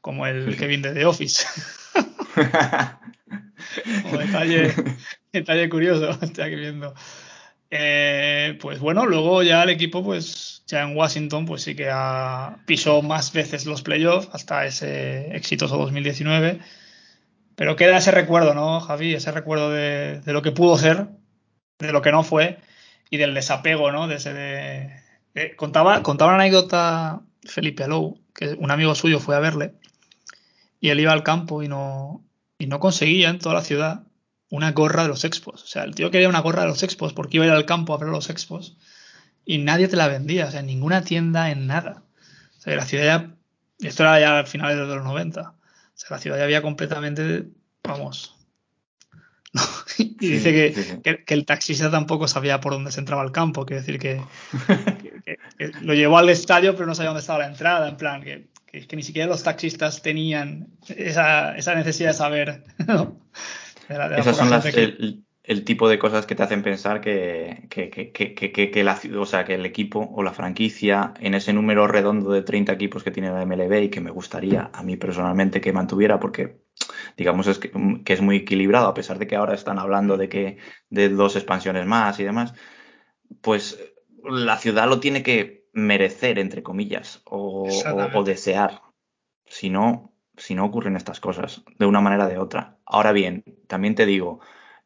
como el Kevin de The Office. como detalle, detalle curioso, estoy aquí viendo. Eh, pues bueno, luego ya el equipo, pues ya en Washington, pues sí que ha, pisó más veces los playoffs hasta ese exitoso 2019 pero queda ese recuerdo, ¿no, Javi? Ese recuerdo de, lo que pudo ser, de lo que no fue y del desapego, ¿no? De ese de, contaba, contaba una anécdota Felipe Alou, que un amigo suyo fue a verle y él iba al campo y no, y no conseguía en toda la ciudad una gorra de los expos. O sea, el tío quería una gorra de los expos porque iba a ir al campo a ver los expos y nadie te la vendía. O sea, en ninguna tienda, en nada. O sea, la ciudad ya. Esto era ya a finales de los 90. Sea, la ciudad ya había completamente. Vamos. No, y Sí, dice que, sí, que- que el taxista tampoco sabía por dónde se entraba al campo. Quiere decir que, lo llevó al estadio, pero no sabía dónde estaba la entrada. En plan, que, ni siquiera los taxistas tenían esa, esa necesidad de saber. ¿no? De la- de la Esas son las, el, el tipo de cosas que te hacen pensar que, que, que, que, la, o sea, que el equipo o la franquicia en ese número redondo de 30 equipos que tiene la MLB y que me gustaría a mí personalmente que mantuviera porque digamos es que, que es muy equilibrado a pesar de que ahora están hablando de que de dos expansiones más y demás pues la ciudad lo tiene que merecer entre comillas o, o desear. Si no si no ocurren estas cosas de una manera o de otra. Ahora bien también te digo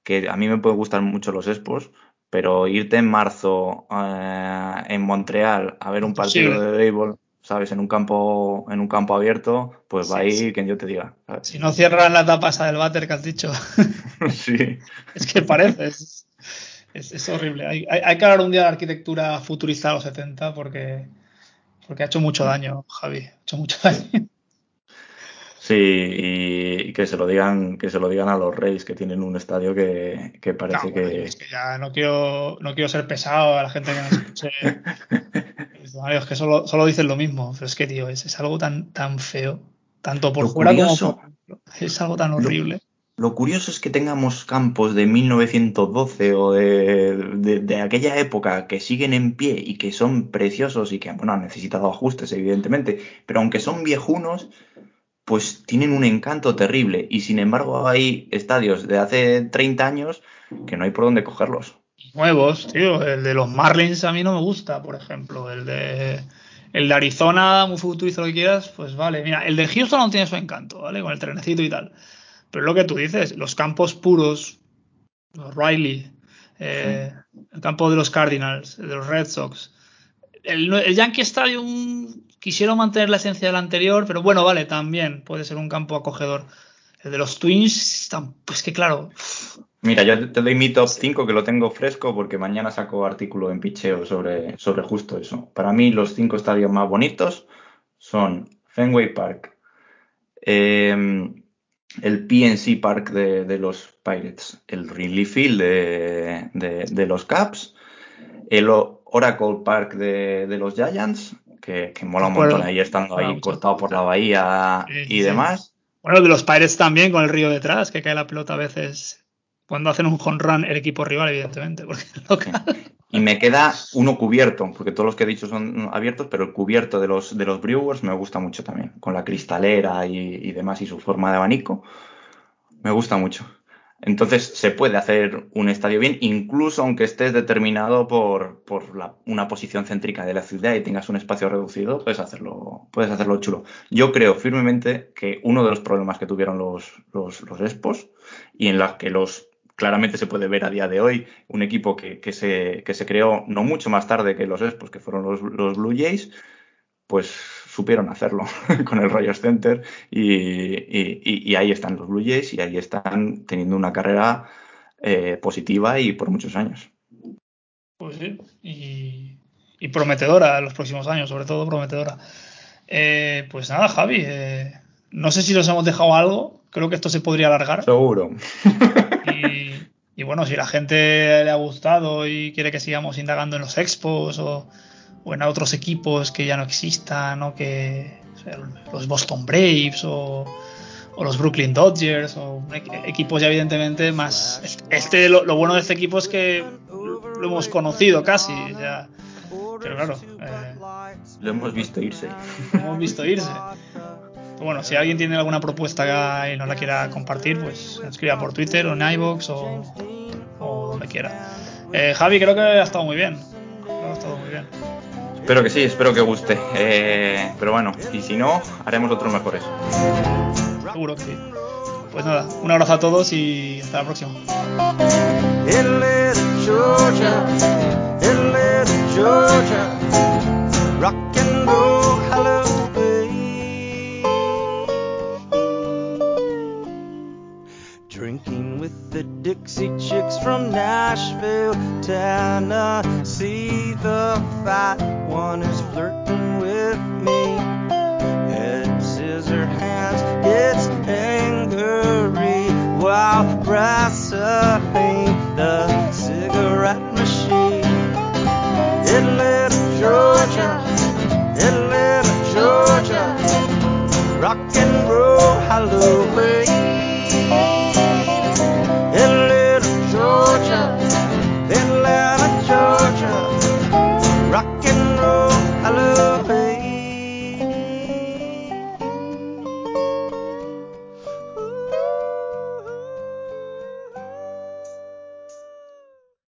que a mí me pueden gustar mucho los expos, pero irte en marzo eh, en Montreal a ver un partido de béisbol, ¿sabes? En un campo, en un campo abierto, pues va a ir sí. quien yo te diga. ¿sabes? Si no cierran la tapa esa del váter que has dicho, sí. es que parece. Es, es- es horrible. Hay, hay- hay que hablar un día de arquitectura futurista de los 70 porque, porque ha hecho mucho daño, Javi. Ha hecho mucho daño. Sí, y, y que se lo digan, que se lo digan a los Reyes que tienen un estadio que, que No, parece bueno, que. es que ya no quiero, no quiero ser pesado a la gente que nos escuche. Es que solo, solo dicen lo mismo. Pero es que, tío, es, es algo tan, tan feo. Tanto por Lo fuera curioso- como por dentro. Es algo tan Lo- horrible. Lo curioso es que tengamos campos de 1912 o de, de- de aquella época que siguen en pie y que son preciosos y que, bueno, han necesitado ajustes, evidentemente, pero aunque son viejunos, pues tienen un encanto terrible y sin embargo hay estadios de hace 30 años que no hay por dónde cogerlos. nuevos, tío. El de los Marlins a mí no me gusta, por ejemplo. El de, el de Arizona, muy futurista lo que quieras, pues vale. Mira, el de Houston no tiene su encanto, ¿vale? Con el trenecito y tal. Pero lo que tú dices, los campos puros, los Riley, eh, el campo de los Cardinals, de los Red Sox. El, el Yankee Stadium quisieron mantener la esencia del anterior, pero bueno, vale, también puede ser un campo acogedor. El de los Twins, pues que claro, Mira, yo te doy mi top 5 que lo tengo fresco porque mañana saco artículo en picheo sobre, sobre justo eso. Para mí los cinco estadios más bonitos son Fenway Park, eh, el PNC Park de, de los Pirates, el Wrigley Field de, de- de los Caps, el Oracle Park de, de los Giants, que, que mola un montón ahí estando ahí cortado por la bahía Sí, y sí. demás. Bueno, de los Pirates también, con el río detrás, que cae la pelota a veces cuando hacen un home run el equipo rival, evidentemente. Porque local- Y me queda uno cubierto, porque todos los que he dicho son abiertos, pero el cubierto de los, de los Brewers me gusta mucho también, con la cristalera y, y demás y su forma de abanico. Me gusta mucho. Entonces se puede hacer un estadio bien, incluso aunque estés determinado por, por la- una posición céntrica de la ciudad y tengas un espacio reducido, puedes hacerlo, puedes hacerlo chulo. Yo creo firmemente que uno de los problemas que tuvieron los, los, los Expos y en las que los claramente se puede ver a día de hoy, un equipo que, que se, que se creó no mucho más tarde que los Expos, que fueron los, los Blue Jays, pues supieron hacerlo con el Rogers Center y, y- y- y ahí están los Blue Jays y ahí están teniendo una carrera eh, positiva y por muchos años. Pues sí, y, y prometedora en los próximos años, sobre todo prometedora. Eh, pues nada, Javi, eh, no sé si nos hemos dejado algo, creo que esto se podría alargar. Seguro. Y, y bueno, si la gente le ha gustado y quiere que sigamos indagando en los expos o, o en otros equipos que ya no existan, o que o sea, los Boston Braves o, o los Brooklyn Dodgers o equ- equipos ya evidentemente más este lo, lo bueno de este equipo es que lo hemos conocido casi ya. Pero claro eh, Lo hemos visto irse. lo hemos visto irse. Pero bueno si alguien tiene alguna propuesta y nos la quiera compartir pues escriba por Twitter o en iVoox o, o donde quiera. Eh, Javi creo que ha estado muy bien. Creo que ha estado muy bien Espero que sí, espero que guste. Eh, pero bueno, y si no, haremos otros mejores. seguro que sí pues nada un abrazo a todos y hasta la próxima with the Dixie Chicks from Nashville, Tennessee. The fat one is flirting with me. Head scissor hands gets angry while pressing the cigarette machine. In little Georgia, in little Georgia, rock and roll hallelujah.